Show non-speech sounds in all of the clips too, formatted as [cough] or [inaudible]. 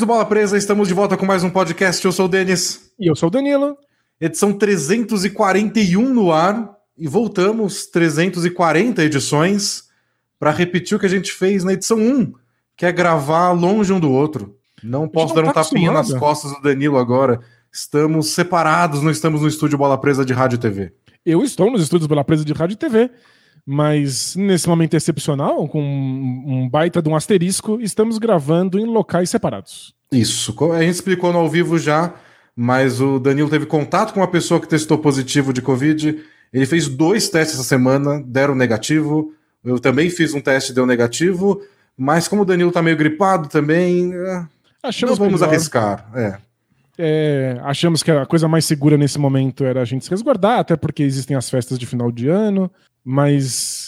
amigos do Bola Presa, estamos de volta com mais um podcast. Eu sou o Denis. E eu sou o Danilo. Edição 341 no ar. E voltamos 340 edições para repetir o que a gente fez na edição 1, que é gravar longe um do outro. Não posso não dar um tá tapinha nas costas do Danilo agora. Estamos separados, não estamos no estúdio Bola Presa de Rádio e TV. Eu estou nos estúdios Bola Presa de Rádio e TV, mas nesse momento excepcional, com um baita de um asterisco, estamos gravando em locais separados. Isso, a gente explicou no ao vivo já, mas o Danilo teve contato com uma pessoa que testou positivo de Covid. Ele fez dois testes essa semana, deram negativo. Eu também fiz um teste, deu negativo. Mas como o Danilo tá meio gripado também, é, Achamos não vamos melhor. arriscar. É. É, achamos que a coisa mais segura nesse momento era a gente se resguardar, até porque existem as festas de final de ano, mas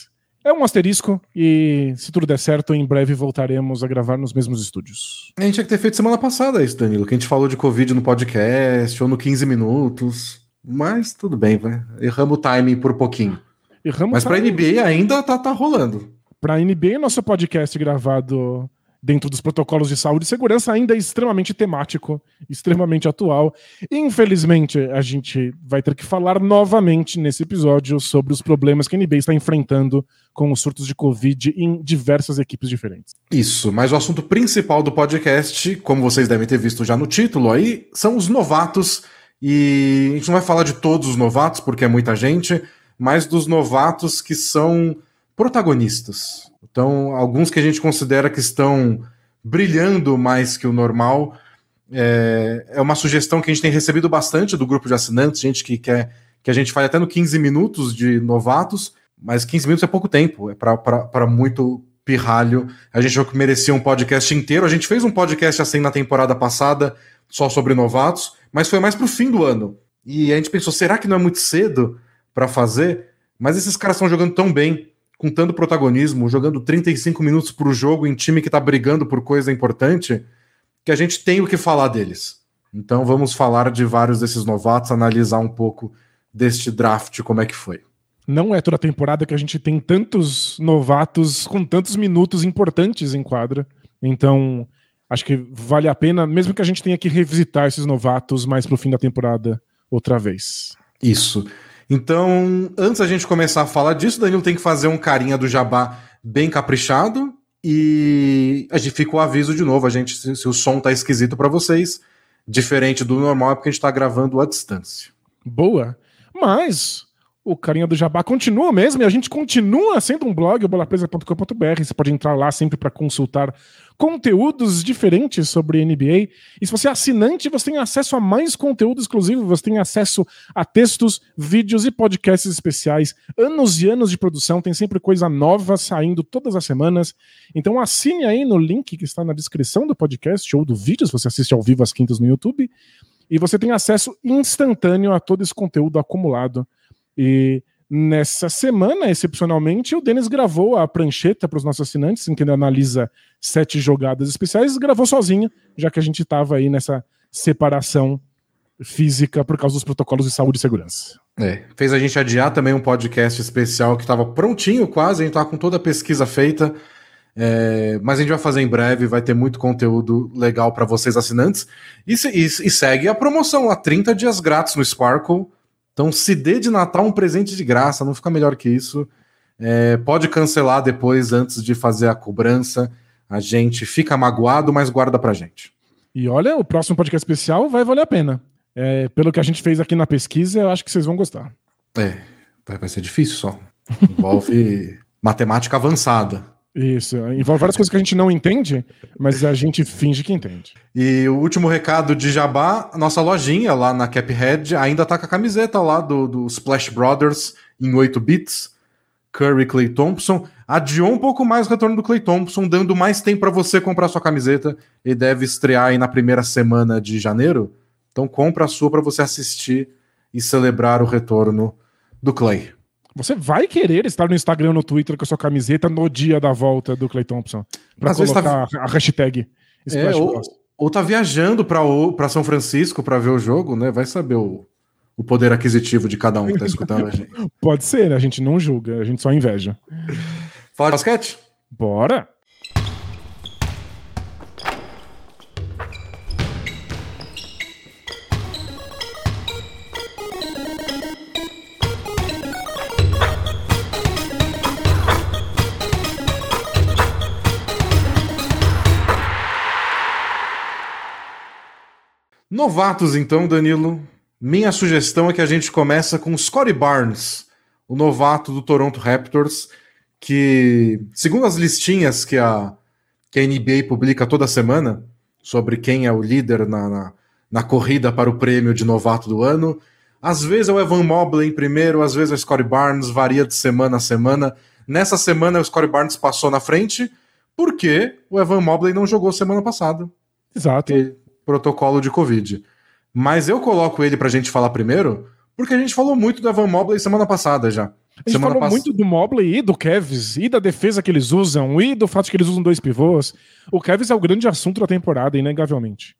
é um asterisco e se tudo der certo, em breve voltaremos a gravar nos mesmos estúdios. A gente tinha que ter feito semana passada isso, Danilo, que a gente falou de Covid no podcast ou no 15 minutos, mas tudo bem, vai. erramos o timing por pouquinho. Erramos mas pra NBA ainda tá, tá rolando. Pra NBA, nosso podcast gravado dentro dos protocolos de saúde e segurança ainda é extremamente temático, extremamente atual. Infelizmente, a gente vai ter que falar novamente nesse episódio sobre os problemas que a NBA está enfrentando com os surtos de Covid em diversas equipes diferentes. Isso, mas o assunto principal do podcast, como vocês devem ter visto já no título aí, são os novatos. E a gente não vai falar de todos os novatos, porque é muita gente, mas dos novatos que são protagonistas. Então, alguns que a gente considera que estão brilhando mais que o normal. É, é uma sugestão que a gente tem recebido bastante do grupo de assinantes, gente que quer que a gente fale até no 15 minutos de novatos, mas 15 minutos é pouco tempo, é para muito pirralho. A gente que merecia um podcast inteiro. A gente fez um podcast assim na temporada passada, só sobre novatos, mas foi mais pro fim do ano. E a gente pensou, será que não é muito cedo para fazer? Mas esses caras estão jogando tão bem com tanto protagonismo, jogando 35 minutos por jogo em time que está brigando por coisa importante, que a gente tem o que falar deles. Então vamos falar de vários desses novatos, analisar um pouco deste draft, como é que foi. Não é toda temporada que a gente tem tantos novatos com tantos minutos importantes em quadra. Então, acho que vale a pena, mesmo que a gente tenha que revisitar esses novatos mais pro fim da temporada outra vez. Isso. Então, antes a gente começar a falar disso, Danilo tem que fazer um carinha do jabá bem caprichado. E a gente fica o aviso de novo, a gente se, se o som tá esquisito para vocês, diferente do normal, é porque a gente tá gravando à distância. Boa. Mas o carinha do Jabá continua mesmo e a gente continua sendo um blog, bolapresa.com.br. Você pode entrar lá sempre para consultar conteúdos diferentes sobre NBA. E se você é assinante, você tem acesso a mais conteúdo exclusivo, você tem acesso a textos, vídeos e podcasts especiais, anos e anos de produção, tem sempre coisa nova saindo todas as semanas. Então assine aí no link que está na descrição do podcast ou do vídeo, se você assiste ao vivo às quintas no YouTube. E você tem acesso instantâneo a todo esse conteúdo acumulado e nessa semana, excepcionalmente, o Denis gravou a prancheta para os nossos assinantes, em que ele analisa sete jogadas especiais, gravou sozinho, já que a gente estava aí nessa separação física por causa dos protocolos de saúde e segurança. É, fez a gente adiar também um podcast especial que estava prontinho quase, a gente estava com toda a pesquisa feita, é, mas a gente vai fazer em breve, vai ter muito conteúdo legal para vocês assinantes. E, e, e, segue a promoção lá, 30 dias grátis no Sparkle, então, se dê de Natal um presente de graça, não fica melhor que isso. É, pode cancelar depois, antes de fazer a cobrança. A gente fica magoado, mas guarda pra gente. E olha, o próximo podcast especial vai valer a pena. É, pelo que a gente fez aqui na pesquisa, eu acho que vocês vão gostar. É, vai ser difícil só. Envolve [laughs] matemática avançada. Isso, envolve várias coisas que a gente não entende, mas a gente finge que entende. E o último recado de Jabá, nossa lojinha lá na Caphead ainda tá com a camiseta lá do, do Splash Brothers em 8 bits, Curry Clay Thompson. Adiou um pouco mais o retorno do Clay Thompson, dando mais tempo para você comprar sua camiseta. Ele deve estrear aí na primeira semana de janeiro. Então compra a sua para você assistir e celebrar o retorno do Clay. Você vai querer estar no Instagram, no Twitter com a sua camiseta no dia da volta do Clay Thompson. Pra Às tá colocar tá... a hashtag é, ou, ou tá viajando para São Francisco para ver o jogo, né? Vai saber o, o poder aquisitivo de cada um que tá escutando a gente. [laughs] Pode ser, né? A gente não julga, a gente só inveja. Fala de basquete? Bora! Novatos, então, Danilo. Minha sugestão é que a gente comece com Scottie Barnes, o novato do Toronto Raptors, que, segundo as listinhas que a, que a NBA publica toda semana sobre quem é o líder na, na, na corrida para o prêmio de novato do ano, às vezes é o Evan Mobley em primeiro, às vezes é o Scottie Barnes, varia de semana a semana. Nessa semana o Scottie Barnes passou na frente, porque o Evan Mobley não jogou semana passada. Exato. Protocolo de Covid. Mas eu coloco ele pra gente falar primeiro, porque a gente falou muito do Evan Mobley semana passada já. A gente semana falou pass... muito do Mobley e do Kevs, e da defesa que eles usam, e do fato que eles usam dois pivôs. O Kevs é o grande assunto da temporada, inegavelmente.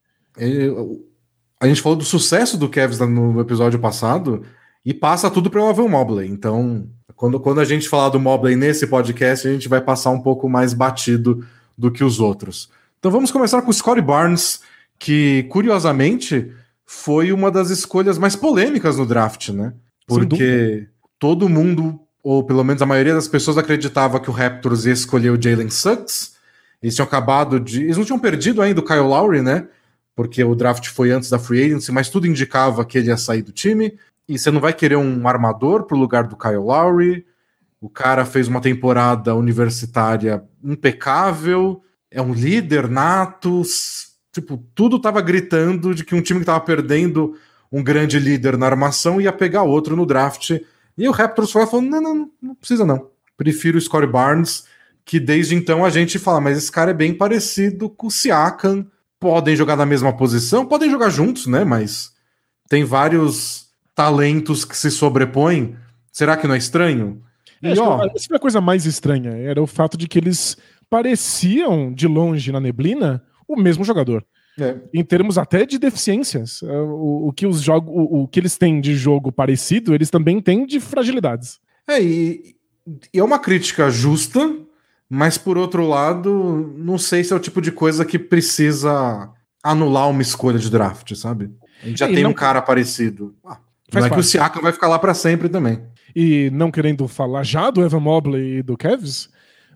A gente falou do sucesso do Kevs no episódio passado, e passa tudo para o Evan Mobley. Então, quando, quando a gente falar do Mobley nesse podcast, a gente vai passar um pouco mais batido do que os outros. Então vamos começar com o Scottie Barnes, que curiosamente foi uma das escolhas mais polêmicas no draft, né? Porque todo mundo, ou pelo menos a maioria das pessoas, acreditava que o Raptors ia escolher o Jalen Suggs. Eles tinham acabado de. Eles não tinham perdido ainda o Kyle Lowry, né? Porque o draft foi antes da free agency, mas tudo indicava que ele ia sair do time. E você não vai querer um armador pro lugar do Kyle Lowry. O cara fez uma temporada universitária impecável, é um líder nato, Tipo, tudo tava gritando de que um time que tava perdendo um grande líder na armação ia pegar outro no draft. E o Raptors foi falou: não, não, não precisa não. Prefiro o Scottie Barnes, que desde então a gente fala, mas esse cara é bem parecido com o Siakam. Podem jogar na mesma posição, podem jogar juntos, né? Mas tem vários talentos que se sobrepõem. Será que não é estranho? É, e, ó, essa foi a coisa mais estranha. Era o fato de que eles pareciam, de longe na neblina, o mesmo jogador. É. Em termos até de deficiências, é, o, o que os jogos, o, o, que eles têm de jogo parecido, eles também têm de fragilidades. É, e, e é uma crítica justa, mas por outro lado, não sei se é o tipo de coisa que precisa anular uma escolha de draft, sabe? A gente já e tem não... um cara parecido. Ah, não é que o Siakam vai ficar lá para sempre também. E não querendo falar já do Evan Mobley e do Kevs,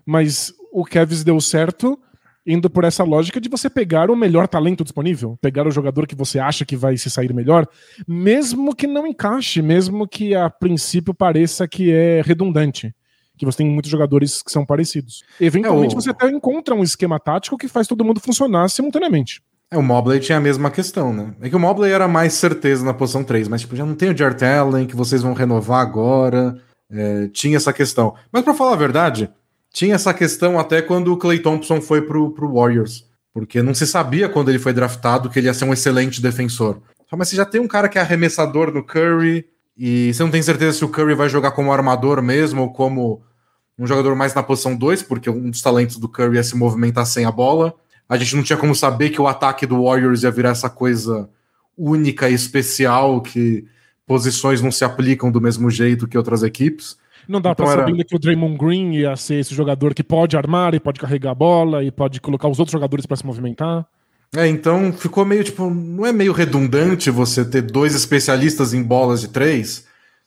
mas o Kevs deu certo indo por essa lógica de você pegar o melhor talento disponível, pegar o jogador que você acha que vai se sair melhor, mesmo que não encaixe, mesmo que a princípio pareça que é redundante. Que você tem muitos jogadores que são parecidos. Eventualmente é, o... você até encontra um esquema tático que faz todo mundo funcionar simultaneamente. É, o Mobley tinha a mesma questão, né? É que o Mobley era mais certeza na posição 3, mas tipo, já não tem o Jart Allen, que vocês vão renovar agora. É, tinha essa questão. Mas para falar a verdade, tinha essa questão até quando o Clay Thompson foi pro, pro Warriors. Porque não se sabia quando ele foi draftado que ele ia ser um excelente defensor. Mas você já tem um cara que é arremessador no Curry, e você não tem certeza se o Curry vai jogar como armador mesmo, ou como um jogador mais na posição 2, porque um dos talentos do Curry é se movimentar sem a bola. A gente não tinha como saber que o ataque do Warriors ia virar essa coisa única e especial, que posições não se aplicam do mesmo jeito que outras equipes. Não dá então pra saber que o Draymond Green ia ser esse jogador que pode armar e pode carregar a bola e pode colocar os outros jogadores para se movimentar. É, então ficou meio tipo, não é meio redundante você ter dois especialistas em bolas de três?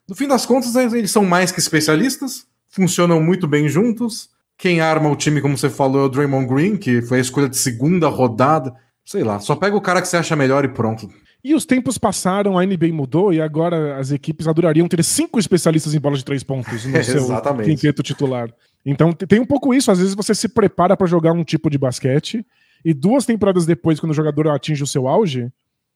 No fim das contas, eles são mais que especialistas, funcionam muito bem juntos. Quem arma o time, como você falou, é o Draymond Green, que foi a escolha de segunda rodada. Sei lá, só pega o cara que você acha melhor e pronto. E os tempos passaram, a NBA mudou e agora as equipes adorariam ter cinco especialistas em bola de três pontos no [laughs] seu quinteto titular. Então tem um pouco isso, às vezes você se prepara para jogar um tipo de basquete e duas temporadas depois, quando o jogador atinge o seu auge,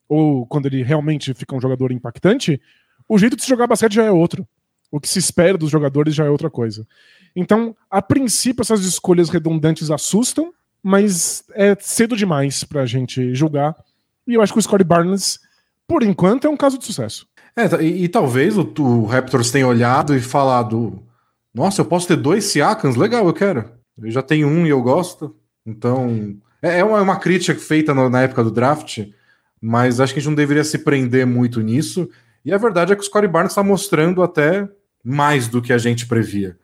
ou quando ele realmente fica um jogador impactante, o jeito de se jogar basquete já é outro. O que se espera dos jogadores já é outra coisa. Então, a princípio, essas escolhas redundantes assustam, mas é cedo demais para a gente julgar e eu acho que o Scottie Barnes, por enquanto, é um caso de sucesso. É, e, e talvez o, o, Raptors tenha olhado e falado: Nossa, eu posso ter dois Siakans? Legal, eu quero. Eu já tenho um e eu gosto. Então, é, é uma, é uma crítica feita na, na época do draft, mas acho que a gente não deveria se prender muito nisso. E a verdade é que o Scottie Barnes está mostrando até mais do que a gente previa.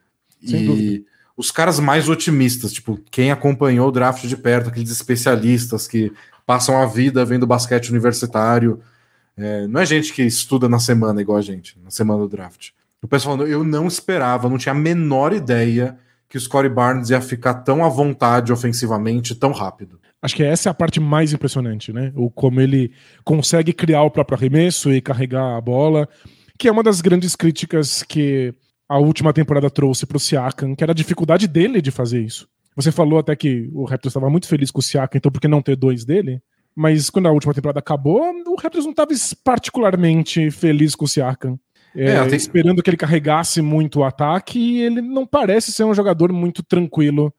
Sem e dúvida. os caras mais otimistas, tipo, quem acompanhou o draft de perto, aqueles especialistas que passam a vida vendo basquete universitário. É, não é gente que estuda na semana igual a gente, na semana do draft. O pessoal falando, eu não esperava, não tinha a menor ideia que o Scottie Barnes ia ficar tão à vontade ofensivamente, tão rápido. Acho que essa é a parte mais impressionante, né? O como ele consegue criar o próprio arremesso e carregar a bola, que é uma das grandes críticas que a última temporada trouxe para o Siakam, que era a dificuldade dele de fazer isso. Você falou até que o Raptors estava muito feliz com o Siakam, então por que não ter dois dele? Mas quando a última temporada acabou, o Raptors não estava particularmente feliz com o Siakam. É, é, esperando que ele carregasse muito o ataque, e ele não parece ser um jogador muito tranquilo,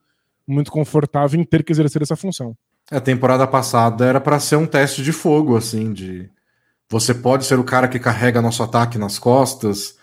muito confortável em ter que exercer essa função. A temporada passada era para ser um teste de fogo, assim, de você pode ser o cara que carrega nosso ataque nas costas,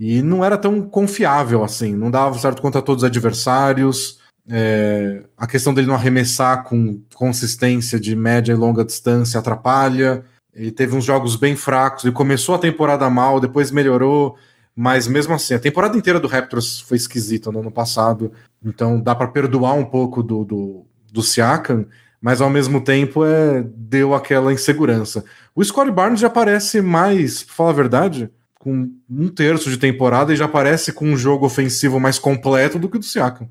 e não era tão confiável assim, não dava certo contra todos os adversários. É, a questão dele não arremessar com consistência de média e longa distância atrapalha. Ele teve uns jogos bem fracos. Ele começou a temporada mal, depois melhorou, mas mesmo assim, a temporada inteira do Raptors foi esquisita no ano passado. Então dá para perdoar um pouco do, do, do Siakam, mas ao mesmo tempo é, deu aquela insegurança. O Scottie Barnes já parece mais, pra falar a verdade, com um terço de temporada e já parece com um jogo ofensivo mais completo do que o do Siakam.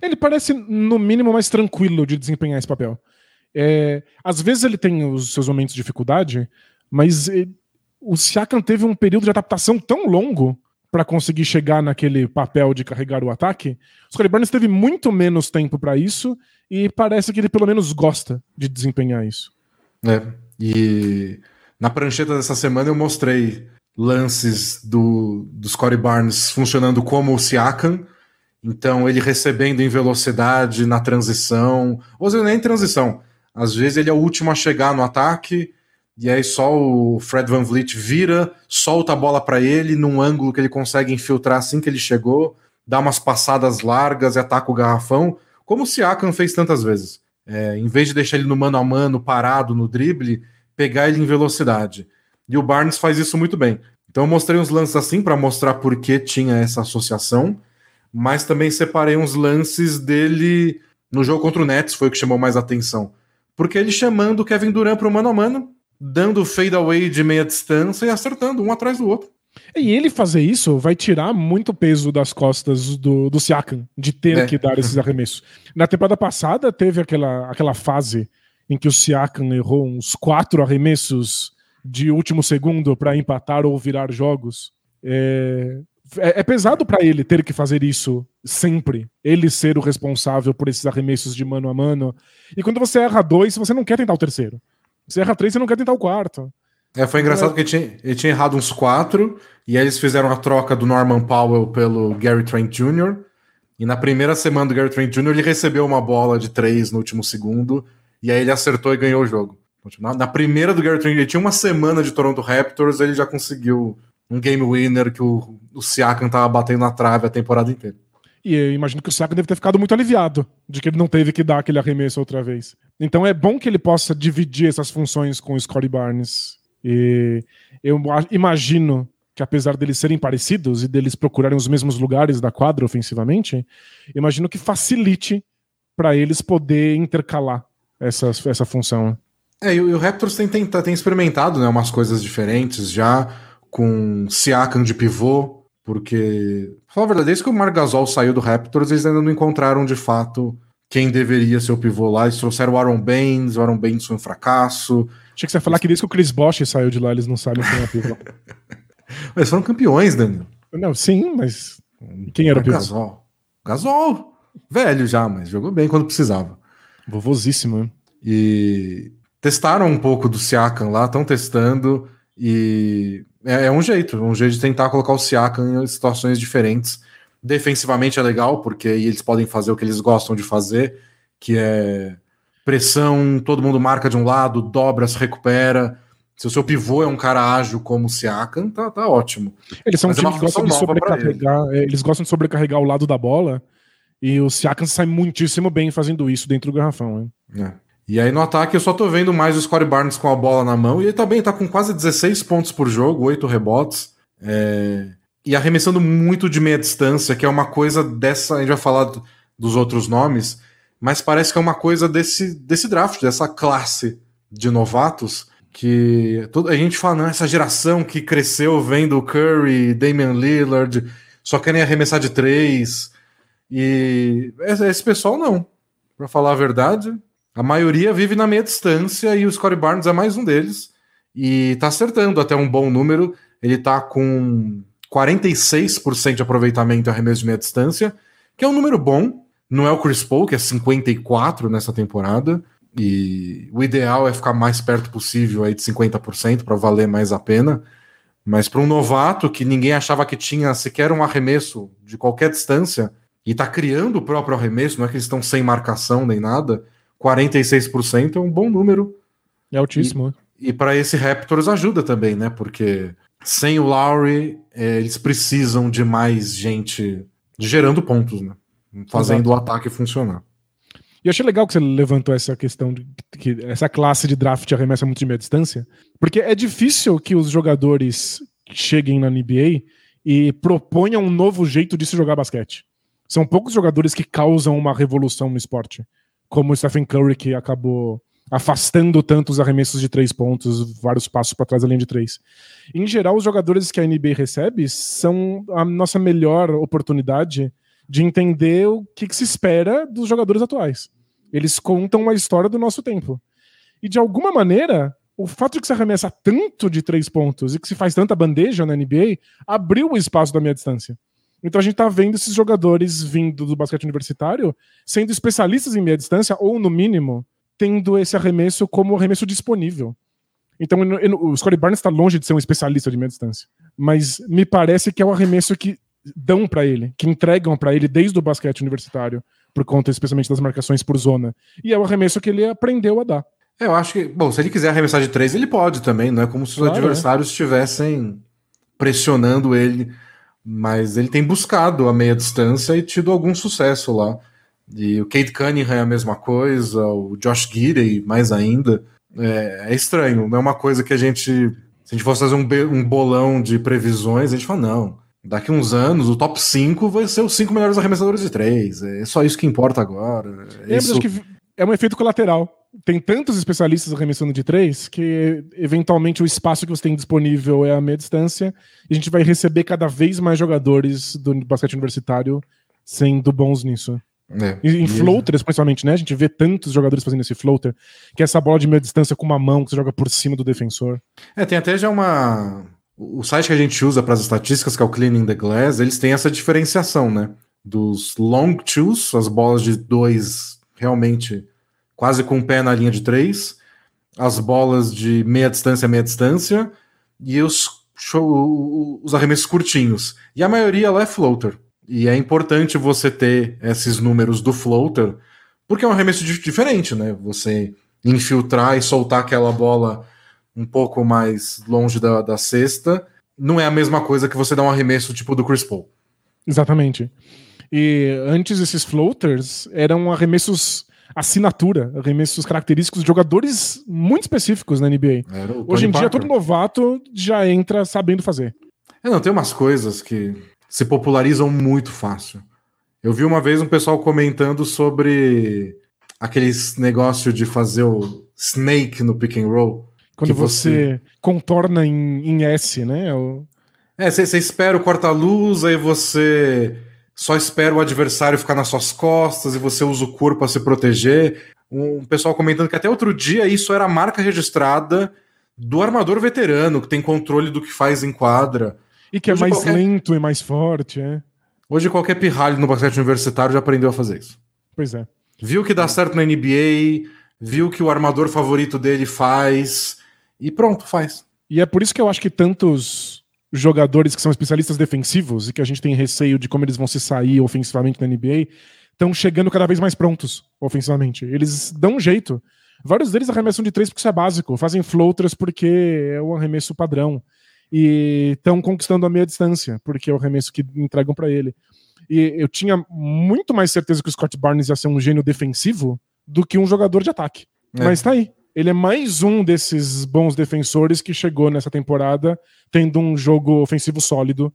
Ele parece, no mínimo, mais tranquilo de desempenhar esse papel. É, às vezes ele tem os seus momentos de dificuldade, mas ele, o Siakam teve um período de adaptação tão longo para conseguir chegar naquele papel de carregar o ataque. O Scottie Barnes teve muito menos tempo para isso e parece que ele pelo menos gosta de desempenhar isso. É, e na prancheta dessa semana eu mostrei lances do, do Scottie Barnes funcionando como o Siakam, então ele recebendo em velocidade na transição, ou seja, nem transição, às vezes ele é o último a chegar no ataque, e aí só o Fred Van Vliet vira, solta a bola para ele num ângulo que ele consegue infiltrar assim que ele chegou, dá umas passadas largas e ataca o garrafão, como o Siakam fez tantas vezes. É, em vez de deixar ele no mano a mano, parado no drible, pegar ele em velocidade. E o Barnes faz isso muito bem. Então eu mostrei uns lances assim para mostrar por que tinha essa associação, mas também separei uns lances dele no jogo contra o Nets, foi o que chamou mais atenção. Porque ele chamando o Kevin Durant para o mano a mano, dando fade away de meia distância e acertando um atrás do outro. E ele fazer isso vai tirar muito peso das costas do, do Siakam, de ter é. que dar esses arremessos. Na temporada passada teve aquela, aquela fase em que o Siakam errou uns quatro arremessos de último segundo para empatar ou virar jogos. É, é, é pesado para ele ter que fazer isso sempre. Ele ser o responsável por esses arremessos de mano a mano. E quando você erra dois, você não quer tentar o terceiro. Você erra três, você não quer tentar o quarto. É, foi engraçado é. porque ele tinha, ele tinha errado uns quatro, e aí eles fizeram a troca do Norman Powell pelo Gary Trent Jr. E na primeira semana do Gary Trent Jr., ele recebeu uma bola de três no último segundo, e aí ele acertou e ganhou o jogo. Na, na primeira do Gary Trent, ele tinha uma semana de Toronto Raptors, ele já conseguiu um game winner que o, o Siakam tava batendo na trave a temporada inteira. E eu imagino que o Siakam deve ter ficado muito aliviado de que ele não teve que dar aquele arremesso outra vez. Então é bom que ele possa dividir essas funções com o Scottie Barnes. E eu imagino que apesar deles serem parecidos e deles procurarem os mesmos lugares da quadra ofensivamente, imagino que facilite para eles poder intercalar essa, essa função. É, e o, Raptors tem, tem, tem experimentado né, umas coisas diferentes já, com Siakam de pivô, porque, pra falar a verdade, desde que o Marc Gasol saiu do Raptors, eles ainda não encontraram de fato quem deveria ser o pivô lá. Eles trouxeram o Aaron Baines, o Aaron Baines foi um fracasso. Achei que você ia falar que desde que o Chris Bosh saiu de lá, eles não sabem quem é o pivô. [laughs] mas foram campeões, Daniel. Não, sim, mas quem era o pivô? Gasol. Gasol. Velho já, mas jogou bem quando precisava. Vovosíssimo, hein? E testaram um pouco do Siakam lá, estão testando e é, é, um jeito, um jeito de tentar colocar o Siakam em situações diferentes. Defensivamente é legal, porque aí eles podem fazer o que eles gostam de fazer, que é pressão, todo mundo marca de um lado, dobra, se recupera. Se o seu pivô é um cara ágil como o Siakam, tá, tá ótimo. Eles são um é time que gostam de sobrecarregar, é, eles gostam de sobrecarregar o lado da bola, e o Siakam sai muitíssimo bem fazendo isso dentro do garrafão. Hein? É. E aí no ataque eu só tô vendo mais o Scottie Barnes com a bola na mão. E ele também tá com quase 16 pontos por jogo, 8 rebotes. É... E arremessando muito de meia distância, que é uma coisa dessa. A gente vai falar dos outros nomes, mas parece que é uma coisa desse, desse draft, dessa classe de novatos. Que a gente fala, não, essa geração que cresceu vendo Curry, Damian Lillard, só querem arremessar de três. E esse pessoal não. Para falar a verdade, a maioria vive na meia distância e o Scottie Barnes é mais um deles. E tá acertando até um bom número. Ele tá com 46% de aproveitamento em arremesso de meia distância, que é um número bom. Não é o Chris Paul, que é 54 nessa temporada. E o ideal é ficar mais perto possível aí de 50% para valer mais a pena. Mas para um novato que ninguém achava que tinha sequer um arremesso de qualquer distância e está criando o próprio arremesso, não é que eles estão sem marcação nem nada, 46% é um bom número. É altíssimo. E, e para esse Raptors ajuda também, né? Porque sem o Lowry, é, eles precisam de mais gente gerando pontos, né? Fazendo Exato. o ataque funcionar. E eu achei legal que você levantou essa questão de que essa classe de draft arremessa muito de meia distância, porque é difícil que os jogadores cheguem na NBA e proponham um novo jeito de se jogar basquete. São poucos jogadores que causam uma revolução no esporte, como o Stephen Curry, que acabou afastando tanto os arremessos de três pontos, vários passos para trás linha de três. Em geral, os jogadores que a NBA recebe são a nossa melhor oportunidade de entender o que, que se espera dos jogadores atuais. Eles contam a história do nosso tempo. E de alguma maneira, o fato de que se arremessa tanto de três pontos e que se faz tanta bandeja na NBA abriu o espaço da meia distância. Então a gente está vendo esses jogadores vindo do basquete universitário sendo especialistas em meia distância, ou no mínimo, tendo esse arremesso como arremesso disponível. Então o Scottie Barnes está longe de ser um especialista de meia distância. Mas me parece que é o arremesso que dão para ele, que entregam para ele desde o basquete universitário, por conta especialmente das marcações por zona. E é o arremesso que ele aprendeu a dar. É, eu acho que, bom, se ele quiser arremessar de três, ele pode também, não é como se os claro, adversários é. estivessem pressionando ele, mas ele tem buscado a meia distância e tido algum sucesso lá. E o Kate Cunningham é a mesma coisa, o Josh Gidey mais ainda. É, é, estranho, não é uma coisa que a gente. Se a gente fosse fazer um, um bolão de previsões, a gente fala, não, Daqui uns anos, o top 5 vai ser os 5 melhores arremessadores de 3. É só isso que importa agora. É, isso... que é um efeito colateral. Tem tantos especialistas arremessando de 3 que, eventualmente, o espaço que você tem disponível é a meia distância e a gente vai receber cada vez mais jogadores do basquete universitário sendo bons nisso. É, em, em floaters, principalmente, né? A gente vê tantos jogadores fazendo esse floater, que é essa bola de meia distância com uma mão que você joga por cima do defensor. É, tem até já uma o site que a gente usa para as estatísticas, que é o Cleaning the Glass, eles têm essa diferenciação, né? Dos long twos, as bolas de dois realmente quase com o pé na linha de três, as bolas de meia distância, meia distância, e os, show, os arremessos curtinhos. E a maioria lá é floater. E é importante você ter esses números do floater, porque é um arremesso diferente, né? Você infiltrar e soltar aquela bola um pouco mais longe da, da cesta, não é a mesma coisa que você dar um arremesso tipo do Chris Paul. Exatamente. E antes esses floaters eram arremessos assinatura, arremessos característicos de jogadores muito específicos na NBA. Hoje em Parker. dia, todo novato já entra sabendo fazer. É, não, tem umas coisas que se popularizam muito fácil. Eu vi uma vez um pessoal comentando sobre aqueles negócio de fazer o snake no pick and roll. Quando você... você... contorna em, em S, né? O... É, você espera o corta-luz, aí você só espera o adversário ficar nas suas costas e você usa o corpo para se proteger. Um pessoal comentando que até outro dia isso era a marca registrada do armador veterano, que tem controle do que faz em quadra. E que é Hoje é mais qualquer... lento e mais forte, é. Hoje qualquer pirralho no basquete universitário já aprendeu a fazer isso. Pois é. Viu que dá certo na NBA, viu que o armador favorito dele faz, e pronto, faz. E é por isso que eu acho que tantos jogadores que são especialistas defensivos e que a gente tem receio de como eles vão se sair ofensivamente na NBA estão chegando cada vez mais prontos ofensivamente. Eles dão um jeito. Vários deles arremessam de três porque isso é básico, fazem floaters porque é o arremesso padrão e estão conquistando a meia distância porque é o arremesso que entregam para ele. E eu tinha muito mais certeza que o Scott Barnes ia ser um gênio defensivo do que um jogador de ataque. É. Mas tá aí ele é mais um desses bons defensores que chegou nessa temporada tendo um jogo ofensivo sólido.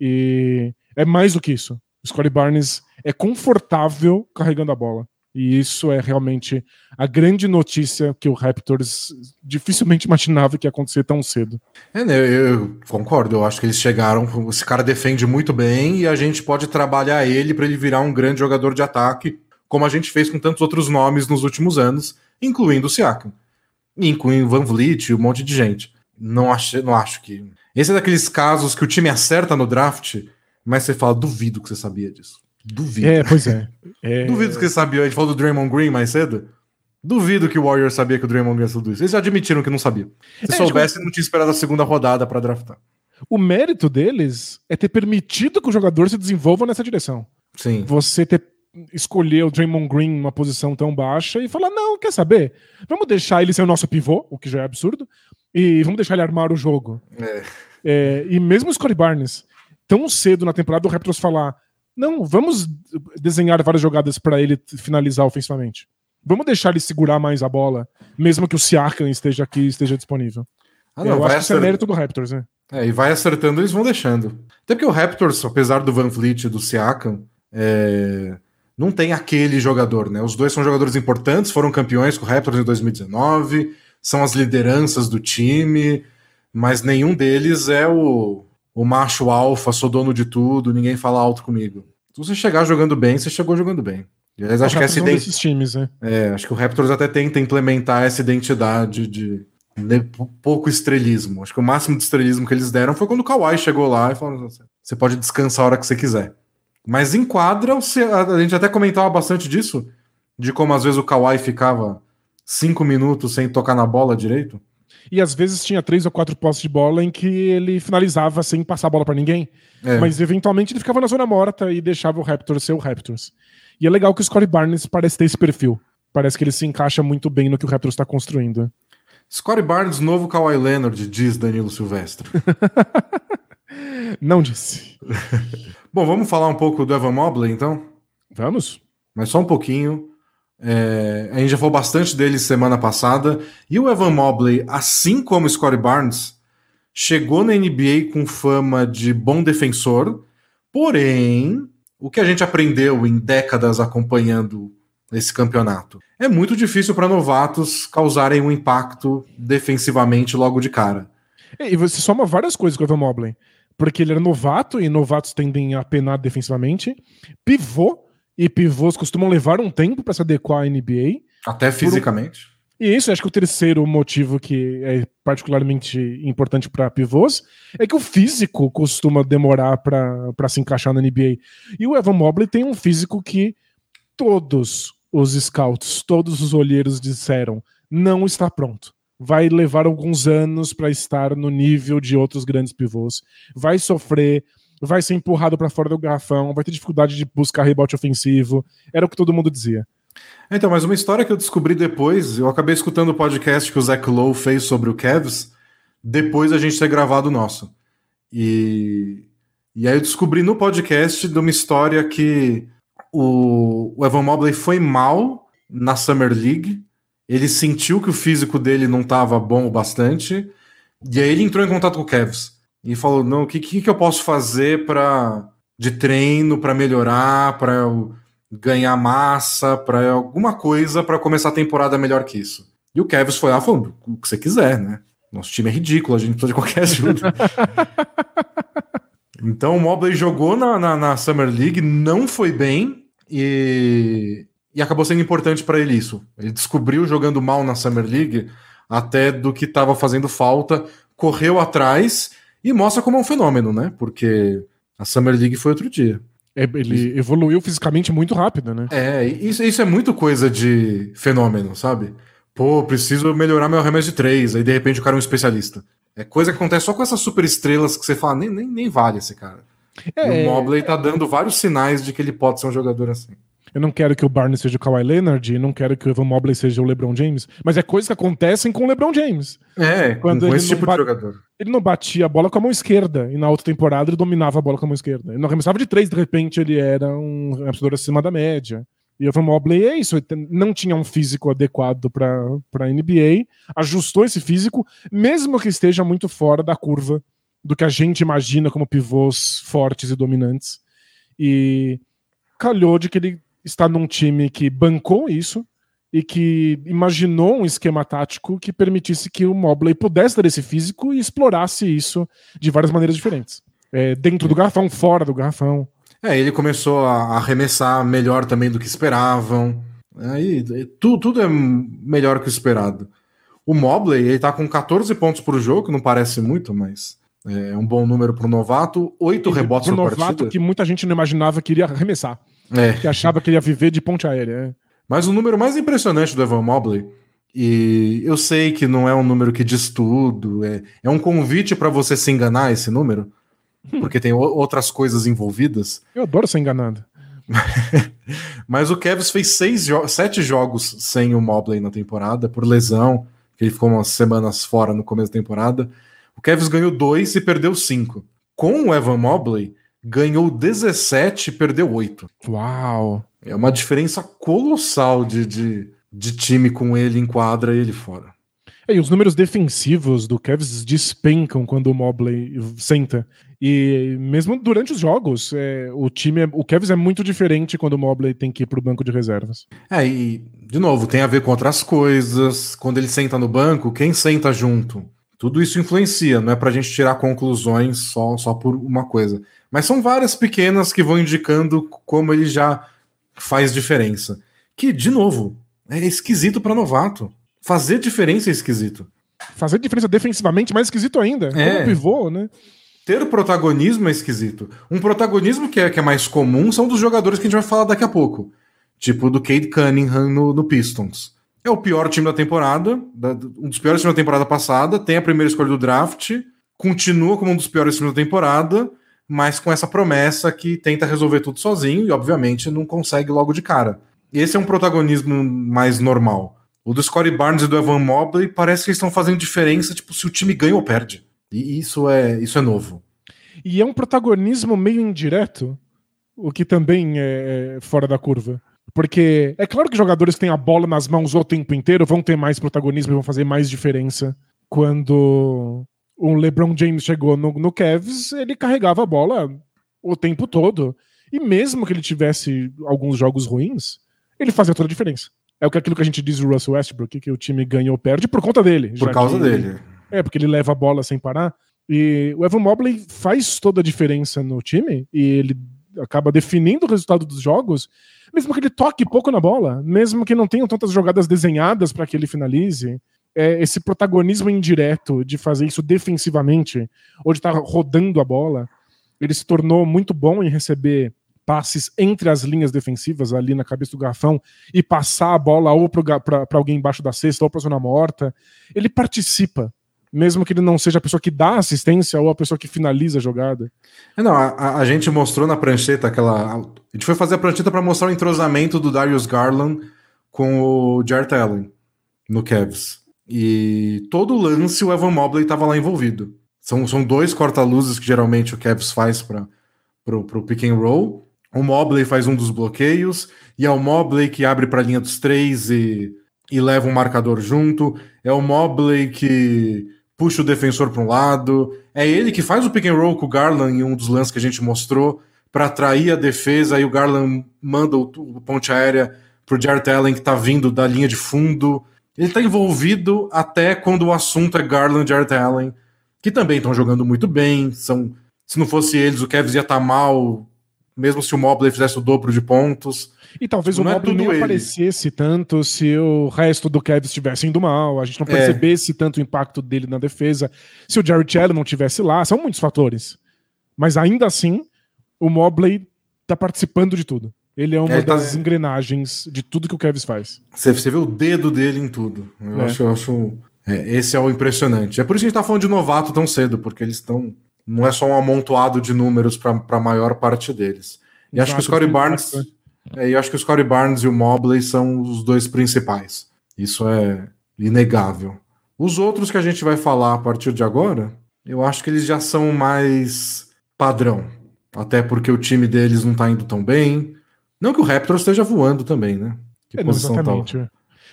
E é mais do que isso. O Scottie Barnes é confortável carregando a bola. E isso é realmente a grande notícia que o Raptors dificilmente imaginava que ia acontecer tão cedo. É, né, eu concordo. Eu acho que eles chegaram. Esse cara defende muito bem e a gente pode trabalhar ele para ele virar um grande jogador de ataque, como a gente fez com tantos outros nomes nos últimos anos, incluindo o Siakam, incluindo Van Vliet e um monte de gente. Não acho, não acho que. Esse é daqueles casos que o time acerta no draft, mas você fala, duvido que você sabia disso. Duvido. É, pois é. é... [laughs] Duvido que você sabia. A gente falou do Draymond Green mais cedo. Duvido que o Warriors sabia que o Draymond Green ia tudo isso. Eles já admitiram que não sabia. Se é, soubesse, tipo... não tinha esperado a segunda rodada para draftar. O mérito deles é ter permitido que o jogador se desenvolva nessa direção. Sim. Você ter escolher o Draymond Green numa posição tão baixa e falar: não, quer saber? Vamos deixar ele ser o nosso pivô, o que já é absurdo, e vamos deixar ele armar o jogo. É. É, e mesmo o Scottie Barnes, tão cedo na temporada, o Raptors falar: não, vamos desenhar várias jogadas para ele finalizar ofensivamente. Vamos deixar ele segurar mais a bola, mesmo que o Siakam esteja aqui esteja disponível. Ah, não, Eu acho que isso é mérito do Raptors, né? É, e vai acertando, eles vão deixando. Até porque o Raptors, apesar do Van Vliet e do Siakam, é... não tem aquele jogador, né? Os dois são jogadores importantes, foram campeões com o Raptors em 2019, são as lideranças do time, mas nenhum deles é o, o macho alfa, sou dono de tudo, ninguém fala alto comigo. Se você chegar jogando bem, você chegou jogando bem. Aliás, acho que essa identidade. times, né? É, acho que o Raptors até tenta implementar essa identidade de, de pouco estrelismo. Acho que o máximo de estrelismo que eles deram foi quando o Kawhi chegou lá e falou: você pode descansar a hora que você quiser. Mas em quadra, a gente até comentava bastante disso, de como às vezes o Kawhi ficava cinco minutos sem tocar na bola direito e às vezes tinha três ou quatro postes de bola em que ele finalizava sem passar a bola para ninguém. É. Mas eventualmente ele ficava na zona morta e deixava o Raptors ser o Raptors. E é legal que o Scottie Barnes parece ter esse perfil. Parece que ele se encaixa muito bem no que o Raptors está construindo. Scottie Barnes, novo Kawhi Leonard, diz Danilo Silvestre. [laughs] Não disse. [laughs] Bom, vamos falar um pouco do Evan Mobley, então? Vamos. Mas só um pouquinho. É, a gente já falou bastante dele semana passada. E o Evan Mobley, assim como o Scottie Barnes, chegou na NBA com fama de bom defensor. Porém, o que a gente aprendeu em décadas acompanhando esse campeonato? É muito difícil para novatos causarem um impacto defensivamente logo de cara. E você soma várias coisas com o Evan Mobley. Porque ele era novato, e novatos tendem a penar defensivamente. Pivô, e pivôs costumam levar um tempo para se adequar à NBA. Até fisicamente. Um... E isso, acho que o terceiro motivo que é particularmente importante para pivôs é que o físico costuma demorar para se encaixar na NBA. E o Evan Mobley tem um físico que todos os scouts, todos os olheiros disseram, não está pronto. Vai levar alguns anos para estar no nível de outros grandes pivôs. Vai sofrer vai ser empurrado para fora do garrafão, vai ter dificuldade de buscar rebote ofensivo. Era o que todo mundo dizia. Então, mas uma história que eu descobri depois, eu acabei escutando o podcast que o Zach Lowe fez sobre o Cavs, depois a gente ter gravado o nosso. E, e aí eu descobri no podcast de uma história que o, o Evan Mobley foi mal na Summer League, ele sentiu que o físico dele não estava bom o bastante, e aí ele entrou em contato com o Cavs e falou: não, o que, que, que eu posso fazer para de treino para melhorar, para eu ganhar massa, para alguma coisa para começar a temporada melhor que isso. E o Kevs foi lá falando: o que você quiser, né? Nosso time é ridículo, a gente precisa de qualquer ajuda. [laughs] então o Mobley jogou na, na, na, Summer League, não foi bem e, e acabou sendo importante para ele isso. Ele descobriu jogando mal na Summer League até do que estava fazendo falta, correu atrás e mostra como é um fenômeno, né? Porque a Summer League foi outro dia. É, ele evoluiu fisicamente muito rápido, né? É, isso, isso é muito coisa de fenômeno, sabe? Pô, preciso melhorar meu arremesso de três, aí de repente o cara é um especialista. É coisa que acontece só com essas super estrelas que você fala, nem, nem, nem vale esse cara. É, e o Mobley tá dando vários sinais de que ele pode ser um jogador assim. Eu não quero que o Barnes seja o Kawhi Leonard, e não quero que o Evan Mobley seja o LeBron James, mas é coisas que acontecem com o LeBron James. É, Quando com esse tipo de jogador. Ele não batia a bola com a mão esquerda, e na outra temporada ele dominava a bola com a mão esquerda. Ele não arremessava de três, de repente ele era um arremessador acima da média. E o Evan Mobley é isso, não tinha um físico adequado para a NBA, ajustou esse físico, mesmo que esteja muito fora da curva do que a gente imagina como pivôs fortes e dominantes. E calhou de que ele está num time que bancou isso e que imaginou um esquema tático que permitisse que o Mobley pudesse ter esse físico e explorasse isso de várias maneiras diferentes. É, dentro do garrafão, fora do garrafão. É, ele começou a arremessar melhor também do que esperavam. Aí tudo, tudo é melhor que o esperado. O Mobley, ele tá com 14 pontos por jogo, não parece muito, mas é um bom número pro novato. Oito rebotes por novato partida. que muita gente não imaginava que iria arremessar. É. Que achava que ele ia viver de ponte aérea. É. Mas o número mais impressionante do Evan Mobley, e eu sei que não é um número que diz tudo, é, é um convite para você se enganar esse número, porque tem outras coisas envolvidas. Eu adoro ser enganado. [laughs] Mas o Kevs fez seis jo sete jogos sem o Mobley na temporada, por lesão, que ele ficou umas semanas fora no começo da temporada. O Kevs ganhou dois e perdeu cinco. Com o Evan Mobley, ganhou 17 e perdeu 8. Uau! É uma diferença colossal de, de, de time com ele em quadra e ele fora. É, e os números defensivos do Kevs despencam quando o Mobley senta. E mesmo durante os jogos, é, o time, é, o Kevs é muito diferente quando o Mobley tem que ir pro banco de reservas. É, e de novo, tem a ver com outras coisas. Quando ele senta no banco, quem senta junto? Tudo isso influencia, não é pra gente tirar conclusões só, só por uma coisa. Mas são várias pequenas que vão indicando como ele já faz diferença. Que, de novo, é esquisito para novato. Fazer diferença é esquisito. Fazer diferença defensivamente mais esquisito ainda. É. Como pivô, né? Ter protagonismo é esquisito. Um protagonismo que é, que é mais comum são dos jogadores que a gente vai falar daqui a pouco. Tipo do Cade Cunningham no, no Pistons. É o pior time da temporada, da, um dos piores times da temporada passada, tem a primeira escolha do draft, continua como um dos piores times da temporada, mas com essa promessa que tenta resolver tudo sozinho e, obviamente, não consegue logo de cara. Esse é um protagonismo mais normal. O do Scottie Barnes e do Evan Mobley parece que eles estão fazendo diferença, tipo, se o time ganha ou perde. E isso é, isso é novo. E é um protagonismo meio indireto, o que também é, é fora da curva. Porque é claro que jogadores que têm a bola nas mãos o tempo inteiro vão ter mais protagonismo e vão fazer mais diferença quando o LeBron James chegou no, no Cavs, ele carregava a bola o tempo todo. E mesmo que ele tivesse alguns jogos ruins, ele fazia toda a diferença. É o que aquilo que a gente diz do Russell Westbrook, que o time ganha ou perde por conta dele. Por causa dele. É, porque ele leva a bola sem parar. E o Evan Mobley faz toda a diferença no time e ele acaba definindo o resultado dos jogos, mesmo que ele toque pouco na bola, mesmo que não tenham tantas jogadas desenhadas para que ele finalize é, esse protagonismo indireto de fazer isso defensivamente, ou de estar tá rodando a bola, ele se tornou muito bom em receber passes entre as linhas defensivas, ali na cabeça do garrafão, e passar a bola ou para alguém embaixo da cesta, ou para a zona morta. Ele participa, mesmo que ele não seja a pessoa que dá assistência ou a pessoa que finaliza a jogada. É, não, a, a gente mostrou na prancheta aquela. A gente foi fazer a prancheta para mostrar o entrosamento do Darius Garland com o Jarrett Allen no Cavs. E todo lance o Evan Mobley estava lá envolvido. São, são dois corta-luzes que geralmente o Cavs faz para pro pick and roll. O Mobley faz um dos bloqueios e é o Mobley que abre para a linha dos três e, e leva um marcador junto. É o Mobley que puxa o defensor para um lado. É ele que faz o pick and roll com o Garland em um dos lances que a gente mostrou para atrair a defesa. Aí o Garland manda o, o ponte aérea pro Jarrett Allen que está vindo da linha de fundo. Ele está envolvido até quando o assunto é Garland e Art Allen, que também estão jogando muito bem. São, se não fosse eles, o Kevs ia estar tá mal, mesmo se o Mobley fizesse o dobro de pontos. E talvez não o é Mobley nem ele. aparecesse tanto se o resto do Kevs estivesse indo mal, a gente não é. percebesse é. tanto o impacto dele na defesa, se o Jared Allen não tivesse lá, são muitos fatores. Mas ainda assim, o Mobley está participando de tudo. Ele é uma é, das tá... engrenagens de tudo que o Kevs faz. Você, você vê o dedo dele em tudo. Eu é. acho, eu acho é, esse é o impressionante. É por isso que a gente tá falando de novato tão cedo, porque eles estão. Não é só um amontoado de números para a maior parte deles. E Exato, acho que o Scottie Barnes. É, e acho que o Scottie Barnes e o Mobley são os dois principais. Isso é inegável. Os outros que a gente vai falar a partir de agora, eu acho que eles já são mais padrão. Até porque o time deles não tá indo tão bem. Não que o Raptors esteja voando também, né? Que é, posição. Tal?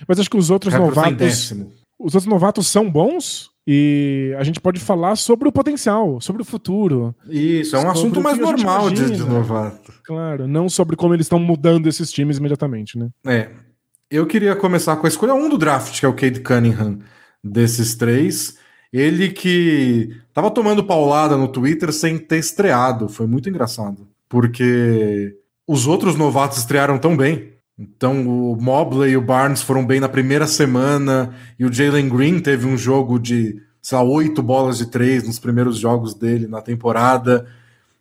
Mas acho que os outros tá novatos. Os outros novatos são bons E a gente pode falar sobre o potencial, sobre o futuro. Isso, é um assunto mais normal de, de novato. Claro, não sobre como eles estão mudando esses times imediatamente, né? É. Eu queria começar com a escolha 1 do draft, que é o Cade Cunningham, desses três. Ele que tava tomando paulada no Twitter sem ter estreado. Foi muito engraçado. Porque os outros novatos estrearam tão bem. Então o Mobley e o Barnes foram bem na primeira semana. E o Jalen Green teve um jogo de, sei lá, oito bolas de três nos primeiros jogos dele na temporada.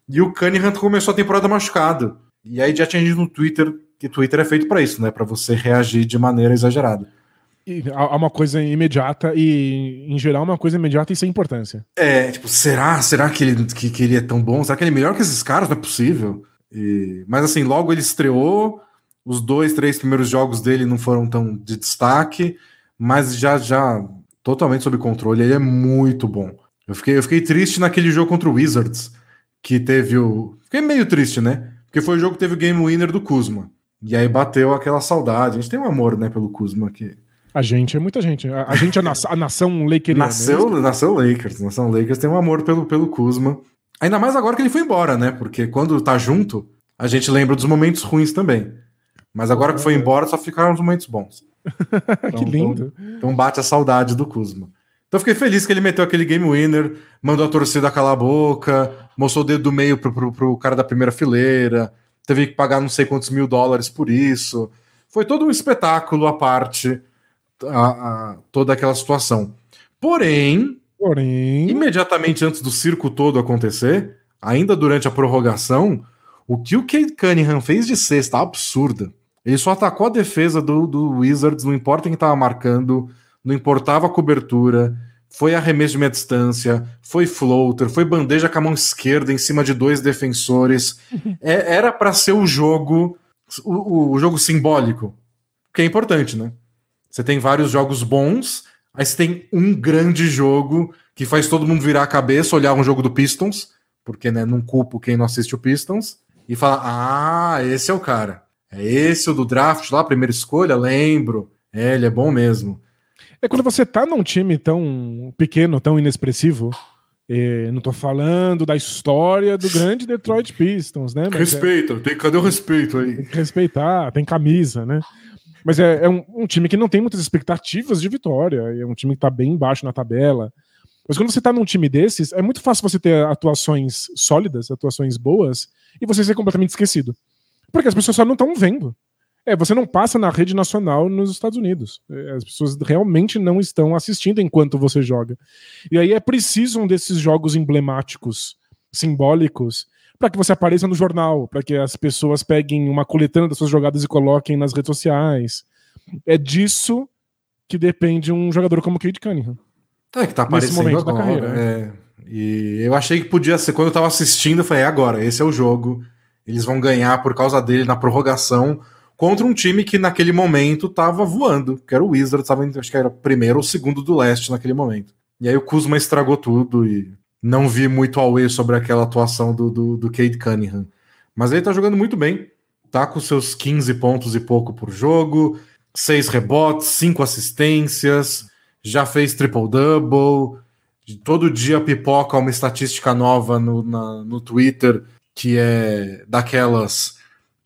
E o Cunningham começou a temporada machucado. E aí já tinha gente no Twitter que Twitter é feito para isso, né? Para você reagir de maneira exagerada há uma coisa imediata e, em geral, uma coisa imediata e sem importância. É, tipo, será? Será que ele, que, que ele é tão bom? Será que ele é melhor que esses caras? Não é possível. E... Mas assim, logo ele estreou, os dois, três primeiros jogos dele não foram tão de destaque, mas já, já totalmente sob controle. Ele é muito bom. Eu fiquei, eu fiquei triste naquele jogo contra o Wizards, que teve o. Fiquei meio triste, né? Porque foi o jogo que teve o game winner do Kuzma. E aí bateu aquela saudade. A gente tem um amor, né, pelo Kuzma aqui. A gente é muita gente. A, a gente é na, a nação. Nasceu, é nasceu Lakers. Nação Lakers tem um amor pelo, pelo Kuzma. Ainda mais agora que ele foi embora, né? Porque quando tá junto, a gente lembra dos momentos ruins também. Mas agora que foi embora, só ficaram os momentos bons. [laughs] Então, que lindo. Então, então, bate a saudade do Kuzma. Então fiquei feliz que ele meteu aquele game winner, mandou a torcida calar a boca, mostrou o dedo do meio pro, pro, pro cara da primeira fileira, teve que pagar não sei quantos mil dólares por isso. Foi todo um espetáculo à parte a, a, toda aquela situação. Porém, Porém, imediatamente antes do circo todo acontecer, ainda durante a prorrogação, o que o Kate Cunningham fez de sexta absurda. Ele só atacou a defesa do, do Wizards, não importa quem estava marcando, não importava a cobertura, foi arremesso de meia distância, foi floater, foi bandeja com a mão esquerda em cima de dois defensores. [laughs] É, era para ser o jogo, o, o, jogo simbólico, que é importante, né? Você tem vários jogos bons, aí você tem um grande jogo que faz todo mundo virar a cabeça, olhar um jogo do Pistons, porque né, não culpo quem não assiste o Pistons, e falar: ah, esse é o cara. É esse o do draft lá, primeira escolha, lembro. É, ele é bom mesmo. É quando você tá num time tão pequeno, tão inexpressivo. Não tô falando da história do grande Detroit Pistons, né? Mas Respeita, é, tem, cadê o respeito aí? Tem que respeitar, tem camisa, né? Mas é, é um, um, time que não tem muitas expectativas de vitória. É um time que tá bem embaixo na tabela. Mas quando você tá num time desses, é muito fácil você ter atuações sólidas, atuações boas, e você ser completamente esquecido. Porque as pessoas só não estão vendo. É, você não passa na rede nacional nos Estados Unidos. É, as pessoas realmente não estão assistindo enquanto você joga. E aí é preciso um desses jogos emblemáticos, simbólicos, para que você apareça no jornal, para que as pessoas peguem uma coletânea das suas jogadas e coloquem nas redes sociais. É disso que depende um jogador como Kate Cunningham. É, que tá aparecendo momento agora. Da carreira, é. E eu achei que podia ser, quando eu tava assistindo, eu falei, é agora, esse é o jogo. Eles vão ganhar por causa dele na prorrogação contra um time que naquele momento tava voando, que era o Wizards, tava, acho que era primeiro ou segundo do leste naquele momento. E aí o Kuzma estragou tudo e não vi muito away sobre aquela atuação do, do, do Cade Cunningham. Mas ele tá jogando muito bem. Tá com seus 15 pontos e pouco por jogo, seis rebotes, cinco assistências, já fez triple-double. Todo dia pipoca uma estatística nova no, na, no Twitter que é daquelas.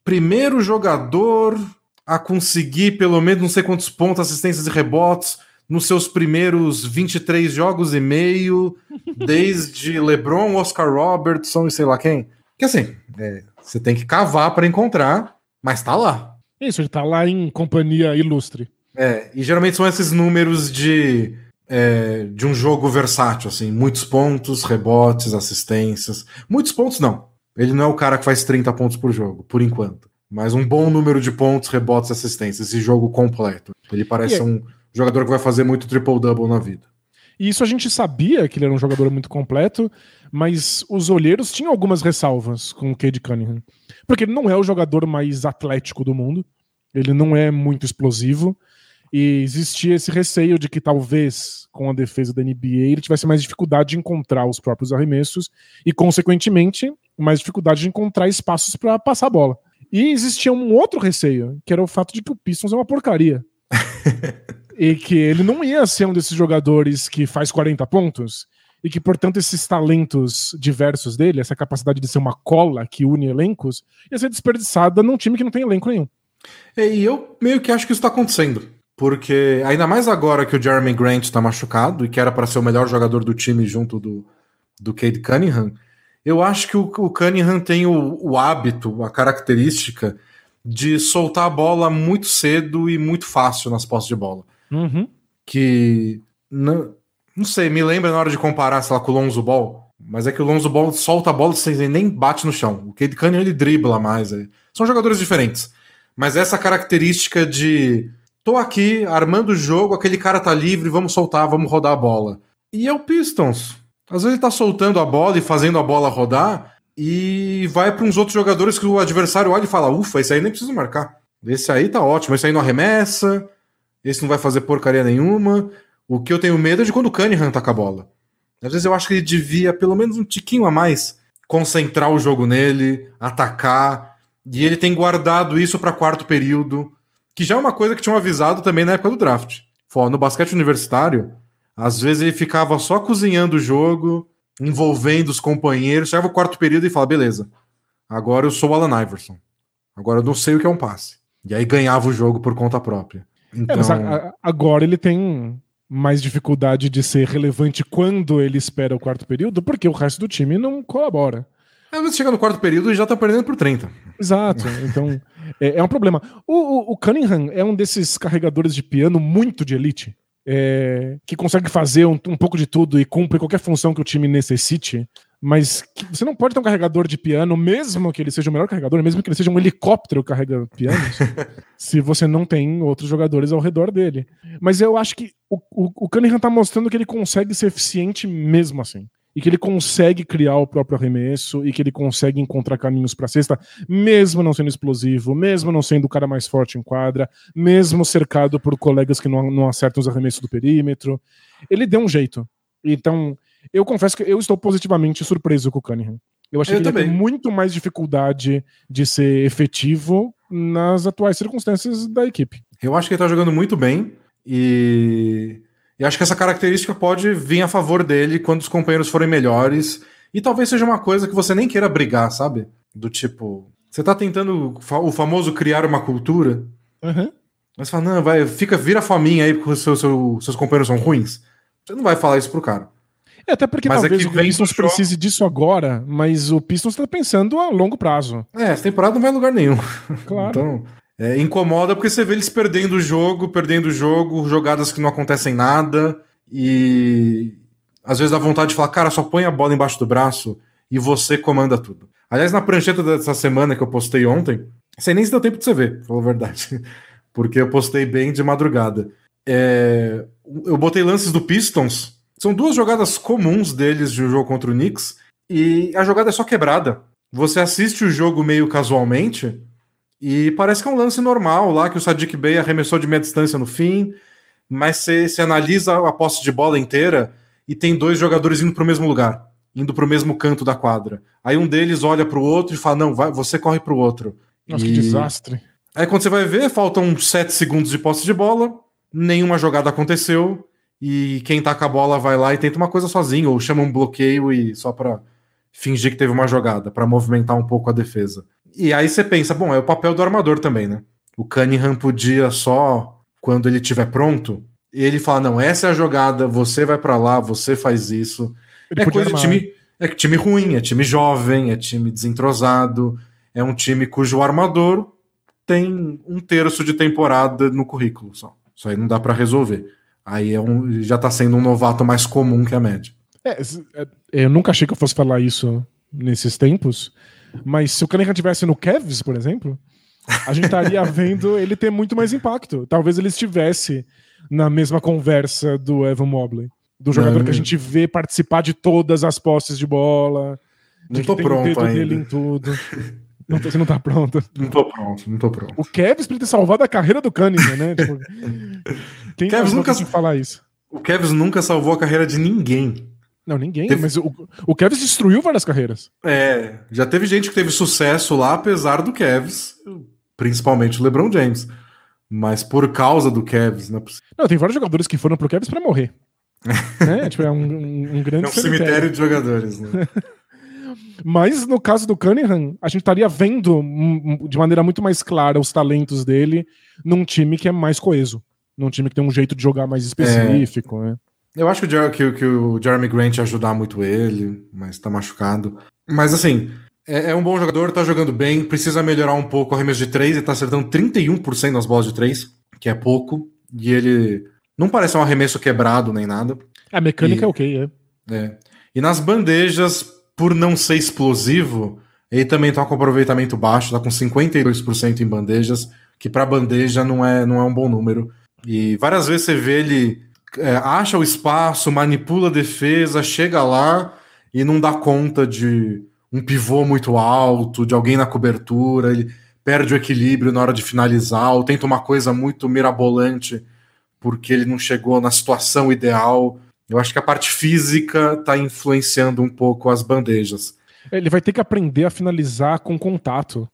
Primeiro jogador a conseguir pelo menos não sei quantos pontos, assistências e rebotes nos seus primeiros 23 jogos e meio, desde LeBron, Oscar Robertson e sei lá quem. Que assim, é, você tem que cavar para encontrar, mas tá lá. Isso, ele tá lá em companhia ilustre. É, e geralmente são esses números de, é, de um jogo versátil, assim, muitos pontos, rebotes, assistências. Muitos pontos não. Ele não é o cara que faz 30 pontos por jogo, por enquanto. Mas um bom número de pontos, rebotes e assistências, esse jogo completo. Ele parece é um jogador que vai fazer muito triple-double na vida. E isso a gente sabia que ele era um jogador muito completo, mas os olheiros tinham algumas ressalvas com o Cade Cunningham. Porque ele não é o jogador mais atlético do mundo, ele não é muito explosivo, e existia esse receio de que talvez com a defesa da NBA ele tivesse mais dificuldade de encontrar os próprios arremessos e, consequentemente, mais dificuldade de encontrar espaços para passar a bola. E existia um outro receio, que era o fato de que o Pistons é uma porcaria. [laughs] E que ele não ia ser um desses jogadores que faz 40 pontos. E que, portanto, esses talentos diversos dele, essa capacidade de ser uma cola que une elencos, ia ser desperdiçada num time que não tem elenco nenhum. E eu meio que acho que isso está acontecendo. Porque, ainda mais agora que o Jeremy Grant está machucado e que era para ser o melhor jogador do time junto do, do Cade Cunningham, eu acho que o, o Cunningham tem o, o hábito, a característica de soltar a bola muito cedo e muito fácil nas postas de bola. Uhum. Que. Não, não sei, me lembra na hora de comparar, sei lá, com o Lonzo Ball. Mas é que o Lonzo Ball solta a bola sem nem bate no chão. O Cade Cunningham ele dribla mais. É. São jogadores diferentes. Mas essa característica de tô aqui armando o jogo, aquele cara tá livre, vamos soltar, vamos rodar a bola. E é o Pistons. Às vezes ele tá soltando a bola e fazendo a bola rodar e vai para uns outros jogadores que o adversário olha e fala: "Ufa, esse aí nem precisa marcar. Esse aí tá ótimo, esse aí não arremessa, esse não vai fazer porcaria nenhuma". O que eu tenho medo é de quando o Cunningham tá com a bola. Às vezes eu acho que ele devia pelo menos um tiquinho a mais concentrar o jogo nele, atacar, e ele tem guardado isso para quarto período, que já é uma coisa que tinham avisado também na época do draft. No basquete universitário, às vezes ele ficava só cozinhando o jogo, envolvendo os companheiros, chegava o quarto período e falava: beleza, agora eu sou o Alan Iverson. Agora eu não sei o que é um passe. E aí ganhava o jogo por conta própria. Então... É, agora ele tem mais dificuldade de ser relevante quando ele espera o quarto período, porque o resto do time não colabora. Às vezes chega no quarto período e já tá perdendo por 30. Exato. Então, é, é um problema. O, o, o, Cunningham é um desses carregadores de piano muito de elite. É, que consegue fazer um, um, pouco de tudo e cumpre qualquer função que o time necessite. Mas você não pode ter um carregador de piano, mesmo que ele seja o melhor carregador, mesmo que ele seja um helicóptero que carrega pianos, [laughs] se você não tem outros jogadores ao redor dele. Mas eu acho que o, o, o Cunningham tá mostrando que ele consegue ser eficiente mesmo assim e que ele consegue criar o próprio arremesso e que ele consegue encontrar caminhos para cesta, mesmo não sendo explosivo, mesmo não sendo o cara mais forte em quadra, mesmo cercado por colegas que não, não acertam os arremessos do perímetro. Ele deu um jeito. Então, eu confesso que eu estou positivamente surpreso com o Cunningham. Eu achei eu que também. ele tem muito mais dificuldade de ser efetivo nas atuais circunstâncias da equipe. Eu acho que ele está jogando muito bem e e acho que essa característica pode vir a favor dele quando os companheiros forem melhores. E talvez seja uma coisa que você nem queira brigar, sabe? Do tipo, você tá tentando o famoso criar uma cultura. Uhum. Mas fala, não, vai, fica, vira faminha aí porque os seus, seus, seus companheiros são ruins. Você não vai falar isso pro cara. É, até porque mas é talvez é o Pistons precise disso agora, mas o Pistons tá pensando a longo prazo. É, essa temporada não vai em lugar nenhum. Claro. [laughs] então, é, incomoda porque você vê eles perdendo o jogo, perdendo o jogo, jogadas que não acontecem nada, e às vezes dá vontade de falar, cara, só põe a bola embaixo do braço e você comanda tudo. Aliás, na prancheta dessa semana que eu postei ontem, sem nem se deu tempo de você ver, falou a verdade. [laughs] Porque eu postei bem de madrugada. É, eu botei lances do Pistons. São duas jogadas comuns deles de um jogo contra o Knicks. E a jogada é só quebrada. Você assiste o jogo meio casualmente e parece que é um lance normal lá, que o Sadiq Bey arremessou de meia distância no fim, mas você, analisa a posse de bola inteira e tem dois jogadores indo para o mesmo lugar, indo para o mesmo canto da quadra. Aí um deles olha para o outro e fala: Não, vai, você corre para o outro. Nossa, e... que desastre. Aí quando você vai ver, faltam sete segundos de posse de bola, nenhuma jogada aconteceu, e quem tá com a bola vai lá e tenta uma coisa sozinho, ou chama um bloqueio e só para fingir que teve uma jogada, para movimentar um pouco a defesa. E aí você pensa, bom, é o papel do armador também, né? O Cunningham podia só, quando ele estiver pronto, ele fala, não, essa é a jogada, você vai para lá, você faz isso. Ele é coisa de time, é time ruim, é time jovem, é time desentrosado, é um time cujo armador tem um terço de temporada no currículo só. Isso aí não dá para resolver. Aí é um, já tá sendo um novato mais comum que a média. É, é, eu nunca achei que eu fosse falar isso nesses tempos, mas se o Cunningham tivesse no Cavs, por exemplo, a gente estaria [laughs] vendo ele ter muito mais impacto. Talvez ele estivesse na mesma conversa do Evan Mobley. Do jogador não, que a gente vê participar de todas as posses de bola. Não tô pronto ainda. dele em tudo. [laughs] Não, você não tá pronto? Não tô pronto, não tô pronto. O Kevs podia ter salvado a carreira do Cunningham, né? tipo, [laughs] quem Kevs nunca falar isso? O Kevs nunca salvou a carreira de ninguém. Não, ninguém. Teve... Mas o, o Kevs destruiu várias carreiras. É, já teve gente que teve sucesso lá, apesar do Kevs, principalmente o LeBron James. Mas por causa do Cavs, não é possível. Não, tem vários jogadores que foram pro Cavs para morrer. [laughs] é, tipo, é um, um, um grande é um cemitério. cemitério de jogadores, né? [laughs] Mas no caso do Cunningham, a gente estaria vendo de maneira muito mais clara os talentos dele num time que é mais coeso. Num time que tem um jeito de jogar mais específico, é. né? Eu acho que o, que, que o Jeremy Grant ia ajudar muito ele, mas tá machucado. Mas assim, é, é, um bom jogador, tá jogando bem, precisa melhorar um pouco o arremesso de 3, ele tá acertando 31% nas bolas de 3, que é pouco, e ele não parece um arremesso quebrado nem nada. A mecânica e, é ok, é. é. E nas bandejas, por não ser explosivo, ele também tá com aproveitamento baixo, tá com 52% em bandejas, que para bandeja não é, não é um bom número. E várias vezes você vê ele é, acha o espaço, manipula a defesa, chega lá e não dá conta de um pivô muito alto, de alguém na cobertura, ele perde o equilíbrio na hora de finalizar, ou tenta uma coisa muito mirabolante porque ele não chegou na situação ideal. Eu acho que a parte física está influenciando um pouco as bandejas. Ele vai ter que aprender a finalizar com contato.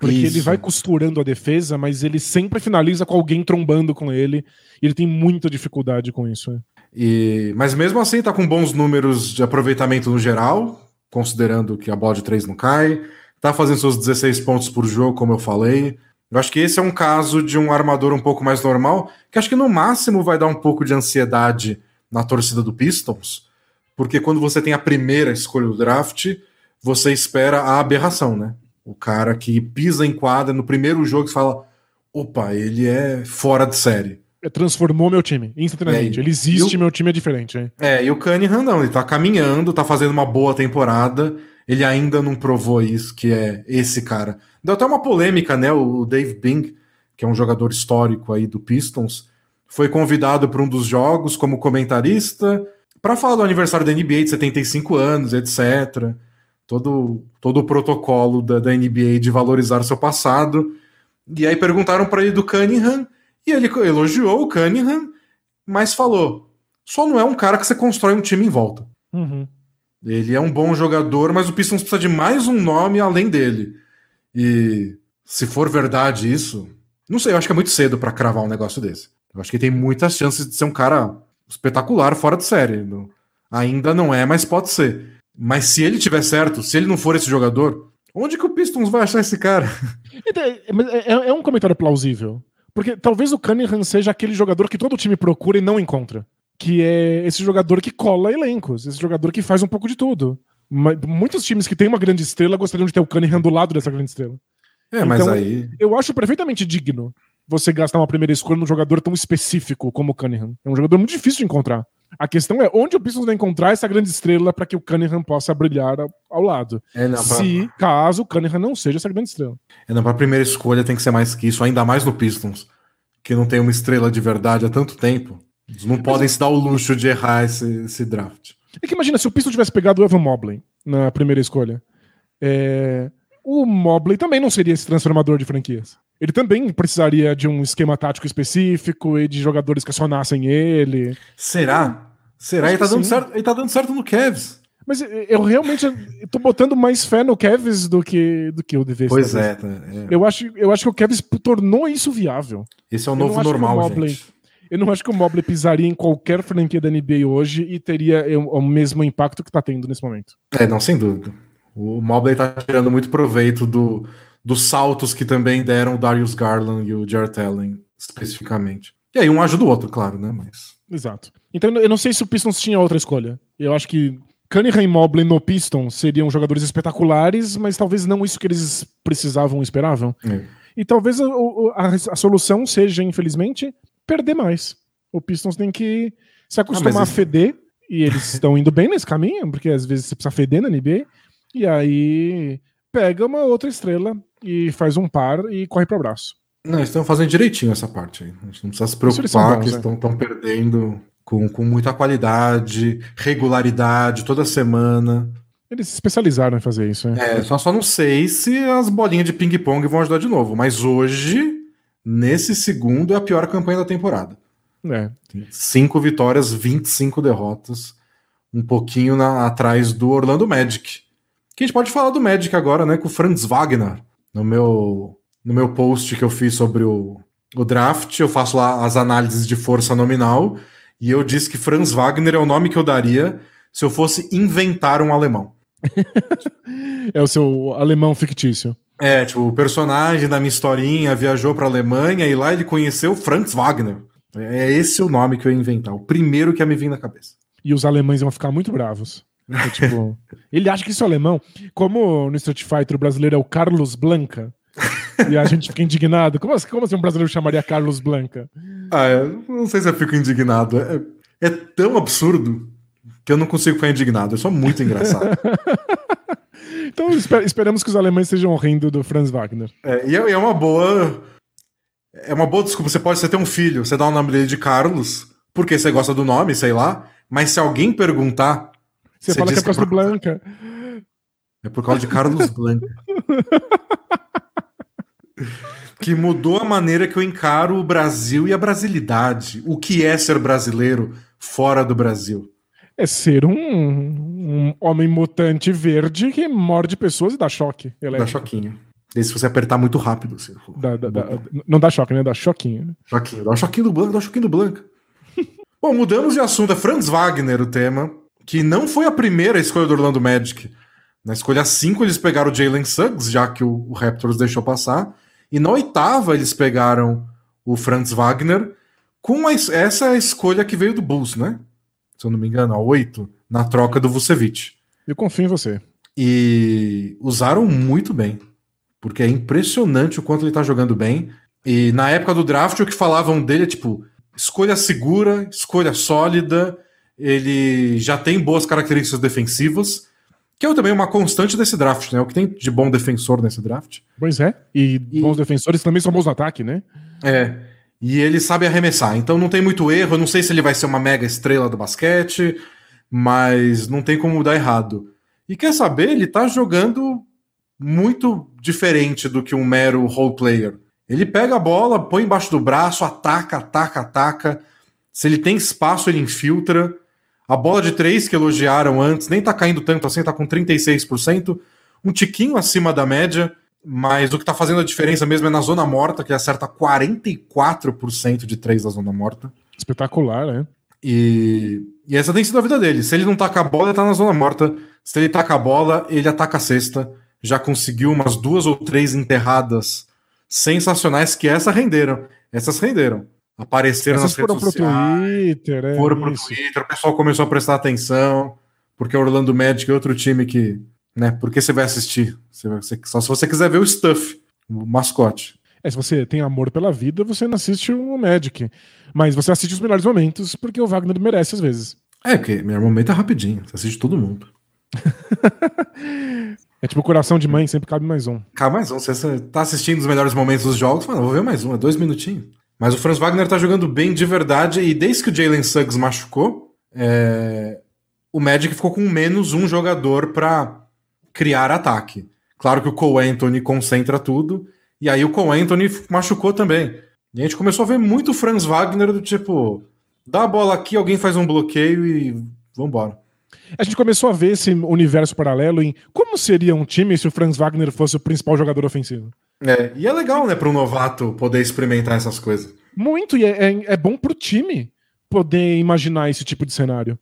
Porque Isso. ele vai costurando a defesa, mas ele sempre finaliza com alguém trombando com ele. E ele tem muita dificuldade com isso. Né? E, mas mesmo assim, tá com bons números de aproveitamento no geral, considerando que a bola de 3 não cai. Tá fazendo seus 16 pontos por jogo, como eu falei. Eu acho que esse é um caso de um armador um pouco mais normal, que acho que no máximo vai dar um pouco de ansiedade na torcida do Pistons, porque quando você tem a primeira escolha do draft, você espera a aberração, né? O cara que pisa em quadra no primeiro jogo e fala: opa, ele é fora de série. É, transformou meu time, instantaneamente. É, ele existe, o, meu time é diferente. Hein? É, e o Cunningham não, ele tá caminhando, tá fazendo uma boa temporada. Ele ainda não provou isso, que é esse cara. Deu até uma polêmica, né? O Dave Bing, que é um jogador histórico aí do Pistons, foi convidado para um dos jogos como comentarista para falar do aniversário da NBA de 75 anos, etc todo, todo o protocolo da, da NBA de valorizar o seu passado. E aí perguntaram para ele do Cunningham, e ele elogiou o Cunningham, mas falou: só não é um cara que você constrói um time em volta. Uhum. Ele é um bom jogador, mas o Pistons precisa de mais um nome além dele. E se for verdade isso, não sei, eu acho que é muito cedo para cravar um negócio desse. Eu acho que tem muitas chances de ser um cara espetacular fora de série. Ainda não é, mas pode ser. Mas se ele tiver certo, se ele não for esse jogador, onde que o Pistons vai achar esse cara? [laughs] É, é, é um comentário plausível. Porque talvez o Cunningham seja aquele jogador que todo time procura e não encontra. Que é esse jogador que cola elencos, esse jogador que faz um pouco de tudo. Muitos times que têm uma grande estrela gostariam de ter o Cunningham do lado dessa grande estrela. É, então, mas aí. Eu acho perfeitamente digno você gastar uma primeira escolha num jogador tão específico como o Cunningham. É um jogador muito difícil de encontrar. A questão é onde o Pistons vai encontrar essa grande estrela para que o Cunningham possa brilhar ao lado. É, não, pra... Se caso o Cunningham não seja essa grande estrela. É, não, para a primeira escolha tem que ser mais que isso, ainda mais no Pistons, que não tem uma estrela de verdade há tanto tempo. Eles não podem se dar o luxo de errar esse, esse draft. É que imagina, se o Pistons tivesse pegado o Evan Mobley na primeira escolha, é... o Mobley também não seria esse transformador de franquias. Ele também precisaria de um esquema tático específico e de jogadores que acionassem ele. Será? Será? Ele tá, dando certo, ele tá dando certo no Cavs. Mas eu realmente tô botando mais fé no Cavs do que, do que o DV. Pois é, tá, é, Eu, acho, eu acho que o Cavs tornou isso viável. Esse é o novo normal, Mobley, gente. Eu não acho que o Mobley pisaria em qualquer franquia da NBA hoje e teria o mesmo impacto que tá tendo nesse momento. É, não, sem dúvida. O Mobley tá tirando muito proveito do, dos saltos que também deram o Darius Garland e o Jarrett Allen, especificamente. E aí um ajuda o outro, claro, né? Mas... Exato. Então eu não sei se o Pistons tinha outra escolha. Eu acho que Cunningham e Mobley no Pistons seriam jogadores espetaculares, mas talvez não isso que eles precisavam esperavam. É. E talvez a, a, a, solução seja, infelizmente, perder mais. O Pistons tem que se acostumar ah, a feder, e eles estão indo bem nesse caminho, porque às vezes você precisa feder na NBA, e aí pega uma outra estrela e faz um par e corre para o braço. Não, eles estão fazendo direitinho essa parte aí. A gente não precisa se preocupar bons, que estão né? perdendo com, com muita qualidade, regularidade, toda semana. Eles se especializaram em fazer isso, né? É, só, só não sei se as bolinhas de ping-pong vão ajudar de novo. Mas hoje, nesse segundo, é a pior campanha da temporada. É. Cinco vitórias, 25 derrotas. Um pouquinho na, atrás do Orlando Magic que a gente pode falar do Magic agora, né? Com o Franz Wagner, no meu, no meu post que eu fiz sobre o, o draft, eu faço lá as análises de força nominal, e eu disse que Franz Wagner é o nome que eu daria se eu fosse inventar um alemão. [laughs] é o seu alemão fictício. É, tipo, o personagem da minha historinha viajou pra Alemanha e lá ele conheceu Franz Wagner. É esse o nome que eu ia inventar, o primeiro que ia me vir na cabeça. E os alemães vão ficar muito bravos. É, tipo, [laughs] ele acha que isso é alemão. Como no Street Fighter o brasileiro é o Carlos Blanca, e a gente fica indignado. Como assim, como assim um brasileiro chamaria Carlos Blanca? Ah, eu não sei se eu fico indignado. É, é tão absurdo que eu não consigo ficar indignado. É só muito engraçado. [laughs] então esper esperamos que os alemães estejam rindo do Franz Wagner. É, e é, é uma boa. É uma boa desculpa. Você pode você ter um filho, você dá o nome dele de Carlos, porque você gosta do nome, sei lá. Mas se alguém perguntar você, fala que é por causa do Blanca. É por causa de Carlos Blanca. [laughs] que mudou a maneira que eu encaro o Brasil e a brasilidade. O que é ser brasileiro fora do Brasil? É ser um, um homem mutante verde que morde pessoas e dá choque. Elétrico. Dá choquinho. E se você apertar muito rápido. Assim, dá, dá, dá, não dá choque, né? Dá choquinho. Choquinho. Dá um choquinho do Blanca, dá um choquinho do Blanca. Bom, mudamos de assunto. É Franz Wagner o tema que não foi a primeira escolha do Orlando Magic. Na escolha 5 eles pegaram o Jalen Suggs, já que o, o Raptors deixou passar. E na oitava eles pegaram o Franz Wagner, com a, essa escolha que veio do Bulls, né? Se eu não me engano, a 8, na troca do Vucevic. Eu confio em você. E usaram muito bem, porque é impressionante o quanto ele tá jogando bem. E na época do draft, o que falavam dele é tipo: escolha segura, escolha sólida, ele já tem boas características defensivas, que é também uma constante desse draft, né? O que tem de bom defensor nesse draft. Pois é, e, e... bons defensores também são bons no ataque, né? É, e ele sabe arremessar, então não tem muito erro. Eu não sei se ele vai ser uma mega estrela do basquete, mas não tem como dar errado. E quer saber, ele tá jogando muito diferente do que um mero role player. Ele pega a bola, põe embaixo do braço, ataca, ataca, ataca. Se ele tem espaço, ele infiltra. A bola de três que elogiaram antes nem tá caindo tanto assim, tá com 36%, um tiquinho acima da média, mas o que tá fazendo a diferença mesmo é na zona morta, que acerta 44% de três da zona morta. Espetacular, né? E, e essa tem sido a vida dele. Se ele não taca a bola, ele tá na zona morta. Se ele taca a bola, ele ataca a cesta. Já conseguiu umas duas ou três enterradas sensacionais que essa renderam. Essas renderam apareceram Essas nas redes sociais. Twitter, é foram pro Twitter, o pessoal começou a prestar atenção, porque o Orlando Magic é outro time que, né, por que você vai assistir? Você só se você quiser ver o Stuff, o mascote. É, se você tem amor pela vida, você não assiste o Magic. Mas você assiste os melhores momentos, porque o Wagner merece às vezes. É, porque o melhor momento é rapidinho, você assiste todo mundo. [laughs] é tipo coração de mãe, sempre cabe mais um. Cabe mais um. Você tá assistindo os melhores momentos dos jogos, fala, vou ver mais um, é dois minutinhos. Mas o Franz Wagner tá jogando bem de verdade e desde que o Jalen Suggs machucou, é... o Magic ficou com menos um jogador para criar ataque. Claro que o Cole Anthony concentra tudo, e aí o Cole Anthony machucou também. E a gente começou a ver muito Franz Wagner do tipo, dá a bola aqui, alguém faz um bloqueio e vambora. A gente começou a ver esse universo paralelo em como seria um time se o Franz Wagner fosse o principal jogador ofensivo. É, e é legal, né, para um novato poder experimentar essas coisas. Muito, e é, é, é bom pro time poder imaginar esse tipo de cenário.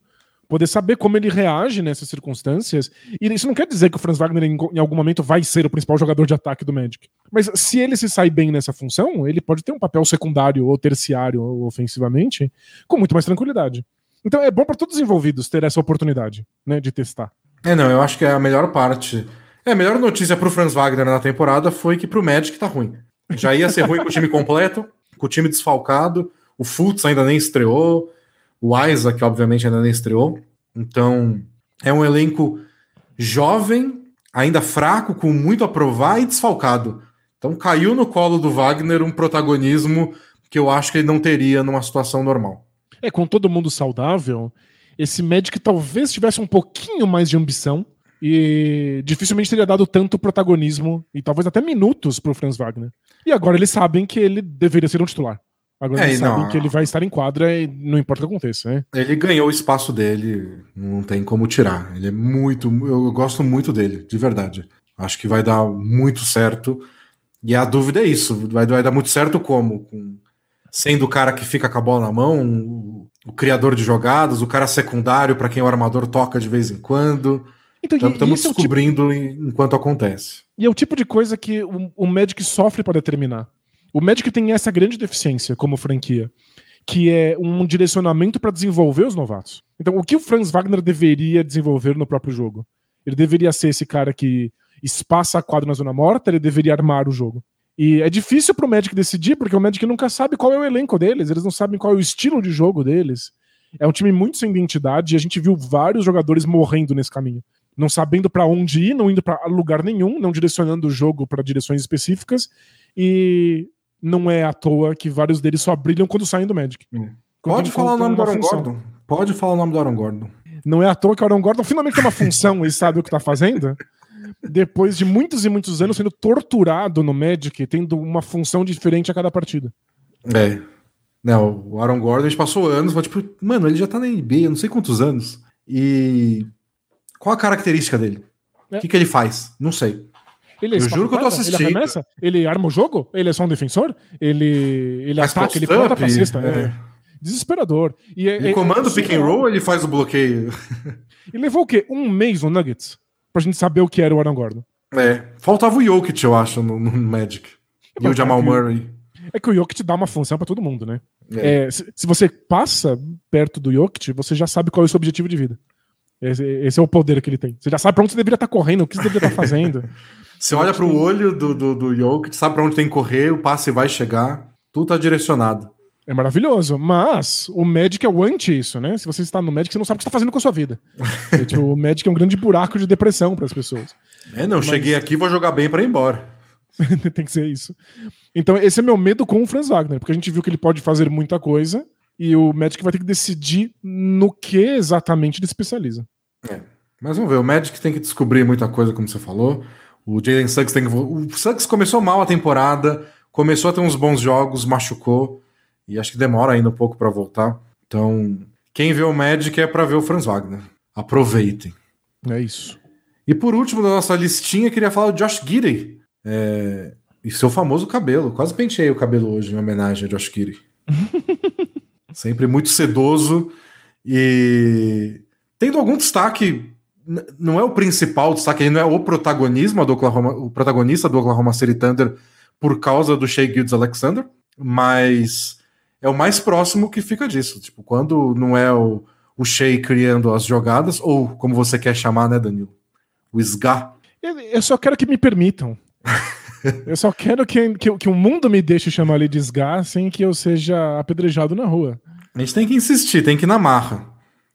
Poder saber como ele reage nessas circunstâncias. E isso não quer dizer que o Franz Wagner, em, em algum momento, vai ser o principal jogador de ataque do Magic. Mas se ele se sai bem nessa função, ele pode ter um papel secundário ou terciário ou ofensivamente com muito mais tranquilidade. Então é bom para todos os envolvidos ter essa oportunidade né, de testar. É, não, eu acho que é a melhor parte é, a melhor notícia pro Franz Wagner na temporada foi que pro Magic tá ruim. Já ia ser ruim com o time completo, com o time desfalcado, o Fultz ainda nem estreou, o Isaac, obviamente, ainda nem estreou. Então, é um elenco jovem, ainda fraco, com muito a provar e desfalcado. Então, caiu no colo do Wagner um protagonismo que eu acho que ele não teria numa situação normal. É, com todo mundo saudável, esse Magic talvez tivesse um pouquinho mais de ambição e dificilmente teria dado tanto protagonismo e talvez até minutos pro Franz Wagner. E agora eles sabem que ele deveria ser um titular. Agora é, eles não, sabem que ele vai estar em quadra e não importa o que aconteça, né? Ele ganhou o espaço dele, não tem como tirar. Ele é muito. Eu gosto muito dele, de verdade. Acho que vai dar muito certo. E a dúvida é isso: vai, vai dar muito certo como? Com, sendo o cara que fica com a bola na mão, o, o criador de jogadas, o cara secundário para quem o armador toca de vez em quando. Então, estamos descobrindo é tipo... enquanto acontece. E é o tipo de coisa que o, o Magic sofre para determinar. O Magic tem essa grande deficiência como franquia, que é um direcionamento para desenvolver os novatos. Então, o que o Franz Wagner deveria desenvolver no próprio jogo? Ele deveria ser esse cara que espaça a quadra na zona morta, ele deveria armar o jogo. E é difícil pro Magic decidir, porque o Magic nunca sabe qual é o elenco deles, eles não sabem qual é o estilo de jogo deles. É um time muito sem identidade e a gente viu vários jogadores morrendo nesse caminho. Não sabendo para onde ir, não indo para lugar nenhum, não direcionando o jogo para direções específicas. E não é à toa que vários deles só brilham quando saem do Magic. Hum. Pode falar o nome do Aaron Gordon. Pode falar o nome do Aaron Gordon. Não é à toa que o Aaron Gordon finalmente tem uma função e sabe o que tá fazendo. Depois de muitos e muitos anos sendo torturado no Magic, tendo uma função diferente a cada partida. É. Não, o Aaron Gordon, a gente passou anos, mas tipo, mano, ele já tá na NBA, não sei quantos anos. E qual a característica dele? O é. que, que ele faz? Não sei. Ele é eu juro que eu tô assistindo. Ele arremessa? Ele arma o jogo? Ele é só um defensor? Ele, ele ataca, ele conta pra cesta. É. É. Desesperador. E, ele é, comanda o pick and roll ou ele faz o bloqueio? Ele levou o quê? Um mês no Nuggets? Pra gente saber o que era o Aaron Gordon. É. Faltava o Jokic, eu acho, no, no Magic. E o Jamal Murray. É que o Jokic dá uma função para todo mundo, né? É. É, se, se, você passa perto do Jokic, você já sabe qual é o seu objetivo de vida. Esse, esse, é o poder que ele tem. Você já sabe pra onde você deveria estar tá correndo, o que você deveria estar tá fazendo. [laughs] Você olha para o olho do, do, do Jokic, sabe para onde tem que correr, o passe vai chegar, tudo tá direcionado. É maravilhoso, mas o Magic é o anti isso, né? Se você está no Magic, você não sabe o que está fazendo com a sua vida. [laughs] é, tipo, o Magic é um grande buraco de depressão para as pessoas. É, não, mas... cheguei aqui, vou jogar bem para ir embora. [laughs] tem que ser isso. Então, esse é meu medo com o Franz Wagner, porque a gente viu que ele pode fazer muita coisa e o Magic vai ter que decidir no que exatamente ele especializa. É. Mas vamos ver, o Magic tem que descobrir muita coisa, como você falou. O Jalen Suggs tem que. O Suggs começou mal a temporada, começou a ter uns bons jogos, machucou, e acho que demora ainda um pouco para voltar. Então, quem vê o Magic é para ver o Franz Wagner. Aproveitem. É isso. E por último da nossa listinha, queria falar do Josh Gidey. É... E seu famoso cabelo. Quase penteei o cabelo hoje em homenagem a Josh Gidey. [laughs] Sempre muito sedoso e tendo algum destaque não é o principal destaque, ele não é o protagonismo do Oklahoma, o protagonista do Oklahoma City Thunder por causa do Shea Gildes Alexander, mas é o mais próximo que fica disso. Tipo, quando não é o, o Shea criando as jogadas, ou como você quer chamar, né, Danilo? O SGA. Eu só quero que me permitam. [laughs] eu só quero que, que, que, o mundo me deixe chamar ele de SGA sem que eu seja apedrejado na rua. A gente tem que insistir, tem que ir na marra.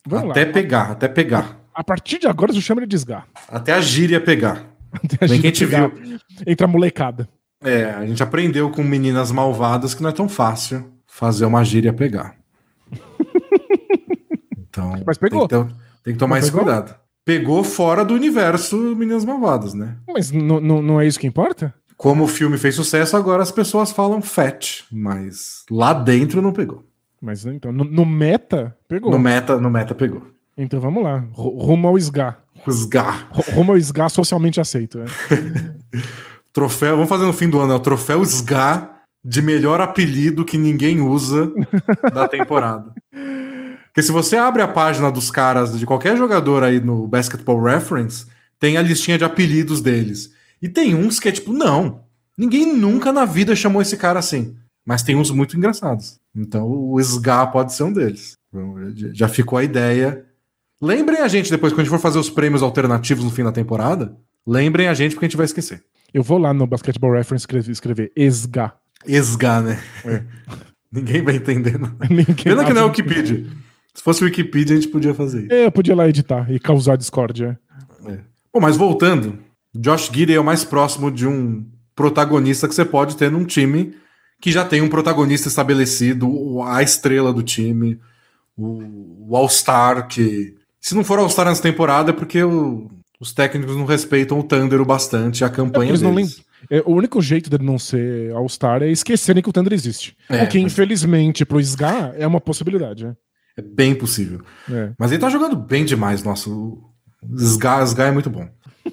Vamos até lá. pegar, até pegar. A partir de agora, eu chamo ele de Sgar. Até a gíria pegar. Até a gíria que pegar. viu. Entra a molecada. É, a gente aprendeu com meninas malvadas que não é tão fácil fazer uma gíria pegar. [laughs] Então, Mas pegou. Tem que, ter, tem que tomar esse cuidado. Pegou fora do universo Meninas Malvadas, né? Mas não é isso que importa? Como o filme fez sucesso, agora as pessoas falam fat, mas lá dentro não pegou. Mas então, no, no meta, pegou. No meta, no meta pegou. Então vamos lá. Rumo ao SGA. SGA. Rumo ao SGA socialmente aceito. É. [laughs] troféu, vamos fazer no fim do ano, é o troféu SGA de melhor apelido que ninguém usa da [laughs] temporada. Porque se você abre a página dos caras, de qualquer jogador aí no Basketball Reference, tem a listinha de apelidos deles. E tem uns que é tipo, não, ninguém nunca na vida chamou esse cara assim. Mas tem uns muito engraçados. Então o SGA pode ser um deles. Já ficou a ideia Lembrem a gente depois, quando a gente for fazer os prêmios alternativos no fim da temporada. Lembrem a gente, porque a gente vai esquecer. Eu vou lá no Basketball Reference escrever, escrever ESGA. ESGA, né? É. [laughs] Ninguém vai entender. [laughs] Ninguém Pena que não é o Wikipedia. Se fosse o Wikipedia, a gente podia fazer isso. É, eu podia lá editar e causar discórdia. É. Bom, mas voltando, Josh Gidey é o mais próximo de um protagonista que você pode ter num time que já tem um protagonista estabelecido, a estrela do time, o, o All-Star que se não for All-Star nessa temporada é porque o, os técnicos não respeitam o Thunder o bastante, a campanha é deles. É, o único jeito dele não ser All-Star é esquecerem que o Thunder existe. É, o que, mas... infelizmente, pro SGA é uma possibilidade. Né? É bem possível. É. Mas ele tá jogando bem demais, nossa. O SGA, SGA é muito bom.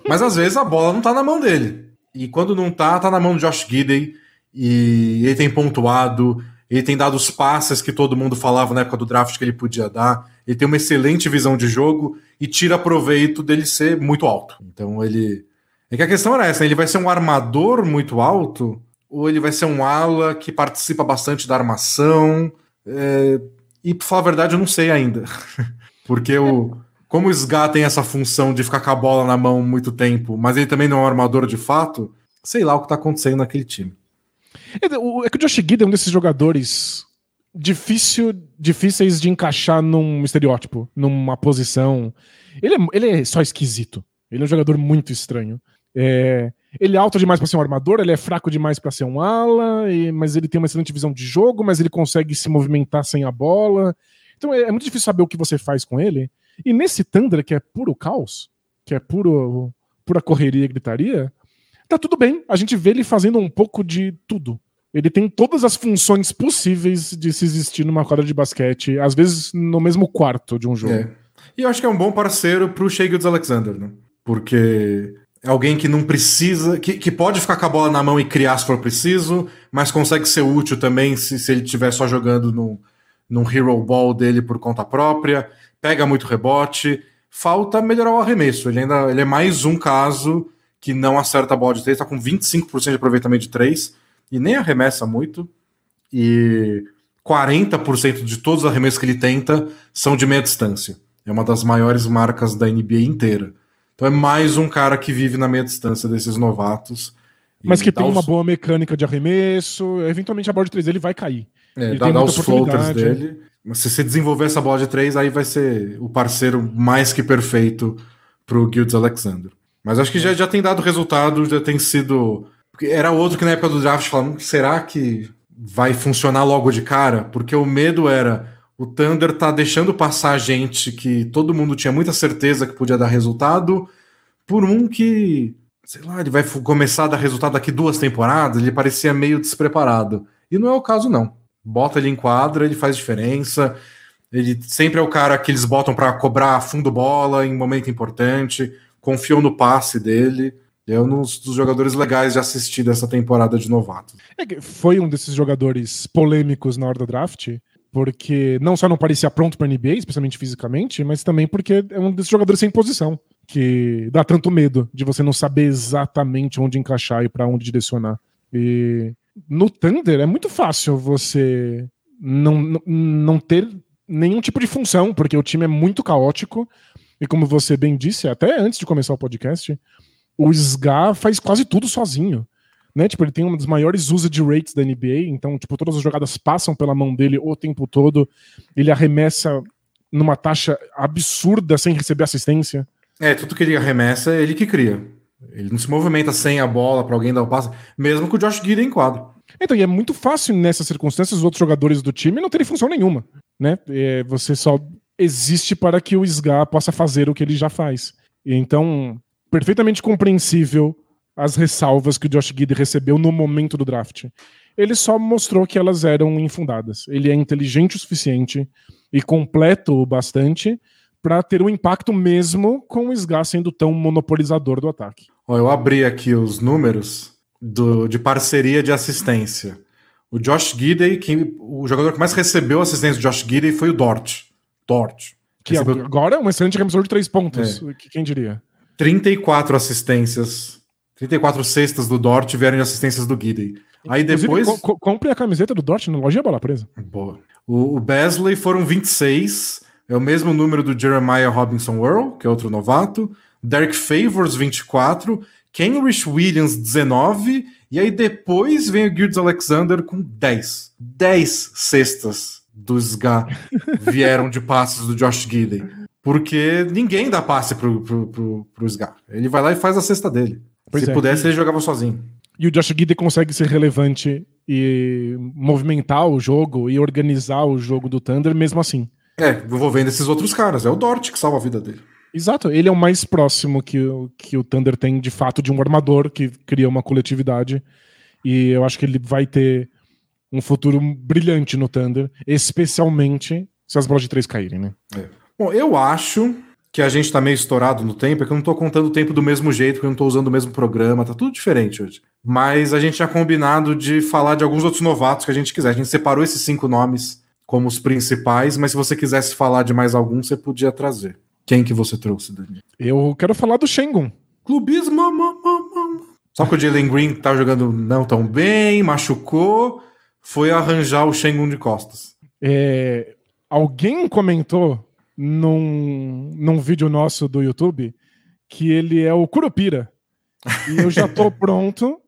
Mas às vezes a bola não tá na mão dele. E quando não tá, tá na mão do Josh Gidey. E ele tem pontuado, ele tem dado os passes que todo mundo falava na época do draft que ele podia dar. Ele tem uma excelente visão de jogo e tira proveito dele ser muito alto. Então ele. É que a questão era essa: ele vai ser um armador muito alto ou ele vai ser um ala que participa bastante da armação? É... E, pra falar a verdade, eu não sei ainda. [laughs] Porque o. Como o Sga tem essa função de ficar com a bola na mão muito tempo, mas ele também não é um armador de fato, sei lá o que tá acontecendo naquele time. É, é que o Josh Giddey é um desses jogadores difícil, difíceis de encaixar num estereótipo, numa posição. Ele é, ele é só esquisito. Ele é um jogador muito estranho. É, ele é alto demais para ser um armador, ele é fraco demais para ser um ala, e, mas ele tem uma excelente visão de jogo, mas ele consegue se movimentar sem a bola. Então é, é, muito difícil saber o que você faz com ele. E nesse Thunder, que é puro caos, que é puro, pura correria e gritaria, tá tudo bem. A gente vê ele fazendo um pouco de tudo. Ele tem todas as funções possíveis de se existir numa quadra de basquete, às vezes no mesmo quarto de um jogo. É. E eu acho que é um bom parceiro pro Shea Alexander, né? Porque é alguém que não precisa, que, que pode ficar com a bola na mão e criar se for preciso, mas consegue ser útil também se, se ele estiver só jogando num hero ball dele por conta própria, pega muito rebote. Falta melhorar o arremesso. Ele ainda ele é mais um caso que não acerta a bola de 3, está com 25% de aproveitamento de 3 e nem arremessa muito. E 40% de todos os arremessos que ele tenta são de meia distância. É uma das maiores marcas da NBA inteira. Então é mais um cara que vive na meia distância desses novatos. Mas que tem os... uma boa mecânica de arremesso, eventualmente a bola de três dele vai cair. É, dá, dá os floaters dele. Mas se você desenvolver essa bola de três, aí vai ser o parceiro mais que perfeito pro Guilds Alexander. Mas acho que já, já tem dado resultado, já tem sido. Era outro que na época do draft falando, será que vai funcionar logo de cara? Porque o medo era o Thunder tá deixando passar gente que todo mundo tinha muita certeza que podia dar resultado por um que, sei lá, ele vai começar a dar resultado daqui duas temporadas, ele parecia meio despreparado. E não é o caso, não. Bota ele em quadra, ele faz diferença. Ele sempre é o cara que eles botam para cobrar fundo bola em momento importante, confiam no passe dele. É um dos jogadores legais de assistir dessa temporada de novato. É foi um desses jogadores polêmicos na hora do draft, porque não só não parecia pronto para NBA, especialmente fisicamente, mas também porque é um desses jogadores sem posição, que dá tanto medo de você não saber exatamente onde encaixar e para onde direcionar. E no Thunder é muito fácil você não, não ter nenhum tipo de função, porque o time é muito caótico. E como você bem disse, até antes de começar o podcast, o SGA faz quase tudo sozinho né? Tipo, ele tem uma das maiores usage rates da NBA, então, tipo, todas as jogadas passam pela mão dele o tempo todo. Ele arremessa numa taxa absurda sem receber assistência. É, tudo que ele arremessa é ele que cria. Ele não se movimenta sem a bola para alguém dar o passe, mesmo com o Josh Giddey em quadro. Então, e é muito fácil nessas circunstâncias os outros jogadores do time não terem função nenhuma, né? É, você só existe para que o SGA possa fazer o que ele já faz. Então, perfeitamente compreensível as ressalvas que o Josh Giddy recebeu no momento do draft. Ele só mostrou que elas eram infundadas. Ele é inteligente o suficiente e completo o bastante para ter um impacto mesmo com o Sgar sendo tão monopolizador do ataque. Eu abri aqui os números do, de parceria de assistência. O Josh Gidey, que, o jogador que mais recebeu assistência do Josh Gidey foi o Dort. Dort. Que recebeu... agora é um excelente remissor de três pontos. É. Quem diria? 34 assistências 34 cestas do Dort vieram de assistências do Guidey. Aí depois. Co compre a camiseta do Dort na loja Bola Presa. Boa. O, o Besley foram 26, é o mesmo número do Jeremiah Robinson Earl, que é outro novato. Derek Favors, 24. Kenrich Williams, 19. E aí depois vem o Gildes Alexander com 10. 10 cestas do SGA [laughs] vieram de passes do Josh Gidey. Porque ninguém dá passe pro, pro, pro, pro SGA. Ele vai lá e faz a cesta dele. Pois Se é, pudesse, ele jogava sozinho. E o Josh Gidey consegue ser relevante e movimentar o jogo e organizar o jogo do Thunder mesmo assim. É, envolvendo esses outros caras. É o Dort que salva a vida dele. Exato, ele é o mais próximo que, que o Thunder tem de fato de um armador que cria uma coletividade. E eu acho que ele vai ter um futuro brilhante no Thunder, especialmente se as bolas de três caírem, né? É. Bom, eu acho que a gente tá meio estourado no tempo é que eu não tô contando o tempo do mesmo jeito, porque eu não tô usando o mesmo programa, tá tudo diferente hoje. Mas a gente tinha combinado de falar de alguns outros novatos que a gente quiser. A gente separou esses cinco nomes como os principais, mas se você quisesse falar de mais algum, você podia trazer. Quem que você trouxe, Dani? Eu quero falar do Shengun. Clubismo. Só que o Jalen Green tá jogando não tão bem, machucou, foi arranjar o Shengun de costas. É, alguém comentou num, num vídeo nosso do YouTube que ele é o Curupira. E eu já tô [laughs] pronto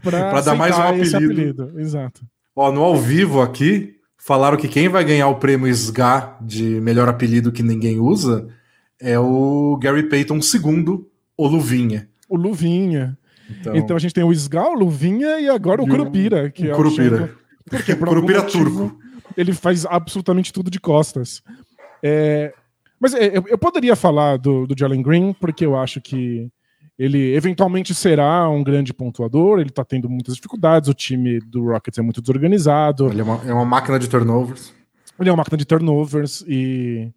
para dar mais um apelido. apelido. Exato. Ó, no ao vivo aqui, falaram que quem vai ganhar o prêmio SGA de melhor apelido que ninguém usa é o Gary Payton II, o Luvinha. O Luvinha. Então, então a gente tem o SGA, o Luvinha e agora o Curupira. Que o é Curupira. O Porque, Curupira turco. Ele faz absolutamente tudo de costas. É, mas é, eu, eu, poderia falar do, do Jalen Green, porque eu acho que ele eventualmente será um grande pontuador, ele tá tendo muitas dificuldades, o time do Rockets é muito desorganizado. Ele é uma, é uma máquina de turnovers. Ele é uma máquina de turnovers e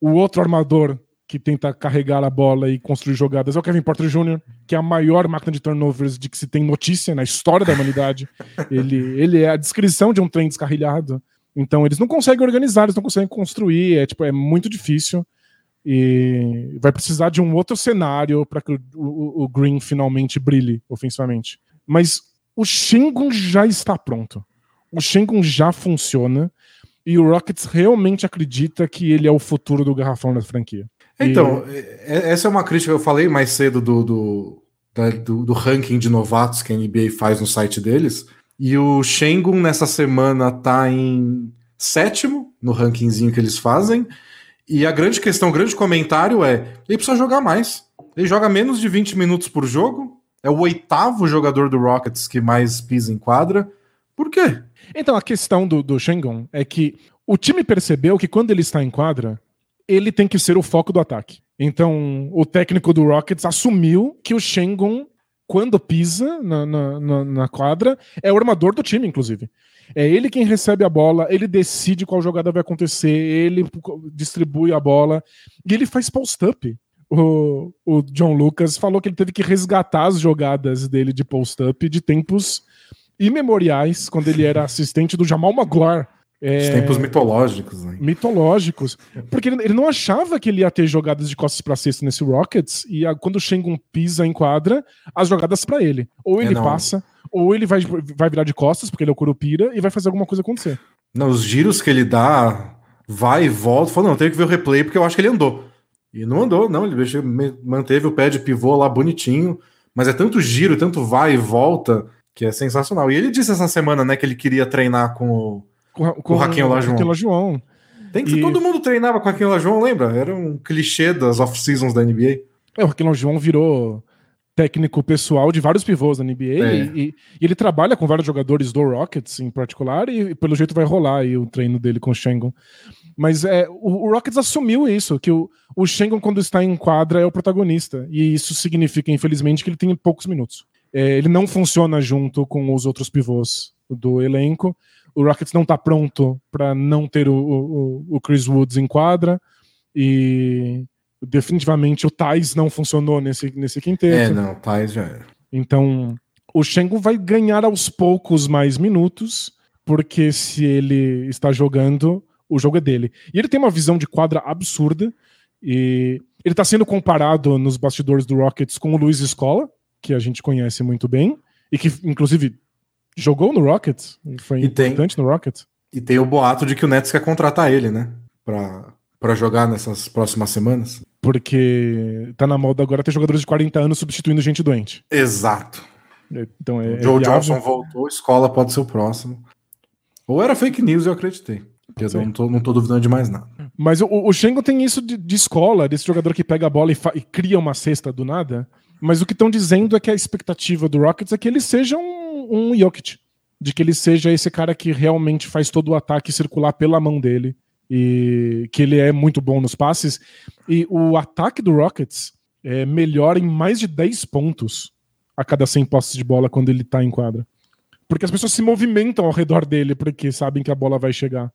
o outro armador que tenta carregar a bola e construir jogadas é o Kevin Porter Jr., que é a maior máquina de turnovers de que se tem notícia na história da humanidade. [laughs] ele, ele é a descrição de um trem descarrilhado. Então eles não conseguem organizar, eles não conseguem construir, é tipo é muito difícil e vai precisar de um outro cenário para que o, o, o, Green finalmente brilhe ofensivamente. Mas o Shingun já está pronto. O Shingun já funciona e o Rockets realmente acredita que ele é o futuro do garrafão da franquia. Então, e... É, essa é uma crítica que eu falei mais cedo do, do, do, do ranking de novatos que a NBA faz no site deles. E o Shengun nessa semana tá em sétimo no rankingzinho que eles fazem. E a grande questão, o grande comentário é: ele precisa jogar mais. Ele joga menos de 20 minutos por jogo. É o oitavo jogador do Rockets que mais pisa em quadra. Por quê? Então, a questão do, do Shengun é que o time percebeu que quando ele está em quadra, ele tem que ser o foco do ataque. Então, o técnico do Rockets assumiu que o Shengun quando pisa na, na, na, quadra, é o armador do time, inclusive. É ele quem recebe a bola, ele decide qual jogada vai acontecer, ele distribui a bola e ele faz post-up. O, o John Lucas falou que ele teve que resgatar as jogadas dele de post-up de tempos imemoriais, quando ele era assistente do Jamal Magloire é... Os tempos mitológicos, né? Mitológicos. Porque ele, ele, não achava que ele ia ter jogadas de costas para cesta nesse Rockets, e a, quando o Shengun pisa em quadra, as jogadas para ele. Ou ele é, passa, ou ele vai, vai virar de costas, porque ele é o Curupira, e vai fazer alguma coisa acontecer. Não, os giros que ele dá, vai e volta, falou, não, tenho que ver o replay, porque eu acho que ele andou. E não andou, não, ele manteve o pé de pivô lá bonitinho, mas é tanto giro, tanto vai e volta, que é sensacional. E ele disse essa semana, né, que ele queria treinar com o com, com o Raquinho Lajoão. Tem que e... todo mundo treinava com o Raquinho Lajoão, lembra? Era um clichê das off-seasons da NBA. É, o Raquinho Lajoão virou técnico pessoal de vários pivôs da NBA é. e, e, ele trabalha com vários jogadores do Rockets em particular e, pelo jeito vai rolar aí o treino dele com o Shengun. Mas é, o, o, Rockets assumiu isso, que o, o Shengun quando está em quadra é o protagonista e isso significa infelizmente que ele tem poucos minutos. É, ele não funciona junto com os outros pivôs do elenco o Rockets não está pronto para não ter o, o, o, Chris Woods em quadra e definitivamente o Thais não funcionou nesse, nesse quinteto. É, não, o Thais já era. Então, o Shengo vai ganhar aos poucos mais minutos, porque se ele está jogando, o jogo é dele. E ele tem uma visão de quadra absurda, e ele está sendo comparado nos bastidores do Rockets com o Luiz Escola, que a gente conhece muito bem, e que, inclusive, Jogou no Rockets? Foi e importante tem, no Rockets? E tem o boato de que o Nets quer contratar ele, né? Pra, pra jogar nessas próximas semanas. Porque tá na moda agora ter jogadores de 40 anos substituindo gente doente. Exato. Então é, Joe é Johnson voltou, escola pode ser o próximo. Ou era fake news, eu acreditei. Porque eu não tô, não tô duvidando de mais nada. Mas o, o tem isso de, de, escola, desse jogador que pega a bola e, e cria uma cesta do nada. Mas o que estão dizendo é que a expectativa do Rockets é que ele seja um um Jokic. De que ele seja esse cara que realmente faz todo o ataque circular pela mão dele. E que ele é muito bom nos passes. E o ataque do Rockets é melhor em mais de 10 pontos a cada 100 posses de bola quando ele tá em quadra. Porque as pessoas se movimentam ao redor dele porque sabem que a bola vai chegar.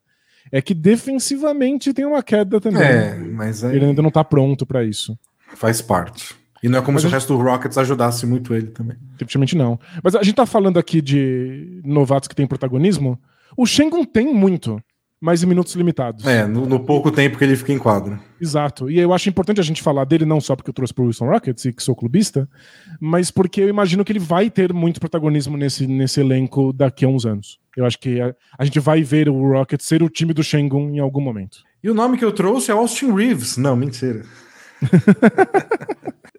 É que defensivamente tem uma queda também. É, mas aí Ele ainda não tá pronto pra isso. faz parte. E não é como Mas se o a resto do Rockets ajudasse muito ele também. Definitivamente não. Mas a gente tá falando aqui de novatos que têm protagonismo. O Shengun tem muito, mas em minutos limitados. É, no, no pouco tempo que ele fica em quadra. Exato. E eu acho importante a gente falar dele, não só porque eu trouxe pro Wilson Rockets e que sou clubista, mas porque eu imagino que ele vai ter muito protagonismo nesse, nesse elenco daqui a uns anos. Eu acho que a, a gente vai ver o Rockets ser o time do Shengun em algum momento. E o nome que eu trouxe é Austin Reeves. Não, mentira. [laughs]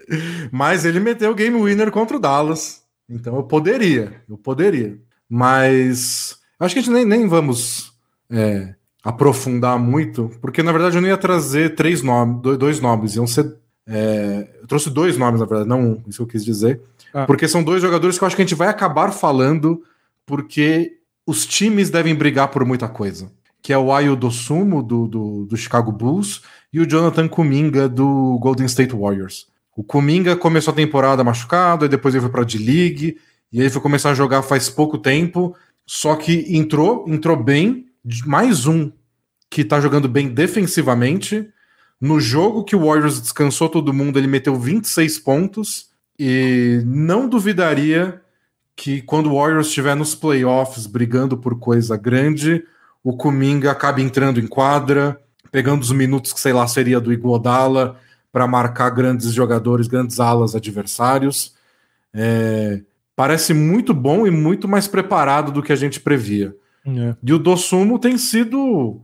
Mas ele meteu o game winner contra o Dallas. Então eu poderia, eu poderia. Mas acho que a gente nem, nem vamos é, aprofundar muito, porque na verdade eu não ia trazer três nomes, dois, dois nomes, iam ser. é, eu trouxe dois nomes, na verdade, não um, isso que eu quis dizer. Ah. Porque são dois jogadores que eu acho que a gente vai acabar falando, porque os times devem brigar por muita coisa. Que é o Ayo Dosumo, do, do, do Chicago Bulls, e o Jonathan Kuminga, do Golden State Warriors. O Kuminga começou a temporada machucado, aí depois ele foi pra D-League, e aí foi começar a jogar faz pouco tempo, só que entrou, entrou bem, mais um que tá jogando bem defensivamente. No jogo que o Warriors descansou todo mundo, ele meteu 26 pontos, e não duvidaria que quando o Warriors estiver nos playoffs brigando por coisa grande, o Kuminga acabe entrando em quadra, pegando os minutos que sei lá seria do Iguodala para marcar grandes jogadores, grandes alas adversários. É, parece muito bom e muito mais preparado do que a gente previa. É. E o Dossumo tem sido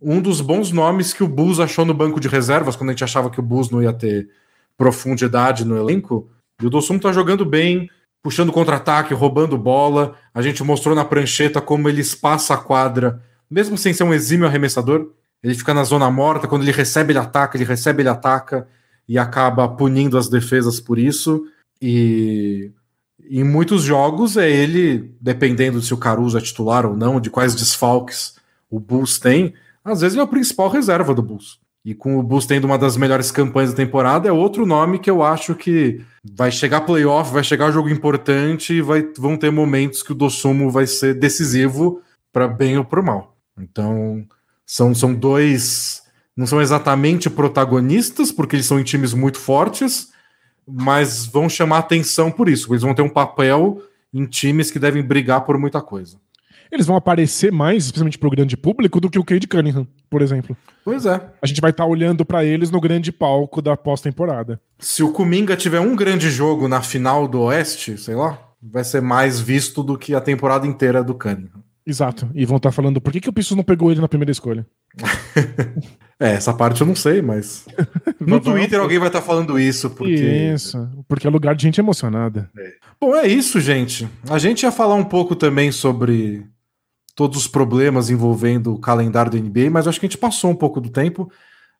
um dos bons nomes que o Bulls achou no banco de reservas, quando a gente achava que o Bulls não ia ter profundidade no elenco. E o Dossumo tá jogando bem, puxando contra-ataque, roubando bola. A gente mostrou na prancheta como ele espaça a quadra, mesmo sem ser um exímio arremessador. Ele fica na zona morta, quando ele recebe, ele ataca, ele recebe, ele ataca, e acaba punindo as defesas por isso. E em muitos jogos é ele, dependendo se o Caruso é titular ou não, de quais desfalques o Bulls tem, às vezes ele é o principal reserva do Bulls. E com o Bulls tendo uma das melhores campanhas da temporada, é outro nome que eu acho que vai chegar playoff, vai chegar jogo importante e vai, vão ter momentos que o Dossumo vai ser decisivo para bem ou para mal. Então, são, são dois. Não são exatamente protagonistas, porque eles são em times muito fortes, mas vão chamar atenção por isso. Eles vão ter um papel em times que devem brigar por muita coisa. Eles vão aparecer mais, especialmente pro grande público, do que o Cade Cunningham, por exemplo. Pois é. A gente vai estar olhando pra eles no grande palco da pós-temporada. Se o Kuminga tiver um grande jogo na final do Oeste, sei lá, vai ser mais visto do que a temporada inteira do Cunningham. Exato. E vão estar falando, por que, que o Pissus não pegou ele na primeira escolha? [laughs] É, essa parte eu não sei, mas. [laughs] No Twitter alguém vai estar falando isso, porque. Isso, porque é lugar de gente emocionada. Bom, é isso, gente. A gente ia falar um pouco também sobre todos os problemas envolvendo o calendário do NBA, mas acho que a gente passou um pouco do tempo.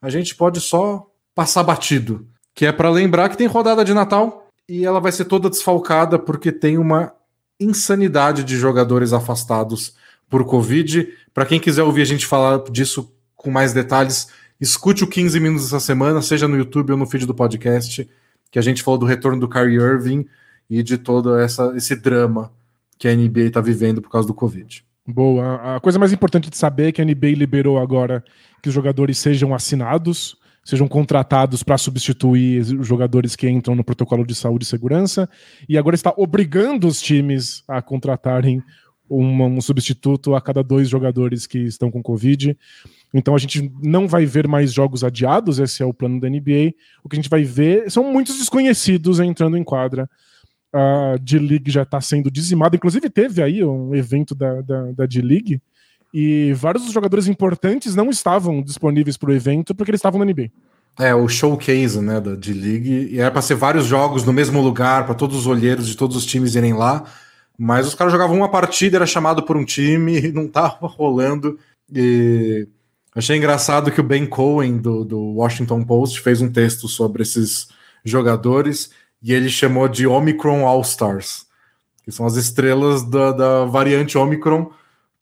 A gente pode só passar batido, que é para lembrar que tem rodada de Natal e ela vai ser toda desfalcada porque tem uma insanidade de jogadores afastados por Covid. Para quem quiser ouvir a gente falar disso com mais detalhes, escute o 15 minutos essa semana, seja no YouTube ou no feed do podcast, que a gente falou do retorno do Kyrie Irving e de todo essa, esse drama que a NBA está vivendo por causa do Covid. Boa. A coisa mais importante de saber é que a NBA liberou agora que os jogadores sejam assinados, sejam contratados para substituir os jogadores que entram no protocolo de saúde e segurança, e agora está obrigando os times a contratarem uma- um substituto a cada dois jogadores que estão com Covid. Então a gente não vai ver mais jogos adiados, esse é o plano da NBA. O que a gente vai ver são muitos desconhecidos entrando em quadra. A D-League já está sendo dizimada. Inclusive, teve aí um evento da, da, da D-League e vários dos jogadores importantes não estavam disponíveis para o evento porque eles estavam na NBA. É, o showcase, né, da D-League, e era para ser vários jogos no mesmo lugar, para todos os olheiros de todos os times irem lá, mas os caras jogavam uma partida, era chamado por um time, [laughs] e não tava rolando, e achei engraçado que o Ben Cohen, do, do Washington Post, fez um texto sobre esses jogadores, e ele chamou de Omicron All-Stars, que são as estrelas da, da variante Omicron,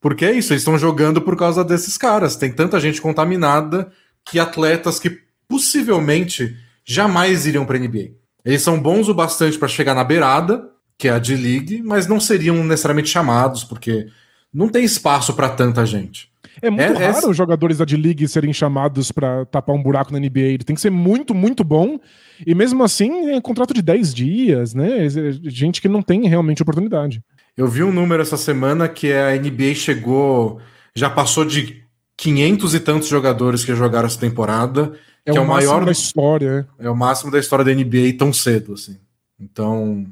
porque é isso, eles estão jogando por causa desses caras, tem tanta gente contaminada que atletas que possivelmente jamais iriam para NBA. Eles são bons o bastante para chegar na beirada, que é a D-League, mas não seriam necessariamente chamados, porque não tem espaço para tanta gente. É muito É- raro essa- os jogadores da D-League serem chamados pra tapar um buraco na NBA. Ele tem que ser muito, muito bom. E mesmo assim, é contrato de 10 dias, né? É Gente que não tem realmente oportunidade. Eu vi um número essa semana que a NBA chegou, já passou de 500 e tantos jogadores que jogaram essa temporada, É que o, é o máximo maior da história. É o máximo da história da NBA tão cedo, assim. Então,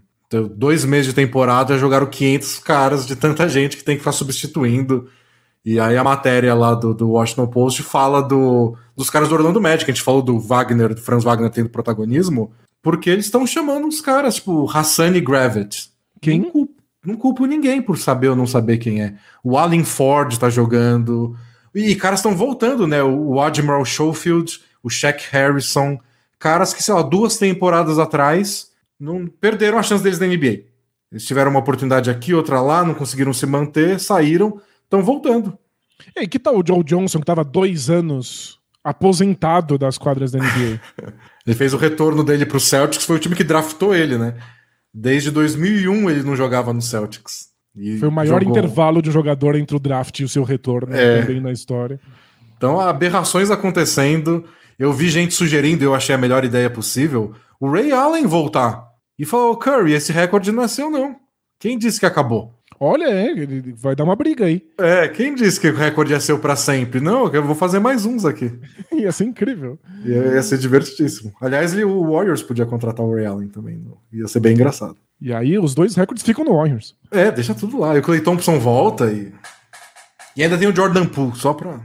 dois meses de temporada, já jogaram 500 caras de tanta gente que tem que ficar substituindo. E aí a matéria lá do, do Washington Post fala do, dos caras do Orlando Magic. A gente falou do Wagner, do Franz Wagner tendo protagonismo, porque eles estão chamando uns caras, tipo, Hassan e Gravett. Quem? Não culpo, ninguém por saber ou não saber quem é. O Allen Ford tá jogando. E caras estão voltando, né? O o Admiral Schofield, o Shaq Harrison. Caras que, sei lá, duas temporadas atrás não perderam a chance deles na NBA. Eles tiveram uma oportunidade aqui, outra lá, não conseguiram se manter, saíram, estão voltando. E que tal o Joe Johnson, que tava dois anos aposentado das quadras da NBA? [laughs] Ele fez o retorno dele pro Celtics, foi o time que draftou ele, né? Desde 2001 ele não jogava no Celtics. Foi o maior jogou. intervalo de um jogador entre o draft e o seu retorno É. também na história. Então, aberrações acontecendo. Eu vi gente sugerindo, eu achei a melhor ideia possível, o Ray Allen voltar. E falou, Curry, esse recorde não é seu, não. Quem disse que acabou? Olha, é, ele vai dar uma briga aí. É, quem disse que o recorde ia ser pra sempre? Não, eu vou fazer mais uns aqui. [laughs] Ia ser incrível. Ia, ia ser divertidíssimo. Aliás, o Warriors podia contratar o Ray Allen também. Ia ser bem engraçado. E aí os dois recordes ficam no Warriors. É, deixa tudo lá. E o Clay Thompson volta e. E ainda tem o Jordan Poole, só pra.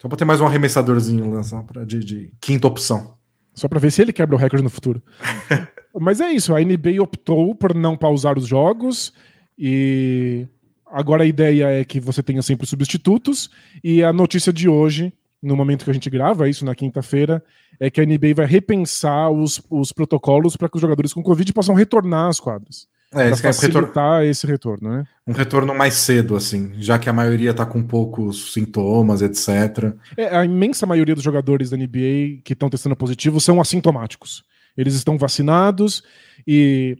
Só pra ter mais um arremessadorzinho lá, só pra, de, de quinta opção. Só pra ver se ele quebra o recorde no futuro. [laughs] Mas é isso, a NBA optou por não pausar os jogos e agora a ideia é que você tenha sempre substitutos e a notícia de hoje, no momento que a gente grava isso na quinta-feira, é que a NBA vai repensar os, os protocolos para que os jogadores com Covid possam retornar às quadras. É, Para querem retor- facilitar esse retorno, né? um retorno mais cedo, assim, já que a maioria tá com poucos sintomas, etc. É, a imensa maioria dos jogadores da NBA que estão testando positivo são assintomáticos. Eles estão vacinados e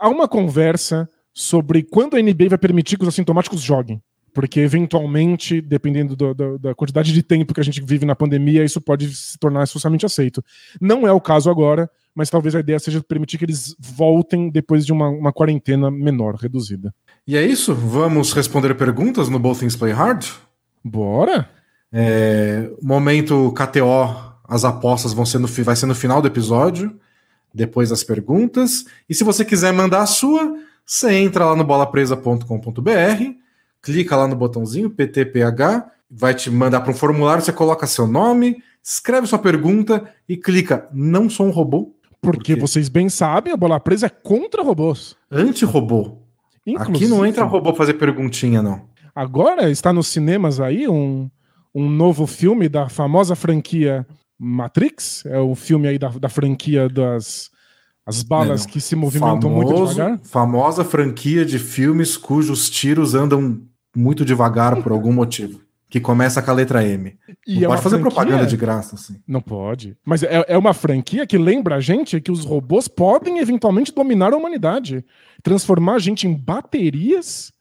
há uma conversa sobre quando a NBA vai permitir que os assintomáticos joguem. Porque, eventualmente, dependendo do- do- da quantidade de tempo que a gente vive na pandemia, isso pode se tornar socialmente aceito. Não é o caso agora, mas talvez a ideia seja permitir que eles voltem depois de uma, uma quarentena menor, reduzida. E é isso? Vamos responder perguntas no Both Things Play Hard? Bora? É, momento KTO, as apostas vão ser no, vai ser no final do episódio, depois das perguntas. E se você quiser mandar a sua, você entra lá no bolapresa.com.br, clica lá no botãozinho PTPH, vai te mandar para um formulário, você coloca seu nome, escreve sua pergunta e clica Não sou um robô, Porque vocês bem sabem, a bola presa é contra robôs. anti-robô. Aqui não entra robô fazer perguntinha, não. Agora está nos cinemas aí um, um novo filme da famosa franquia Matrix. É o filme aí da, da franquia das as balas Não, que se movimentam muito Famoso- devagar. Famosa franquia de filmes cujos tiros andam muito devagar por algum motivo. Que começa com a letra M. E não é pode fazer franquia- propaganda de graça, assim. Não pode. Mas é, é uma franquia que lembra a gente que os robôs podem eventualmente dominar a humanidade. Transformar a gente em baterias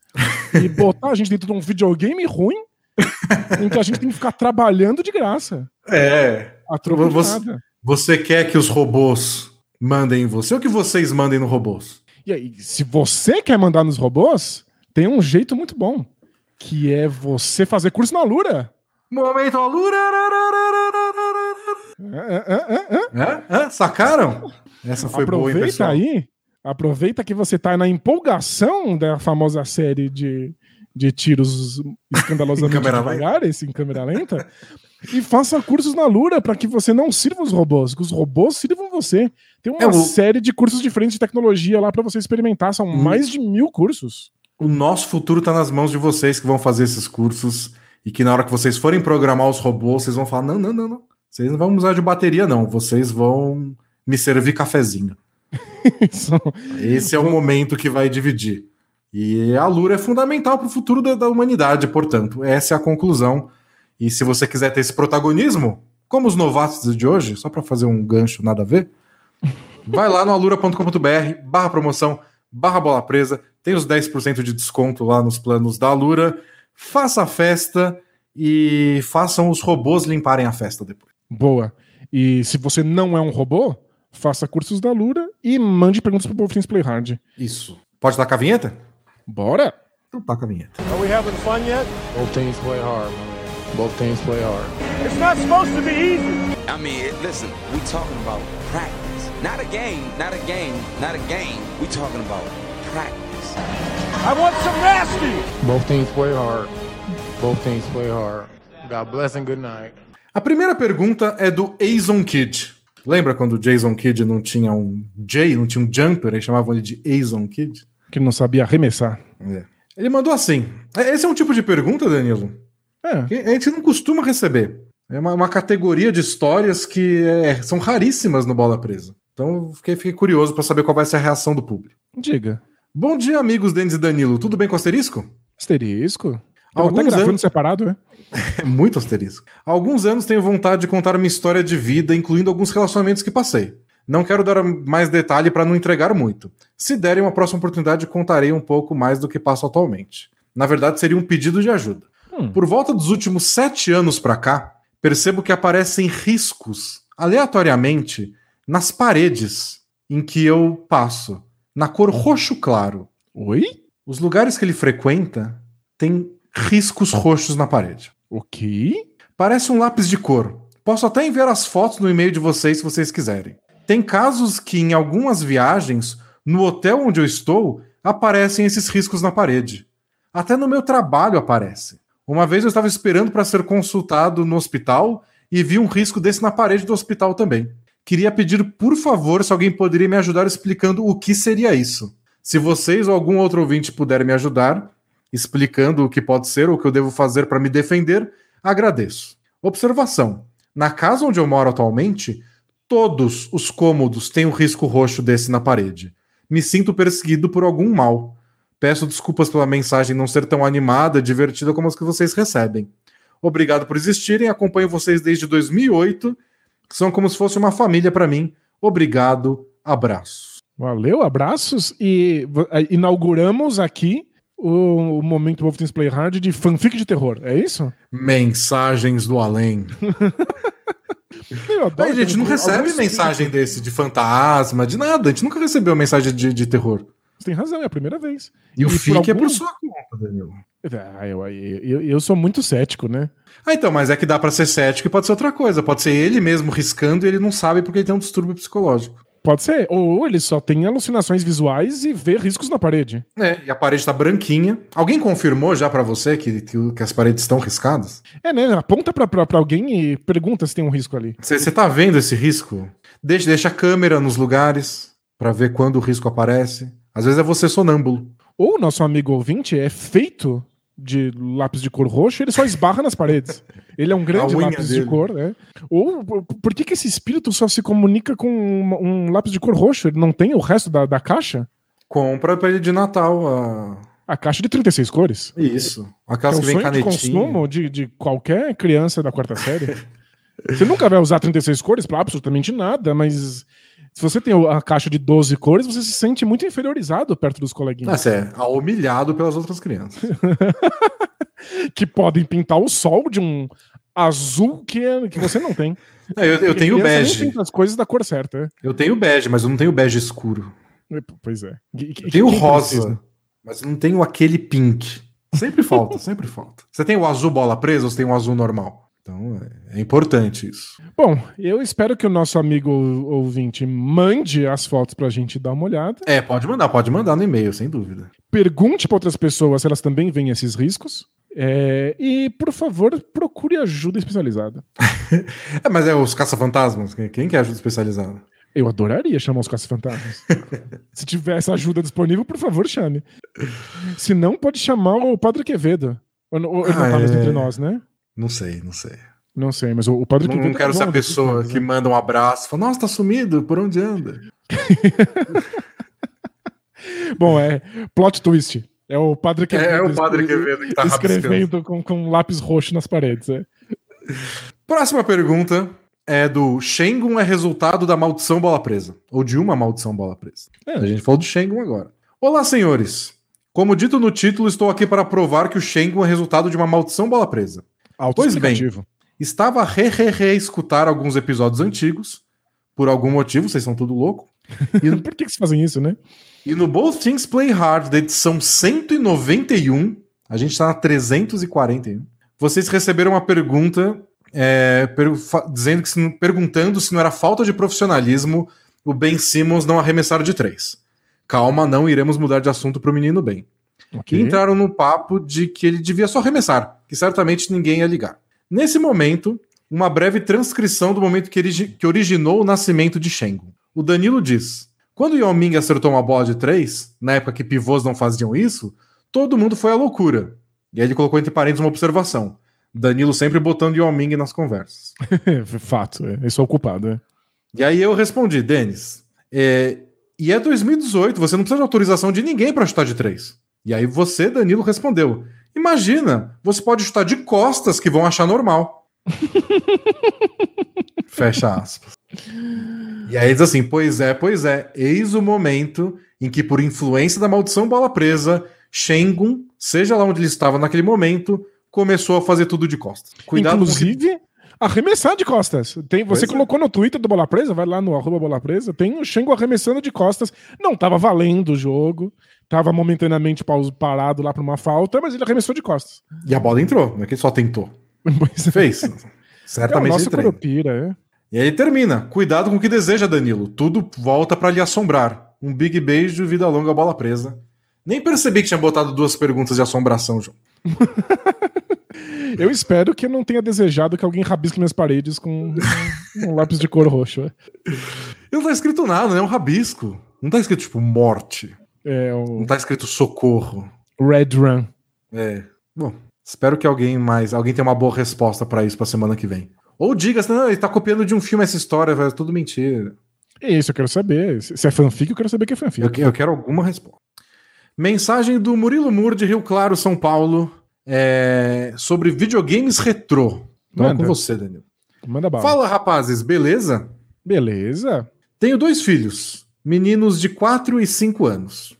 e [laughs] botar a gente dentro de um videogame ruim em que a gente tem que ficar trabalhando de graça. É. De Você-. Você quer que os robôs mandem em você ou que vocês mandem no robôs? E aí, se você quer mandar nos robôs, tem um jeito muito bom, que é você fazer curso na Lura. Momento Alura! É? Sacaram? Essa foi boa, hein, Aproveita pessoal? aí, aproveita que você tá na empolgação da famosa série de, de tiros [laughs] escandalosamente Em câmera devagares, em câmera lenta, e faça cursos na Lura para que você não sirva os robôs, que os robôs sirvam você. Tem uma É, o- série de cursos diferentes de tecnologia lá para você experimentar, são Hum. mais de mil cursos. O nosso futuro tá nas mãos de vocês que vão fazer esses cursos e que na hora que vocês forem programar os robôs, vocês vão falar: não, não, não, não. Vocês não vão usar de bateria, não. Vocês vão me servir cafezinho. [laughs] Esse é o momento que vai dividir. E a Lura é fundamental para o futuro da, da humanidade, portanto. Essa é a conclusão. E se você quiser ter esse protagonismo, como os novatos de hoje, só para fazer um gancho nada a ver, vai lá no alura.com.br, barra promoção, barra bola presa, tem os 10% de desconto lá nos planos da Alura, faça a festa e façam os robôs limparem a festa depois. Boa. E se você não é um robô, faça cursos da Lura e mande perguntas pro Both Things Play Hard. Isso. Pode dar com a vinheta? Bora! Então taca a vinheta. Are we having fun yet? Both teams play hard, man. Both teams play hard. It's not supposed to be easy. I mean, listen, we talking about practice. Not a game, not a game, not a game. We talking about practice. I want some nasty. Both teams play hard. Both teams play hard. God bless and good night. A primeira pergunta é do Azon Kid. Lembra quando o Jason Kidd não tinha um J, não tinha um jumper, aí chamavam ele de Azon Kid? Que não sabia arremessar. É. Ele mandou assim. É, Esse é um tipo de pergunta, Danilo, É. a gente não costuma receber. É uma, uma categoria de histórias que é, são raríssimas no Bola Presa. Então fiquei, fiquei curioso para saber qual vai ser a reação do público. Diga. Bom dia, amigos Denis e Danilo. Tudo bem com o asterisco? Asterisco? Tava Alguns anos- separado, é? [laughs] É muito asterisco. Alguns anos tenho vontade de contar minha história de vida, incluindo alguns relacionamentos que passei. Não quero dar mais detalhe para não entregar muito. Se derem uma próxima oportunidade, contarei um pouco mais do que passo atualmente. Na verdade, seria um pedido de ajuda. Hum. Por volta dos últimos sete anos para cá, percebo que aparecem riscos aleatoriamente nas paredes em que eu passo, na cor roxo claro. Oi? Os lugares que ele frequenta têm riscos roxos na parede. O quê? Parece um lápis de cor. Posso até enviar as fotos no e-mail de vocês se vocês quiserem. Tem casos que em algumas viagens, no hotel onde eu estou, aparecem esses riscos na parede. Até no meu trabalho aparece. Uma vez eu estava esperando para ser consultado no hospital e vi um risco desse na parede do hospital também. Queria pedir, por favor, se alguém poderia me ajudar explicando o que seria isso. Se vocês ou algum outro ouvinte puder me ajudar, explicando o que pode ser ou o que eu devo fazer para me defender, agradeço. Observação: na casa onde eu moro atualmente, todos os cômodos têm um risco roxo desse na parede. Me sinto perseguido por algum mal. Peço desculpas pela mensagem não ser tão animada, divertida como as que vocês recebem. Obrigado por existirem, acompanho vocês desde 2008, são como se fosse uma família para mim. Obrigado, abraço. Valeu, abraços. E eh, inauguramos aqui o, momento Wolf Teams Play Hard de fanfic de terror. É isso? Mensagens do além. [laughs] Eu adoro a gente não recebe mensagem desse de fantasma, de nada. A gente nunca recebeu mensagem de, de terror. Você tem razão, é a primeira vez. E, o por FIC é algum- por sua conta, Danilo. Ah, eu, eu, eu sou muito cético, né? Ah, então, mas é que dá pra ser cético e pode ser outra coisa. Pode ser ele mesmo riscando e ele não sabe porque ele tem um distúrbio psicológico. Pode ser. Ou ele só tem alucinações visuais e vê riscos na parede. É, e a parede tá branquinha. Alguém confirmou já pra você que, que, o- que as paredes estão riscadas? É, né? Aponta pra, pra, pra alguém e pergunta se tem um risco ali. Você tá vendo esse risco? Deixa, deixa a câmera nos lugares pra ver quando o risco aparece. Às vezes é você sonâmbulo. Ou o nosso amigo ouvinte é feito de lápis de cor roxo, ele só esbarra nas paredes. Ele é um [laughs] grande A lápis dele. de cor, né? Ou por, que, que esse espírito só se comunica com um, um lápis de cor roxo? Ele não tem o resto da, da caixa? Compra pra ele de Natal. A... A caixa de 36 cores. Isso. É Aquelas o que vem sonho de canetinha. consumo de, de qualquer criança da quarta série. [laughs] Você nunca vai usar 36 cores pra absolutamente nada, mas se você tem a caixa de 12 cores, você se sente muito inferiorizado perto dos Ah, coleguinhas. você é humilhado pelas outras crianças. [laughs] Que podem pintar o sol de um azul que, é- que você não tem. Não, eu, eu tenho bege. as coisas da cor certa. Eu tenho bege, mas eu não tenho bege escuro. é. Pois é. E- Eu tenho rosa, precisa? mas não tenho aquele pink. Sempre falta, [laughs] sempre falta. Você tem o azul bola presa ou você tem o azul normal? Então é, é importante isso. Bom, eu espero que o nosso amigo ouvinte mande as fotos pra gente dar uma olhada. É, pode mandar, pode mandar no e-mail, sem dúvida. pergunte para outras pessoas se elas também veem esses riscos. É, e, por favor, procure ajuda especializada. [laughs] É, mas é os caça-fantasmas? Quem- quer ajuda especializada? Eu adoraria chamar os caça-fantasmas. [laughs] se tiver essa ajuda disponível, por favor, chame. Se não, pode chamar o Padre Quevedo. Ou, ou, ele não Ah, tá mais é. entre nós, né? Não sei, não sei. Não sei, mas o, o Padre Não, não quero tá ser a pessoa né? que manda um abraço e fala, nossa, tá sumido, por onde anda? [laughs] Bom, é plot twist. É o Padre Quevedo. É, é o Padre Quevedo que tá. Escrevendo com, com lápis roxo nas paredes. É. Próxima pergunta é do Shengun é resultado da maldição bola presa. Ou de uma maldição bola presa. É, a gente falou do Shengun agora. Olá, senhores. Como dito no título, estou aqui para provar que o Shengun é resultado de uma maldição bola presa. Autoexplicativo. Estava a re-re-re-escutar alguns episódios antigos, por algum motivo, vocês são tudo louco. [laughs] E, Por que, que vocês fazem isso, né? e no Both Things Play Hard, da edição 191, a gente tá na 341, vocês receberam uma pergunta é, per- dizendo que se perguntando se não era falta de profissionalismo o Ben Simmons não arremessar de três. Calma, não iremos mudar de assunto pro menino Ben. Ok. E entraram no papo de que ele devia só arremessar, que certamente ninguém ia ligar. Nesse momento, uma breve transcrição do momento que, origi- que originou o nascimento de Shengun. O Danilo diz: Quando o Yao Ming acertou uma bola de três, na época que pivôs não faziam isso, todo mundo foi à loucura. E aí ele colocou entre parênteses uma observação. Danilo sempre botando Yao Ming nas conversas. [laughs] Fato, é. eu sou o culpado. É. E aí eu respondi, Denis, é, e é 2018, você não precisa de autorização de ninguém para chutar de três. E aí você, Danilo, respondeu: Imagina, você pode chutar de costas que vão achar normal. [laughs] Fecha aspas. E aí diz assim: Pois é, pois é, eis o momento em que, por influência da maldição bola presa, Shengun, seja lá onde ele estava naquele momento, começou a fazer tudo de costas. Cuidado com o que Inclusive, arremessar de costas. Tem, você Pois é. colocou no Twitter do Bola Presa, vai lá no arroba Bola Presa, tem o Shengo arremessando de costas. Não tava valendo o jogo, tava momentaneamente paus- parado lá pra uma falta, mas ele arremessou de costas. E a bola entrou, não é que ele só tentou. [laughs] Pois é. Fez. É o Certamente nosso. Curupira, é. E aí ele termina. Cuidado com o que deseja, Danilo. Tudo volta pra lhe assombrar. Um big beijo, vida longa, bola presa. Nem percebi que tinha botado duas perguntas de assombração, João. [laughs] Eu espero que eu não tenha desejado que alguém rabisque minhas paredes com um, lápis de cor roxo. é. Não tá escrito nada, né? É um rabisco. Não tá escrito, tipo, morte. É Não o tá escrito socorro. Red Run. É. Bom, espero que alguém mais. Alguém tenha uma boa resposta pra isso pra semana que vem. Ou diga, assim, não, ele tá copiando de um filme essa história, é tudo mentira. É isso, eu quero saber. Se é fanfic, eu quero saber que é fanfic. Eu, eu quero alguma resposta. Mensagem do Murilo Mur de Rio Claro, São Paulo, é, sobre videogames retrô. Então é Manda. com você, Danilo. Manda bala. Fala, rapazes, beleza? Beleza. Tenho dois filhos, meninos de 4 e 5 anos.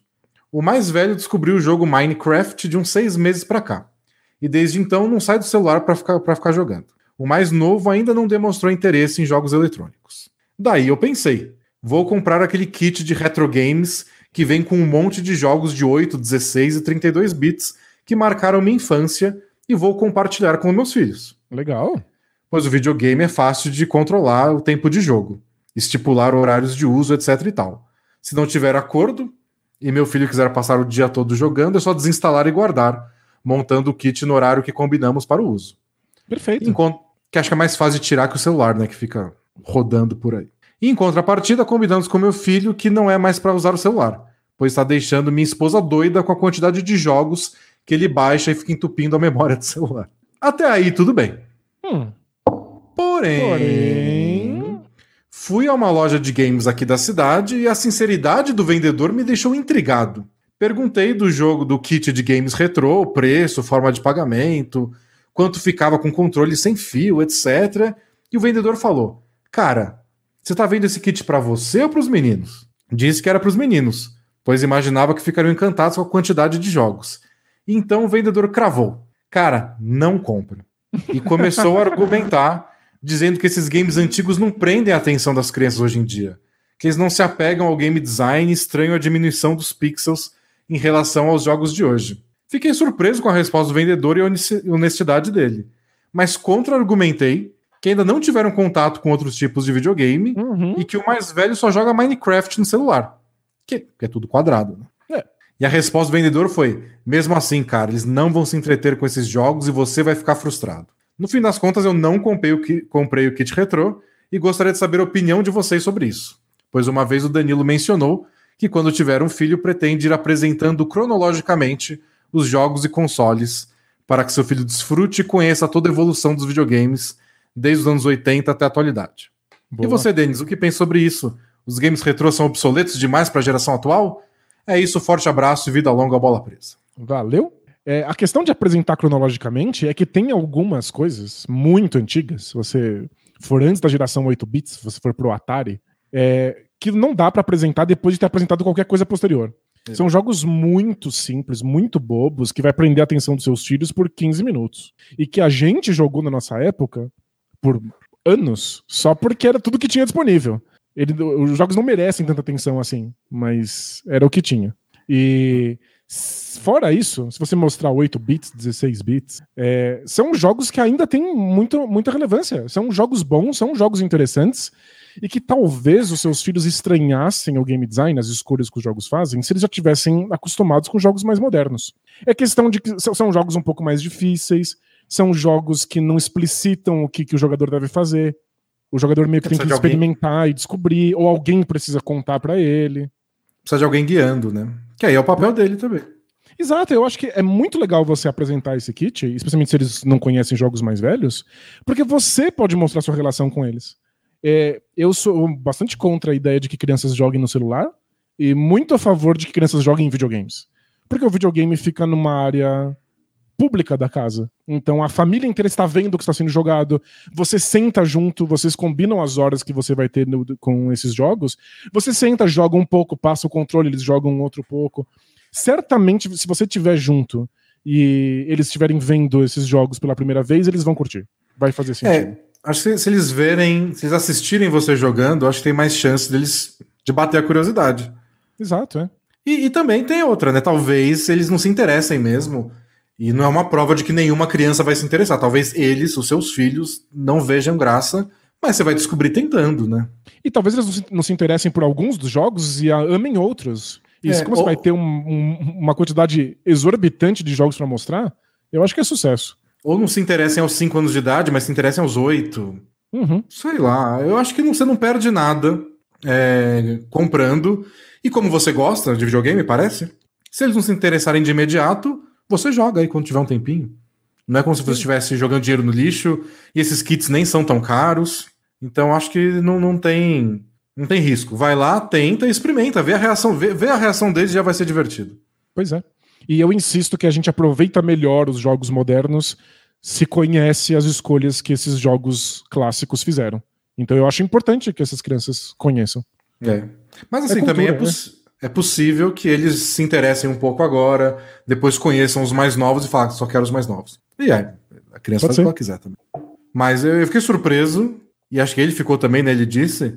O mais velho descobriu o jogo Minecraft de uns seis meses pra cá. E desde então não sai do celular pra ficar, pra ficar jogando. O mais novo ainda não demonstrou interesse em jogos eletrônicos. Daí eu pensei, vou comprar aquele kit de retro games que vem com um monte de jogos de 8, 16 e 32 bits que marcaram minha infância e vou compartilhar com meus filhos Legal. pois o videogame é fácil de controlar o tempo de jogo, estipular horários de uso, etc e tal. Se não tiver acordo e meu filho quiser passar o dia todo jogando, é só desinstalar e guardar, montando o kit no horário que combinamos para o uso. Perfeito. Enquanto que acho que é mais fácil de tirar que o celular, né, que fica rodando por aí. E em contrapartida, combinamos com meu filho que não é mais para usar o celular, pois está deixando minha esposa doida com a quantidade de jogos que ele baixa e fica entupindo a memória do celular. Até aí tudo bem. Hum. Porém, Porém- fui a uma loja de games aqui da cidade e a sinceridade do vendedor me deixou intrigado. Perguntei do jogo do kit de games retrô, preço, forma de pagamento, quanto ficava com controle sem fio, etc. E o vendedor falou: Cara, você tá vendo esse kit pra você ou pros meninos? Disse que era pros meninos, pois imaginava que ficariam encantados com a quantidade de jogos. Então o vendedor cravou: Cara, não compra. E começou a argumentar, dizendo que esses games antigos não prendem a atenção das crianças hoje em dia. Que eles não se apegam ao game design estranho à diminuição dos pixels em relação aos jogos de hoje. Fiquei surpreso com a resposta do vendedor e a honestidade dele. Mas contra-argumentei que ainda não tiveram contato com outros tipos de videogame Uhum. e que o mais velho só joga Minecraft no celular. Que, que é tudo quadrado, né? É. E a resposta do vendedor foi: mesmo assim, cara, eles não vão se entreter com esses jogos e você vai ficar frustrado. No fim das contas, eu não comprei o, ki- comprei o kit retrô e gostaria de saber a opinião de vocês sobre isso. Pois uma vez o Danilo mencionou que quando tiver um filho pretende ir apresentando cronologicamente os jogos e consoles para que seu filho desfrute e conheça toda a evolução dos videogames desde os anos 80 até a atualidade. E Boa. você, Denis, o que pensa sobre isso? Os games retrô são obsoletos demais para a geração atual? É isso, forte abraço e vida longa, bola presa. Valeu. É, a questão de apresentar cronologicamente é que tem algumas coisas muito antigas, se você for antes da geração 8 bits, se você for pro Atari, é, que não dá pra apresentar depois de ter apresentado qualquer coisa posterior. São jogos muito simples, muito bobos, que vai prender a atenção dos seus filhos por 15 minutos. E que a gente jogou na nossa época por anos, só porque era tudo que tinha disponível. Ele, os jogos não merecem tanta atenção assim, mas era o que tinha. E fora isso, se você mostrar 8 bits, 16 bits, é, são jogos que ainda têm muito, muita relevância. São jogos bons, são jogos interessantes, e que talvez os seus filhos estranhassem o game design, as escolhas que os jogos fazem, se eles já tivessem acostumados com jogos mais modernos. É questão de que são- jogos um pouco mais difíceis, são jogos que não explicitam o que, que o jogador deve fazer. O jogador meio que tem que de alguém- experimentar e descobrir, ou alguém precisa contar pra ele. Precisa de alguém guiando, né? Que aí é o papel dele também. Exato, eu acho que é muito legal você apresentar esse kit, especialmente se eles não conhecem jogos mais velhos, porque você pode mostrar sua relação com eles. É, eu sou bastante contra a ideia de que crianças joguem no celular e muito a favor de que crianças joguem em videogames. Porque o videogame fica numa área pública da casa. Então a família inteira está vendo o que está sendo jogado. Você senta junto, vocês combinam as horas que você vai ter no- com esses jogos. Você senta, joga um pouco, passa o controle, eles jogam um outro pouco. Certamente, se você estiver junto e eles estiverem vendo esses jogos pela primeira vez, eles vão curtir. Vai fazer sentido. É, acho que se, se eles verem, se eles assistirem você jogando, acho que tem mais chance deles de bater a curiosidade. Exato, é. E, e também tem outra, né? Talvez eles não se interessem mesmo. E não é uma prova de que nenhuma criança vai se interessar. Talvez eles, os seus filhos, não vejam graça, mas você vai descobrir tentando, né? E talvez eles não se, não se interessem por alguns dos jogos e amem outros. E É, como você ou- vai ter um- um- uma quantidade exorbitante de jogos pra mostrar, eu acho que é sucesso. Ou não se interessem aos 5 anos de idade, mas se interessem aos 8. Uhum. Sei lá, eu acho que não- você não perde nada é, comprando. E como você gosta de videogame, parece, se eles não se interessarem de imediato, você joga aí quando tiver um tempinho. Não é como se você estivesse jogando dinheiro no lixo, e esses kits nem são tão caros. Então acho que não, não tem não tem risco. Vai lá, tenta e experimenta, vê a reação, vê, vê a reação deles já vai ser divertido. Pois é. E eu insisto que a gente aproveita melhor os jogos modernos se conhece as escolhas que esses jogos clássicos fizeram. Então eu acho importante que essas crianças conheçam. É. Mas assim, É cultura, também é, né? É possível que eles se interessem um pouco agora, depois conheçam os mais novos e falem, só quero os mais novos. E é, a criança Pode faz o que ser. ela quiser também. Mas eu eu fiquei surpreso, e acho que ele ficou também, né? Ele disse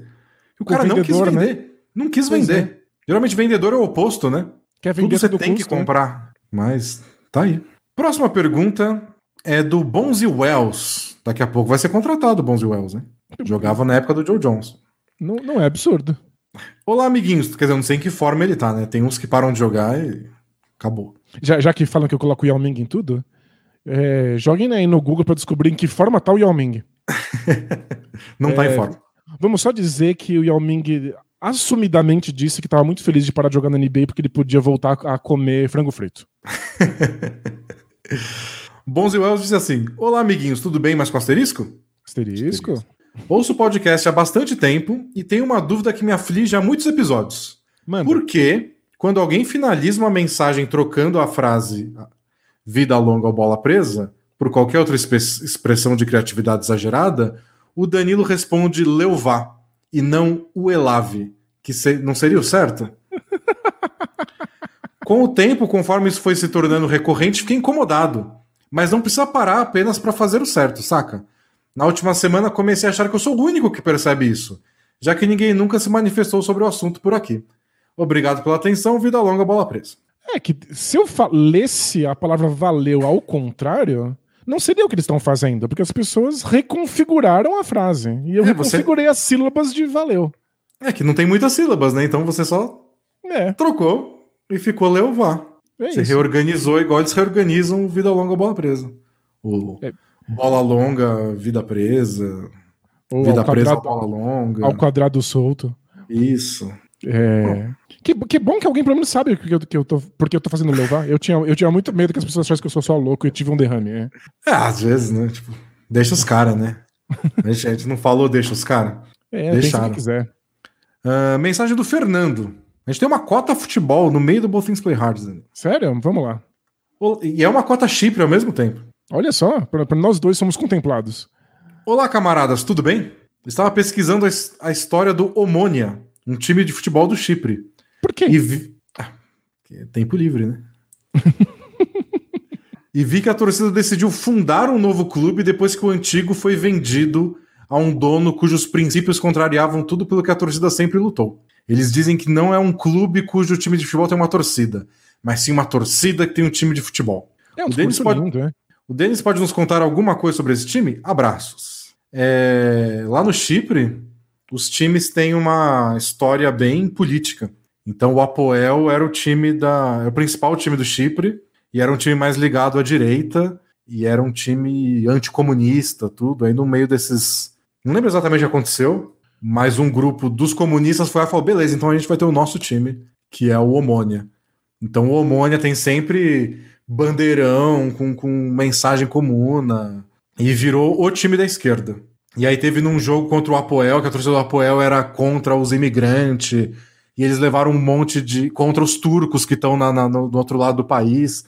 que o O cara não quis vendedor, né? vender. Não quis Pois vender. Geralmente vendedor é o oposto, né? Quer Tudo vender você tudo tem que custo, né? comprar. Mas tá aí. Próxima pergunta é do Bonzi Wells. Daqui a pouco vai ser contratado o Bonzi Wells, né? Jogava na época do Joe Jones. Não, não é absurdo. Olá, amiguinhos. Quer dizer, eu não sei em que forma ele tá, né? Tem uns que param de jogar e acabou. Já, já que falam que eu coloco o Yao Ming em tudo, é, joguem aí no Google pra descobrir em que forma tá o Yao Ming. [laughs] Não tá É. em forma. Vamos só dizer que o Yao Ming assumidamente disse que estava muito feliz de parar de jogar na NBA porque ele podia voltar a comer frango frito. [laughs] Bonzi Wells disse assim: Olá, amiguinhos, tudo bem, mas com asterisco? Asterisco? Ouço o podcast há bastante tempo e tenho uma dúvida que me aflige há muitos episódios. Manda. Por que, quando alguém finaliza uma mensagem trocando a frase vida longa ou bola presa, por qualquer outra expressão de criatividade exagerada, o Danilo responde leuvá e não o elave, que se- não seria o certo? [laughs] Com o tempo, conforme isso foi se tornando recorrente, fiquei incomodado. Mas não precisa parar apenas para fazer o certo, saca? Na última semana comecei a achar que eu sou o único que percebe isso, já que ninguém nunca se manifestou sobre o assunto por aqui. Obrigado pela atenção, vida longa, bola presa. É que se eu lesse a palavra valeu ao contrário, não seria o que eles estão fazendo, porque as pessoas reconfiguraram a frase. E eu É, você- reconfigurei as sílabas de valeu. É que não tem muitas sílabas, né? Então você só É, trocou e ficou leuvá. é Você isso. reorganizou igual eles reorganizam vida longa, bola presa. O É. bola longa, vida presa. Ou vida presa, bola longa. ao quadrado solto. Isso. É. Que, que bom que alguém pelo menos sabe que eu, que eu tô, porque eu tô fazendo louvar. Eu tinha, eu tinha muito medo que as pessoas achassem que eu sou só louco e eu tive um derrame. É. É, às vezes, né? Tipo, deixa os caras, né? [laughs] A gente, não falou deixa os caras. É, Deixaram. que quiser. Ah, mensagem do Fernando. A gente tem uma cota futebol no meio do Both Things Play Hard. Sério? Vamos lá. E é uma cota Chipre ao mesmo tempo. Olha só, nós dois somos contemplados. Olá, camaradas, tudo bem? Estava pesquisando a, his- a história do Omônia, um time de futebol do Chipre. Por quê? E vi... Ah, Que é tempo livre, né? [laughs] e vi que a torcida decidiu fundar um novo clube depois que o antigo foi vendido a um dono cujos princípios contrariavam tudo pelo que a torcida sempre lutou. Eles dizem que não é um clube cujo time de futebol tem uma torcida, mas sim uma torcida que tem um time de futebol. É um O discurso pode- lindo, né? O Denis pode nos contar alguma coisa sobre esse time? Abraços. É, Lá no Chipre, os times têm uma história bem política. Então o Apoel era o time da. Era o principal time do Chipre, e era um time mais ligado à direita, e era um time anticomunista, tudo. Aí no meio desses. Não lembro exatamente o que aconteceu, mas um grupo dos comunistas foi lá e falou: beleza, então a gente vai ter o nosso time, que é o Omônia. Então o Omônia tem sempre bandeirão com, com mensagem comuna e virou o time da esquerda. E aí teve num jogo contra o Apoel, que a torcida do Apoel era contra os imigrantes, e eles levaram um monte de. contra os turcos que estão na, na- no, do outro lado do país.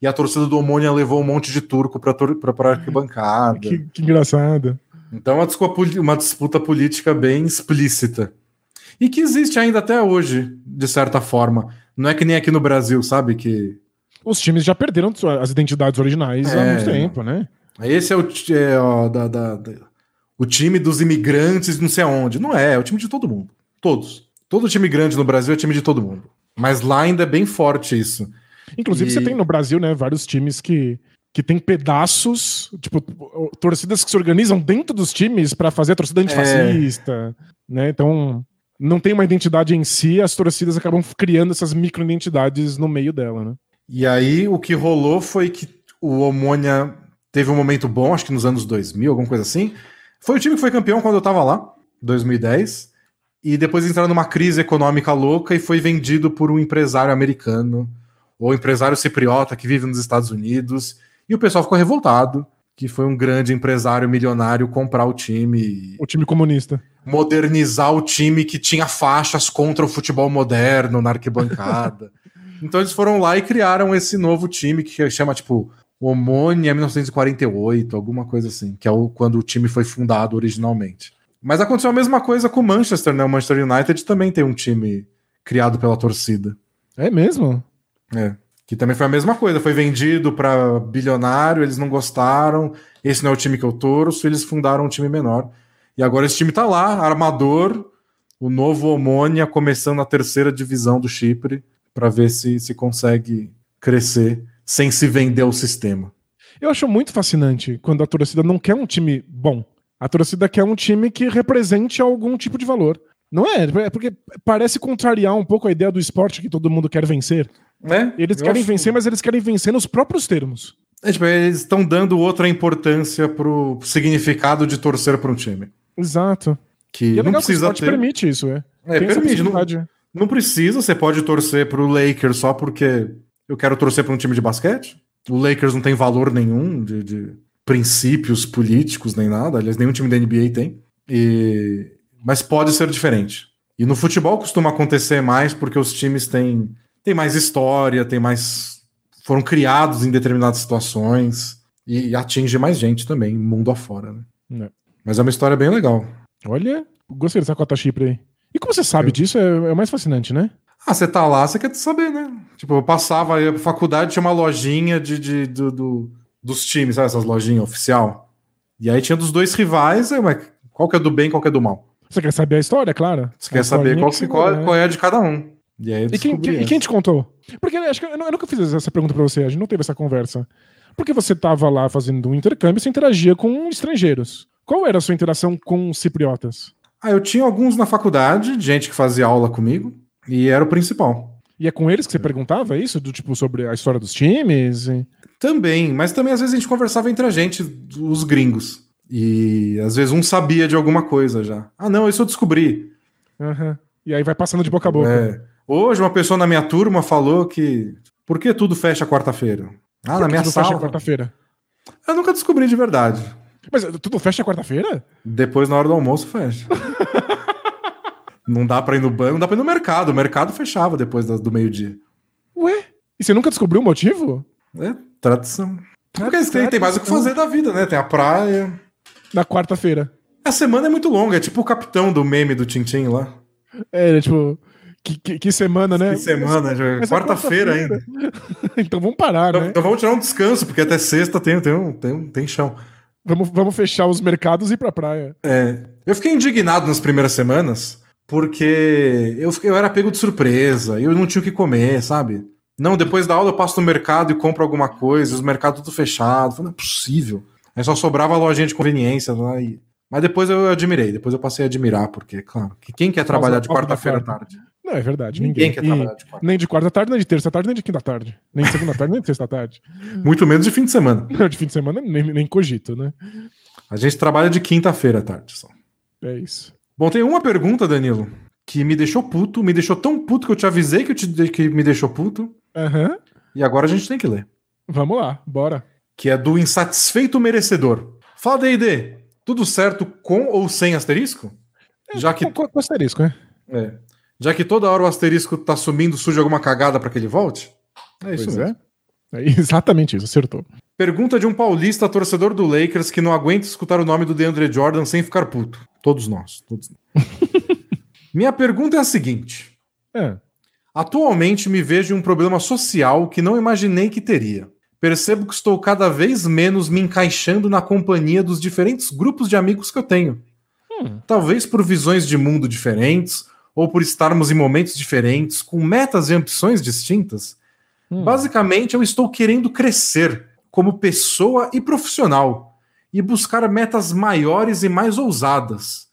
E a torcida do Omônia levou um monte de turco pra, pra arquibancada. Que, que engraçado. Então é uma disputa, uma disputa política bem explícita. E que existe ainda até hoje, de certa forma. Não é que nem aqui no Brasil, sabe? Que Os times já perderam as identidades originais há É. muito tempo, né? esse é o, é, ó, da- da- da- o time dos imigrantes, não sei aonde. Não é, é o time de todo mundo. Todos. Todo time grande no Brasil é time de todo mundo. Mas lá ainda é bem forte isso. Inclusive, E- você tem no Brasil, né, vários times que, que tem pedaços, tipo, torcidas que se organizam dentro dos times pra fazer a torcida antifascista, né? Então, não tem uma identidade em si, as torcidas acabam criando essas micro-identidades no meio dela, né? E aí o que rolou foi que o Omônia teve um momento bom, acho que nos anos 2000, alguma coisa assim. Foi o time que foi campeão quando eu tava lá, 2010. E depois entraram numa crise econômica louca e foi vendido por um empresário americano ou empresário cipriota que vive nos Estados Unidos. E o pessoal ficou revoltado que foi um grande empresário milionário comprar o time O time comunista. modernizar o time que tinha faixas contra o futebol moderno na arquibancada. [laughs] então eles foram lá e criaram esse novo time que chama tipo Omônia 1948, alguma coisa assim, que é o, quando o time foi fundado originalmente. Mas aconteceu a mesma coisa com o Manchester, né? O Manchester United também tem um time criado pela torcida. É mesmo? É. Que também foi a mesma coisa, foi vendido para bilionário, eles não gostaram. Esse não é o time que eu torço, eles fundaram um time menor. E agora esse time tá lá, armador, o novo Omônia começando a terceira divisão do Chipre para ver se se consegue crescer sem se vender ao sistema. Eu acho muito fascinante quando a torcida não quer um time bom. A torcida quer um time que represente algum tipo de valor. Não é? É porque parece contrariar um pouco a ideia do esporte que todo mundo quer vencer. Né? Eles Eu querem acho- vencer, mas eles querem vencer nos próprios termos. É, tipo, eles estão dando outra importância pro significado de torcer para um time. Exato. Que E é não legal que o precisa esporte ter. permite isso, é. É, Tem permite, não-. Não precisa, você pode torcer pro Lakers só porque eu quero torcer para um time de basquete. O Lakers não tem valor nenhum de, de princípios políticos nem nada, aliás, nenhum time da NBA tem. E... Mas pode ser diferente. E no futebol costuma acontecer mais porque os times têm, têm mais história, têm mais. foram criados em determinadas situações e atinge mais gente também, mundo afora. Né? É. Mas é uma história bem legal. Olha, gostei dessa cota chipre aí. E como você sabe Eu- disso, é, é o mais fascinante, né? Ah, você tá lá, você quer saber, né? Tipo, eu passava, ia pra faculdade, tinha uma lojinha de, de- do, do- dos times, sabe? Essas lojinhas oficial. E aí tinha dos dois rivais, aí, mas qual que é do bem, qual que é do mal? Você quer saber a história, claro? Você quer A saber historinha qual, que que, segura, qual, né? qual é a de cada um. E aí E quem, e quem te contou? Porque eu acho que eu, eu nunca fiz essa pergunta pra você, a gente não teve essa conversa. Porque você tava lá fazendo um intercâmbio, você interagia com estrangeiros. Qual era a sua interação com os cipriotas? Ah, eu tinha alguns na faculdade, gente que fazia aula comigo, e era o principal. E é com eles que você perguntava isso? Do tipo, sobre a história dos times? E- Também, mas também às vezes a gente conversava entre a gente, os gringos. E às vezes um sabia de alguma coisa já. Ah, não, isso eu descobri. Aham. E aí vai passando de boca a boca. É. Hoje uma pessoa na minha turma falou que. Por que tudo fecha quarta-feira? Ah, na minha tudo fecha sala. quarta-feira. Eu nunca descobri de verdade. Mas tudo fecha quarta-feira? Depois, na hora do almoço, fecha. [laughs] não dá pra ir no banco, não dá pra ir no mercado. O mercado fechava depois do meio-dia. Ué? E você nunca descobriu o motivo? É tradição. Porque têm, tem mais o que fazer da vida, né? Tem a praia. Na quarta-feira. A semana é muito longa, é tipo o capitão do meme do Tintin lá. É, tipo, Que, que, que semana, né? Que semana, é quarta-feira ainda. quarta-feira. [laughs] então vamos parar, Então, né? então vamos tirar um descanso, porque até sexta tem, tem, um- tem, tem chão. Vamos, vamos fechar os mercados e ir pra praia. É, eu fiquei indignado nas primeiras semanas, porque eu, fiquei- eu era pego de surpresa, eu não tinha o que comer, sabe? Não, depois da aula eu passo no mercado e compro alguma coisa, os mercados tudo fechado. Falei, não é possível. Aí só sobrava a lojinha de conveniência lá e. Mas depois eu admirei, depois eu passei a admirar, porque, claro, que quem quer trabalhar de quarta-feira à tarde. Não, é verdade. Ninguém Ninguém, quer trabalhar de quarta. Nem de quarta tarde, nem de terça tarde, nem de quinta tarde. Nem de segunda tarde, nem de sexta tarde. [laughs] Muito menos de fim de semana. [laughs] De fim de semana, nem, nem cogito, né? A gente trabalha de quinta-feira à tarde só. É isso. Bom, tem uma pergunta, Danilo, que me deixou puto, me deixou tão puto que eu te avisei que, eu te, que me deixou puto, Aham. e agora a gente tem que ler. Vamos lá, bora. Que é do insatisfeito merecedor. Fala, D&D, tudo certo com ou sem asterisco? Já que, Com, com asterisco, né? é, já que toda hora o asterisco tá sumindo, surge alguma cagada pra que ele volte? É isso Pois mesmo. é. É [laughs] exatamente isso, acertou. Pergunta de um paulista torcedor do Lakers que não aguenta escutar o nome do DeAndre Jordan sem ficar puto. Todos nós. Todos nós. [laughs] Minha pergunta é a seguinte. É. Atualmente me vejo em um problema social que não imaginei que teria. Percebo que estou cada vez menos me encaixando na companhia dos diferentes grupos de amigos que eu tenho. Talvez por visões de mundo diferentes, ou por estarmos em momentos diferentes, com metas e ambições distintas. Basicamente, eu estou querendo crescer como pessoa e profissional e buscar metas maiores e mais ousadas.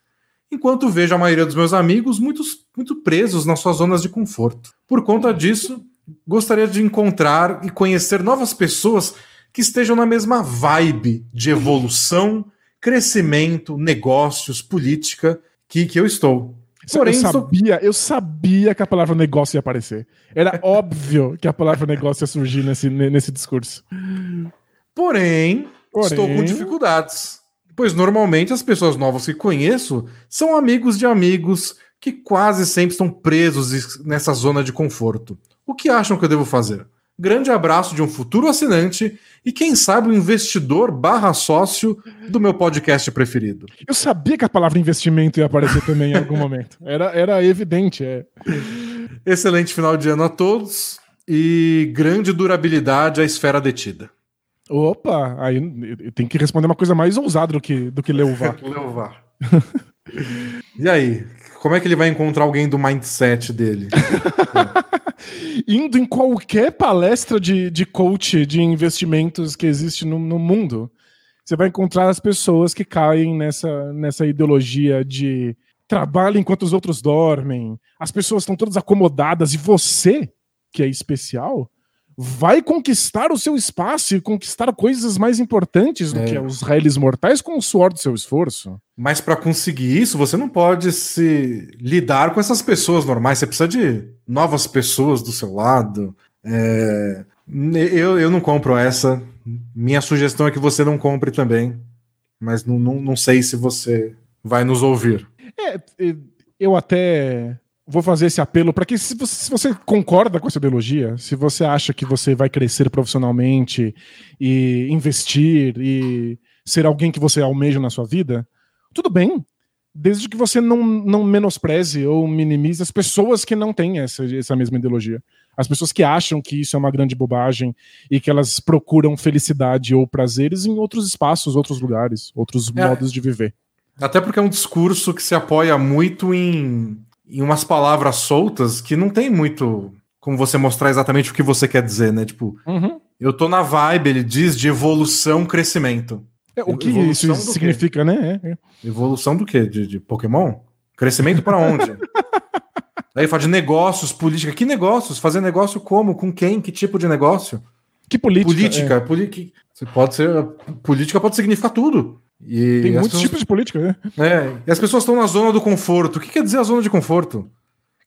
Enquanto vejo a maioria dos meus amigos muitos, muito presos nas suas zonas de conforto. Por conta disso, gostaria de encontrar e conhecer novas pessoas que estejam na mesma vibe de evolução, crescimento, negócios, política que, que eu estou. Porém, eu sabia, eu sabia que a palavra negócio ia aparecer. Era [laughs] óbvio que a palavra negócio ia surgir nesse, nesse discurso. Porém, Porém- estou com dificuldades. Pois normalmente as pessoas novas que conheço são amigos de amigos que quase sempre estão presos nessa zona de conforto. O que acham que eu devo fazer? Grande abraço de um futuro assinante e quem sabe um investidor barra sócio do meu podcast preferido. Eu sabia que a palavra investimento ia aparecer também em algum [laughs] momento. Era, era evidente. É. Excelente final de ano a todos e grande durabilidade à esfera detida. Opa, aí tenho que responder uma coisa mais ousada do que, do que ler o VAR. [laughs] Levar. e aí? Como é que ele vai encontrar alguém do mindset dele? [laughs] Indo em qualquer palestra de, de coach de investimentos que existe no, no mundo, você vai encontrar as pessoas que caem nessa, nessa ideologia de trabalho enquanto os outros dormem. As pessoas estão todas acomodadas e você, que é especial, vai conquistar o seu espaço e conquistar coisas mais importantes do É. que os réis mortais com o suor do seu esforço. Mas para conseguir isso, você não pode se lidar com essas pessoas normais. Você precisa de novas pessoas do seu lado. É, Eu, eu não compro essa. Minha sugestão é que você não compre também. Mas não, não, não sei se você vai nos ouvir. É, é, eu até vou fazer esse apelo para que, se você, se você concorda com essa ideologia, se você acha que você vai crescer profissionalmente e investir e ser alguém que você almeja na sua vida, tudo bem. Desde que você não, não menospreze ou minimize as pessoas que não têm essa, essa mesma ideologia. As pessoas que acham que isso é uma grande bobagem e que elas procuram felicidade ou prazeres em outros espaços, outros lugares, outros É. modos de viver. Até porque é um discurso que se apoia muito em, em umas palavras soltas que não tem muito como você mostrar exatamente o que você quer dizer, né? Tipo, Uhum. eu tô na vibe, ele diz, de evolução, crescimento. É, o que Evolução isso do quê? significa, né? É, é. Evolução do quê? De, de Pokémon? Crescimento pra onde? [laughs] Aí fala de negócios, política. Que negócios? Fazer negócio como? Com quem? Que tipo de negócio? Que política. Política. é. poli- que- você pode ser. Política pode significar tudo. E Tem muitos pessoas- tipos de política, né? É, e as pessoas estão na zona do conforto. O que quer dizer a zona de conforto?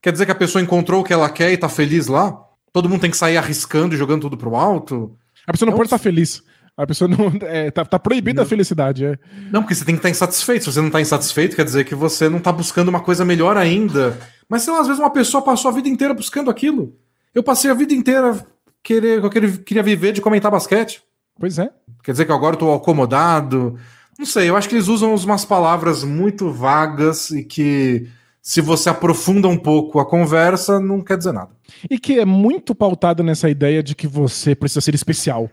Quer dizer que a pessoa encontrou o que ela quer e tá feliz lá? Todo mundo tem que sair arriscando e jogando tudo pro alto? A pessoa não Não, pode estar feliz. A pessoa não. É, tá, tá proibida a felicidade. É. Não, porque você tem que estar insatisfeito. Se você não está insatisfeito, quer dizer que você não está buscando uma coisa melhor ainda. Mas sei lá, às vezes uma pessoa passou a vida inteira buscando aquilo. Eu passei a vida inteira querer, eu queria, queria viver de comentar basquete. Pois é. Quer dizer que agora eu tô acomodado. Não sei, eu acho que eles usam umas palavras muito vagas e que se você aprofunda um pouco a conversa, não quer dizer nada. E que é muito pautado nessa ideia de que você precisa ser especial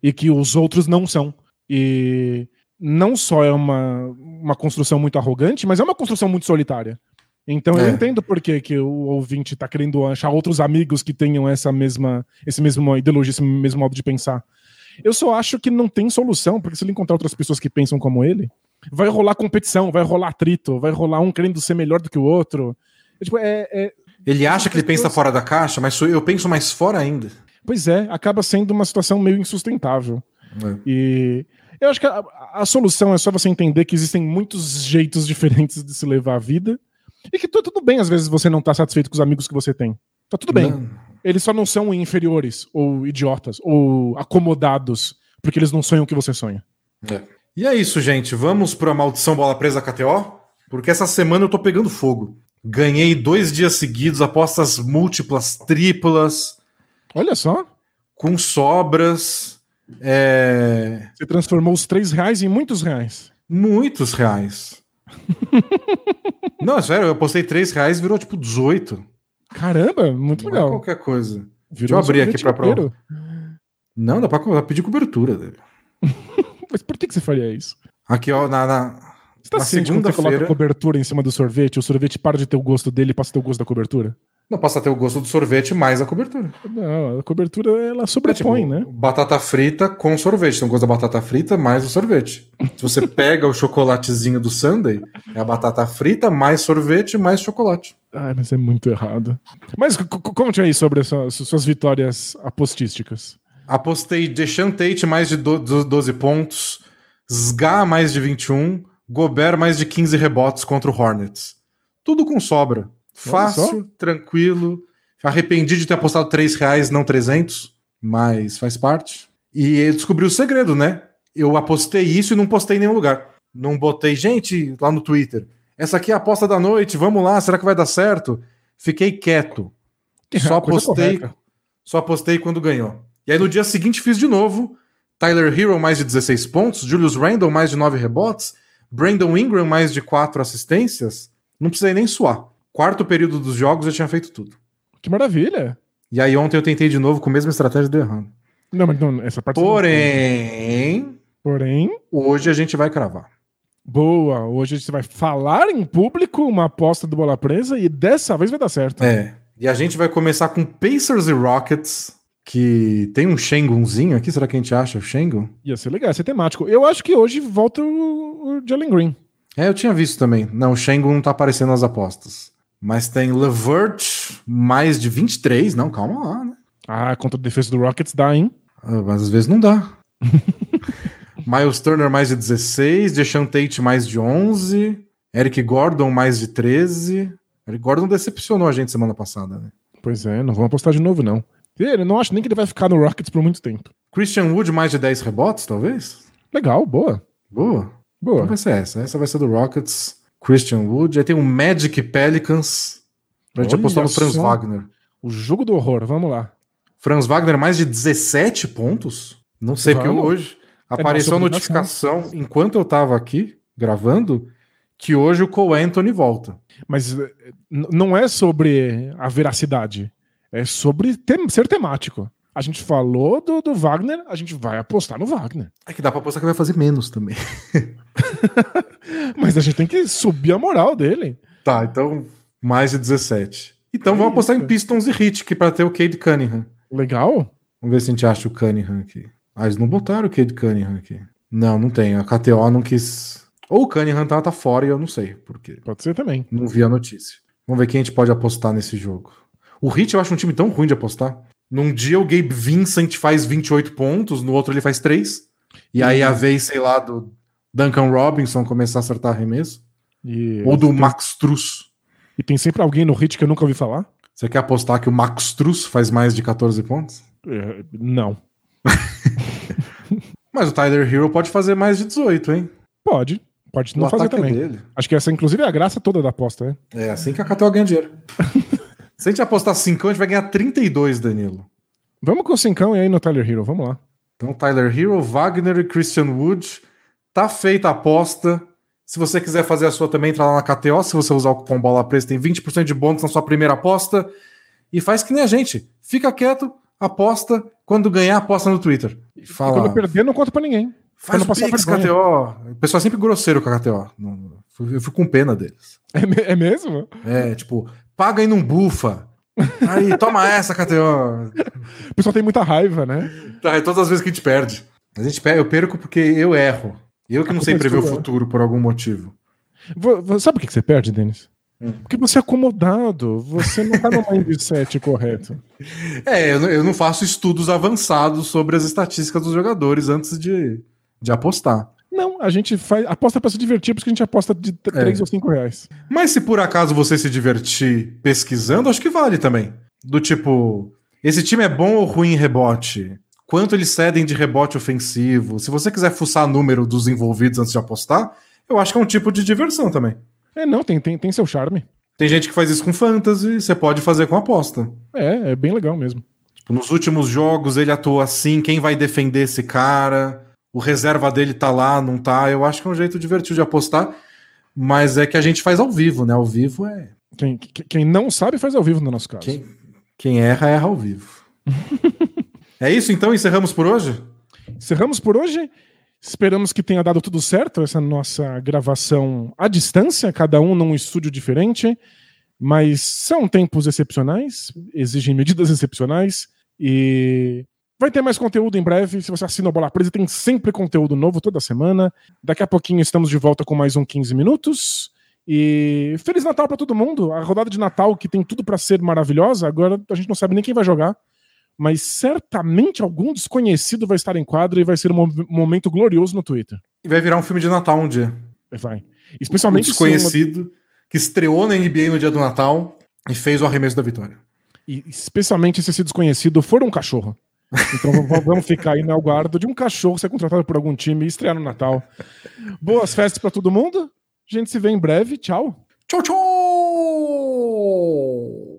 e que os outros não são. E não só é uma, uma construção muito arrogante, mas é uma construção muito solitária. Então eu É. entendo por que, que o ouvinte tá querendo achar outros amigos que tenham essa mesma, esse mesmo ideologia, esse mesmo modo de pensar. Eu só acho que não tem solução, porque se ele encontrar outras pessoas que pensam como ele, vai rolar competição, vai rolar atrito, vai rolar um querendo ser melhor do que o outro. É, tipo, é- é, Ele acha que ele pensa fora da caixa, mas eu penso mais fora ainda. Pois é, acaba sendo uma situação meio insustentável. E eu acho que a, a solução é só você entender que existem muitos jeitos diferentes de se levar a vida. E que tá tudo bem, às vezes, você não tá satisfeito com os amigos que você tem. Tá tudo bem. Não. Eles só não são inferiores, ou idiotas, ou acomodados, porque eles não sonham o que você sonha. E é isso, gente. Vamos pra Maldição Bola Presa KTO? Porque essa semana eu tô pegando fogo. Ganhei dois dias seguidos, apostas múltiplas, triplas, Olha só, com sobras. É... você transformou os três reais em muitos reais. Muitos reais. [laughs] Não, é sério, eu apostei 3 reais e virou tipo 18. Caramba, muito é legal. qualquer coisa. Virou eu abrir aqui pra inteiro. Não, dá pra pedir cobertura. [laughs] Mas por que, que você faria isso? Aqui, ó, na, na, tá na quando você coloca segunda-feira. cobertura em cima do sorvete, o sorvete para de ter o gosto dele e passa a ter o gosto da cobertura? Não passa a ter o gosto do sorvete mais a cobertura. Não, a cobertura ela É, sobrepõe, tipo, né? Batata frita com sorvete. Então, gosto da batata frita mais o sorvete. Se você [laughs] pega o chocolatezinho do Sunday, é a batata frita mais sorvete mais chocolate. Ai, mas é muito errado. Mas conte aí sobre essas suas vitórias apostísticas. Apostei Deshaun Tate mais de do- do- 12 pontos, Sga mais de 21, Gobert mais de 15 rebotes contra o Hornets. Tudo com sobra. Fácil, tranquilo. Arrependi de ter apostado 3 reais, não 300, mas faz parte. E eu descobri o segredo, né? Eu apostei isso e não postei em nenhum lugar. Não botei, gente, lá no Twitter. Essa aqui é a aposta da noite, vamos lá, será que vai dar certo? Fiquei quieto. Só Coisa apostei, só apostei quando ganhou. E aí no dia seguinte fiz de novo. Tyler Hero mais de 16 pontos, Julius Randle mais de 9 rebotes, Brandon Ingram mais de 4 assistências. Não precisei nem suar. Quarto período dos jogos eu tinha feito tudo. Que maravilha. E aí ontem eu tentei de novo com a mesma estratégia e deu errado. Não, mas não, essa parte. Porém, Porém, hoje a gente vai cravar. boa. Hoje você vai falar em público uma aposta do bola presa e dessa vez vai dar certo. É. E a gente vai começar com Pacers e Rockets, que tem um Shengunzinho aqui. Será que a gente acha o Shengun? Ia ser legal, ia ser temático. Eu acho que hoje volta o, o Jalen Green. É, eu tinha visto também. Não, o Shengun não tá aparecendo nas apostas. Mas tem Levert mais de 23. Não, calma lá, né? Ah, contra a defesa do Rockets dá, hein? Ah, Mas às vezes não dá. [laughs] Miles Turner mais de 16, Deshaun Tate mais de 11, Eric Gordon mais de 13. Eric Gordon decepcionou a gente semana passada, né? Pois é, não vamos apostar de novo, não. Ele não acho nem que ele vai ficar no Rockets por muito tempo. Christian Wood mais de 10 rebotes, talvez? Legal, boa. Boa. Então Boa. vai ser essa. Essa vai ser do Rockets. Christian Wood. Aí tem o Magic Pelicans. A gente Olha apostou no Franz só. Wagner. O jogo do horror, vamos lá. Franz Wagner mais de 17 pontos? Não sei porque hoje apareceu a nossa notificação enquanto eu tava aqui gravando que hoje o Cole Anthony volta. Mas eh, não é sobre a veracidade. É sobre tem- ser temático. A gente falou do, do Wagner, a gente vai apostar no Wagner. É que dá pra apostar que vai fazer menos também. [laughs] Mas a gente tem que subir a moral dele. Tá, então mais de 17. Então vamos apostar em. Pistons e Heat que para ter o Cade Cunningham. Legal? Vamos ver se a gente acha o Cunningham aqui. Ah, eles não botaram o Cade Cunningham aqui. Não, não tem. A KTO não quis. Ou o Cunningham tá, tá fora e eu não sei por quê. Pode ser também. Não vi a notícia. Vamos ver quem a gente pode apostar nesse jogo. O Heat eu acho um time tão ruim de apostar. Num dia o Gabe Vincent faz 28 pontos, no outro ele faz 3. E aí a vez, sei lá, do Duncan Robinson começar a acertar arremesso. E, Ou do Max Truss. e tem sempre alguém no hit que eu nunca ouvi falar? Você quer apostar que o Max Truss faz mais de 14 pontos? Eh, Não. [laughs] Mas o Tyler Hero pode fazer mais de 18, hein? Pode. Pode não o fazer é também. dele. Acho que essa, inclusive, é a graça toda da aposta, né? É assim que a KTO ganha dinheiro. [laughs] Se a gente apostar 5, a gente vai ganhar 32, Danilo. Vamos com o cincão e aí no Tyler Hero, vamos lá. Então, Tyler Hero, Wagner e Christian Wood. Tá feita a aposta. Se você quiser fazer a sua também, entra lá na KTO. Se você usar o cupom Bola Presa, tem 20% de bônus na sua primeira aposta. E faz que nem a gente. Fica quieto, aposta. Quando ganhar, aposta no Twitter. E E fala. quando perder, não conta pra ninguém. Faz não o Pix. KTO. O pessoal é sempre grosseiro com a KTO. Eu fico com pena deles. É, é mesmo? É, tipo, paga e não bufa. Aí, toma essa, KTO. O pessoal tem muita raiva, né? Tá, é todas as vezes que a gente perde. A gente perde, eu perco porque eu erro. Eu que A não sei é prever o sua. futuro por algum motivo. Vo- vo- Sabe por que você perde, Denis? Hum. Porque você é acomodado. Você não tá no mindset correto. É, eu, não- eu não faço estudos avançados sobre as estatísticas dos jogadores antes de, de apostar. Não, a gente faz. Aposta pra se divertir, porque a gente aposta de É. 3 ou 5 reais. Mas se por acaso você se divertir pesquisando, acho que vale também. Do tipo, esse time é bom ou ruim em rebote? Quanto eles cedem de rebote ofensivo? Se você quiser fuçar número dos envolvidos antes de apostar, eu acho que é um tipo de diversão também. É, não, tem, tem, tem seu charme. Tem gente que faz isso com fantasy, você pode fazer com aposta. É, é bem legal mesmo. Tipo, nos últimos jogos ele atuou assim, quem vai defender esse cara? O reserva dele tá lá, não tá? Eu acho que é um jeito divertido de apostar, mas é que a gente faz ao vivo, né? Ao vivo é. Quem, que- quem não sabe faz ao vivo no nosso caso. Quem, quem erra, erra ao vivo. [laughs] é isso então? Encerramos por hoje? Encerramos por hoje. Esperamos que tenha dado tudo certo essa nossa gravação à distância, cada um num estúdio diferente. Mas são tempos excepcionais, exigem medidas excepcionais e vai ter mais conteúdo em breve. Se você assina o Bola Presa, tem sempre conteúdo novo toda semana. Daqui a pouquinho estamos de volta com mais um 15 minutos. E Feliz Natal para todo mundo. A rodada de Natal que tem tudo para ser maravilhosa. Agora a gente não sabe nem quem vai jogar mas certamente algum desconhecido vai estar em quadra e vai ser um mo- momento glorioso no Twitter. E vai virar um filme de Natal um dia. Vai. Um Especialmente se desconhecido que estreou na NBA no dia do Natal e fez o arremesso da vitória. e especialmente se esse desconhecido for um cachorro. Então vamos ficar aí no aguardo de um cachorro ser contratado por algum time e estrear no Natal. Boas festas para todo mundo. A gente se vê em breve. Tchau. Tchau, tchau!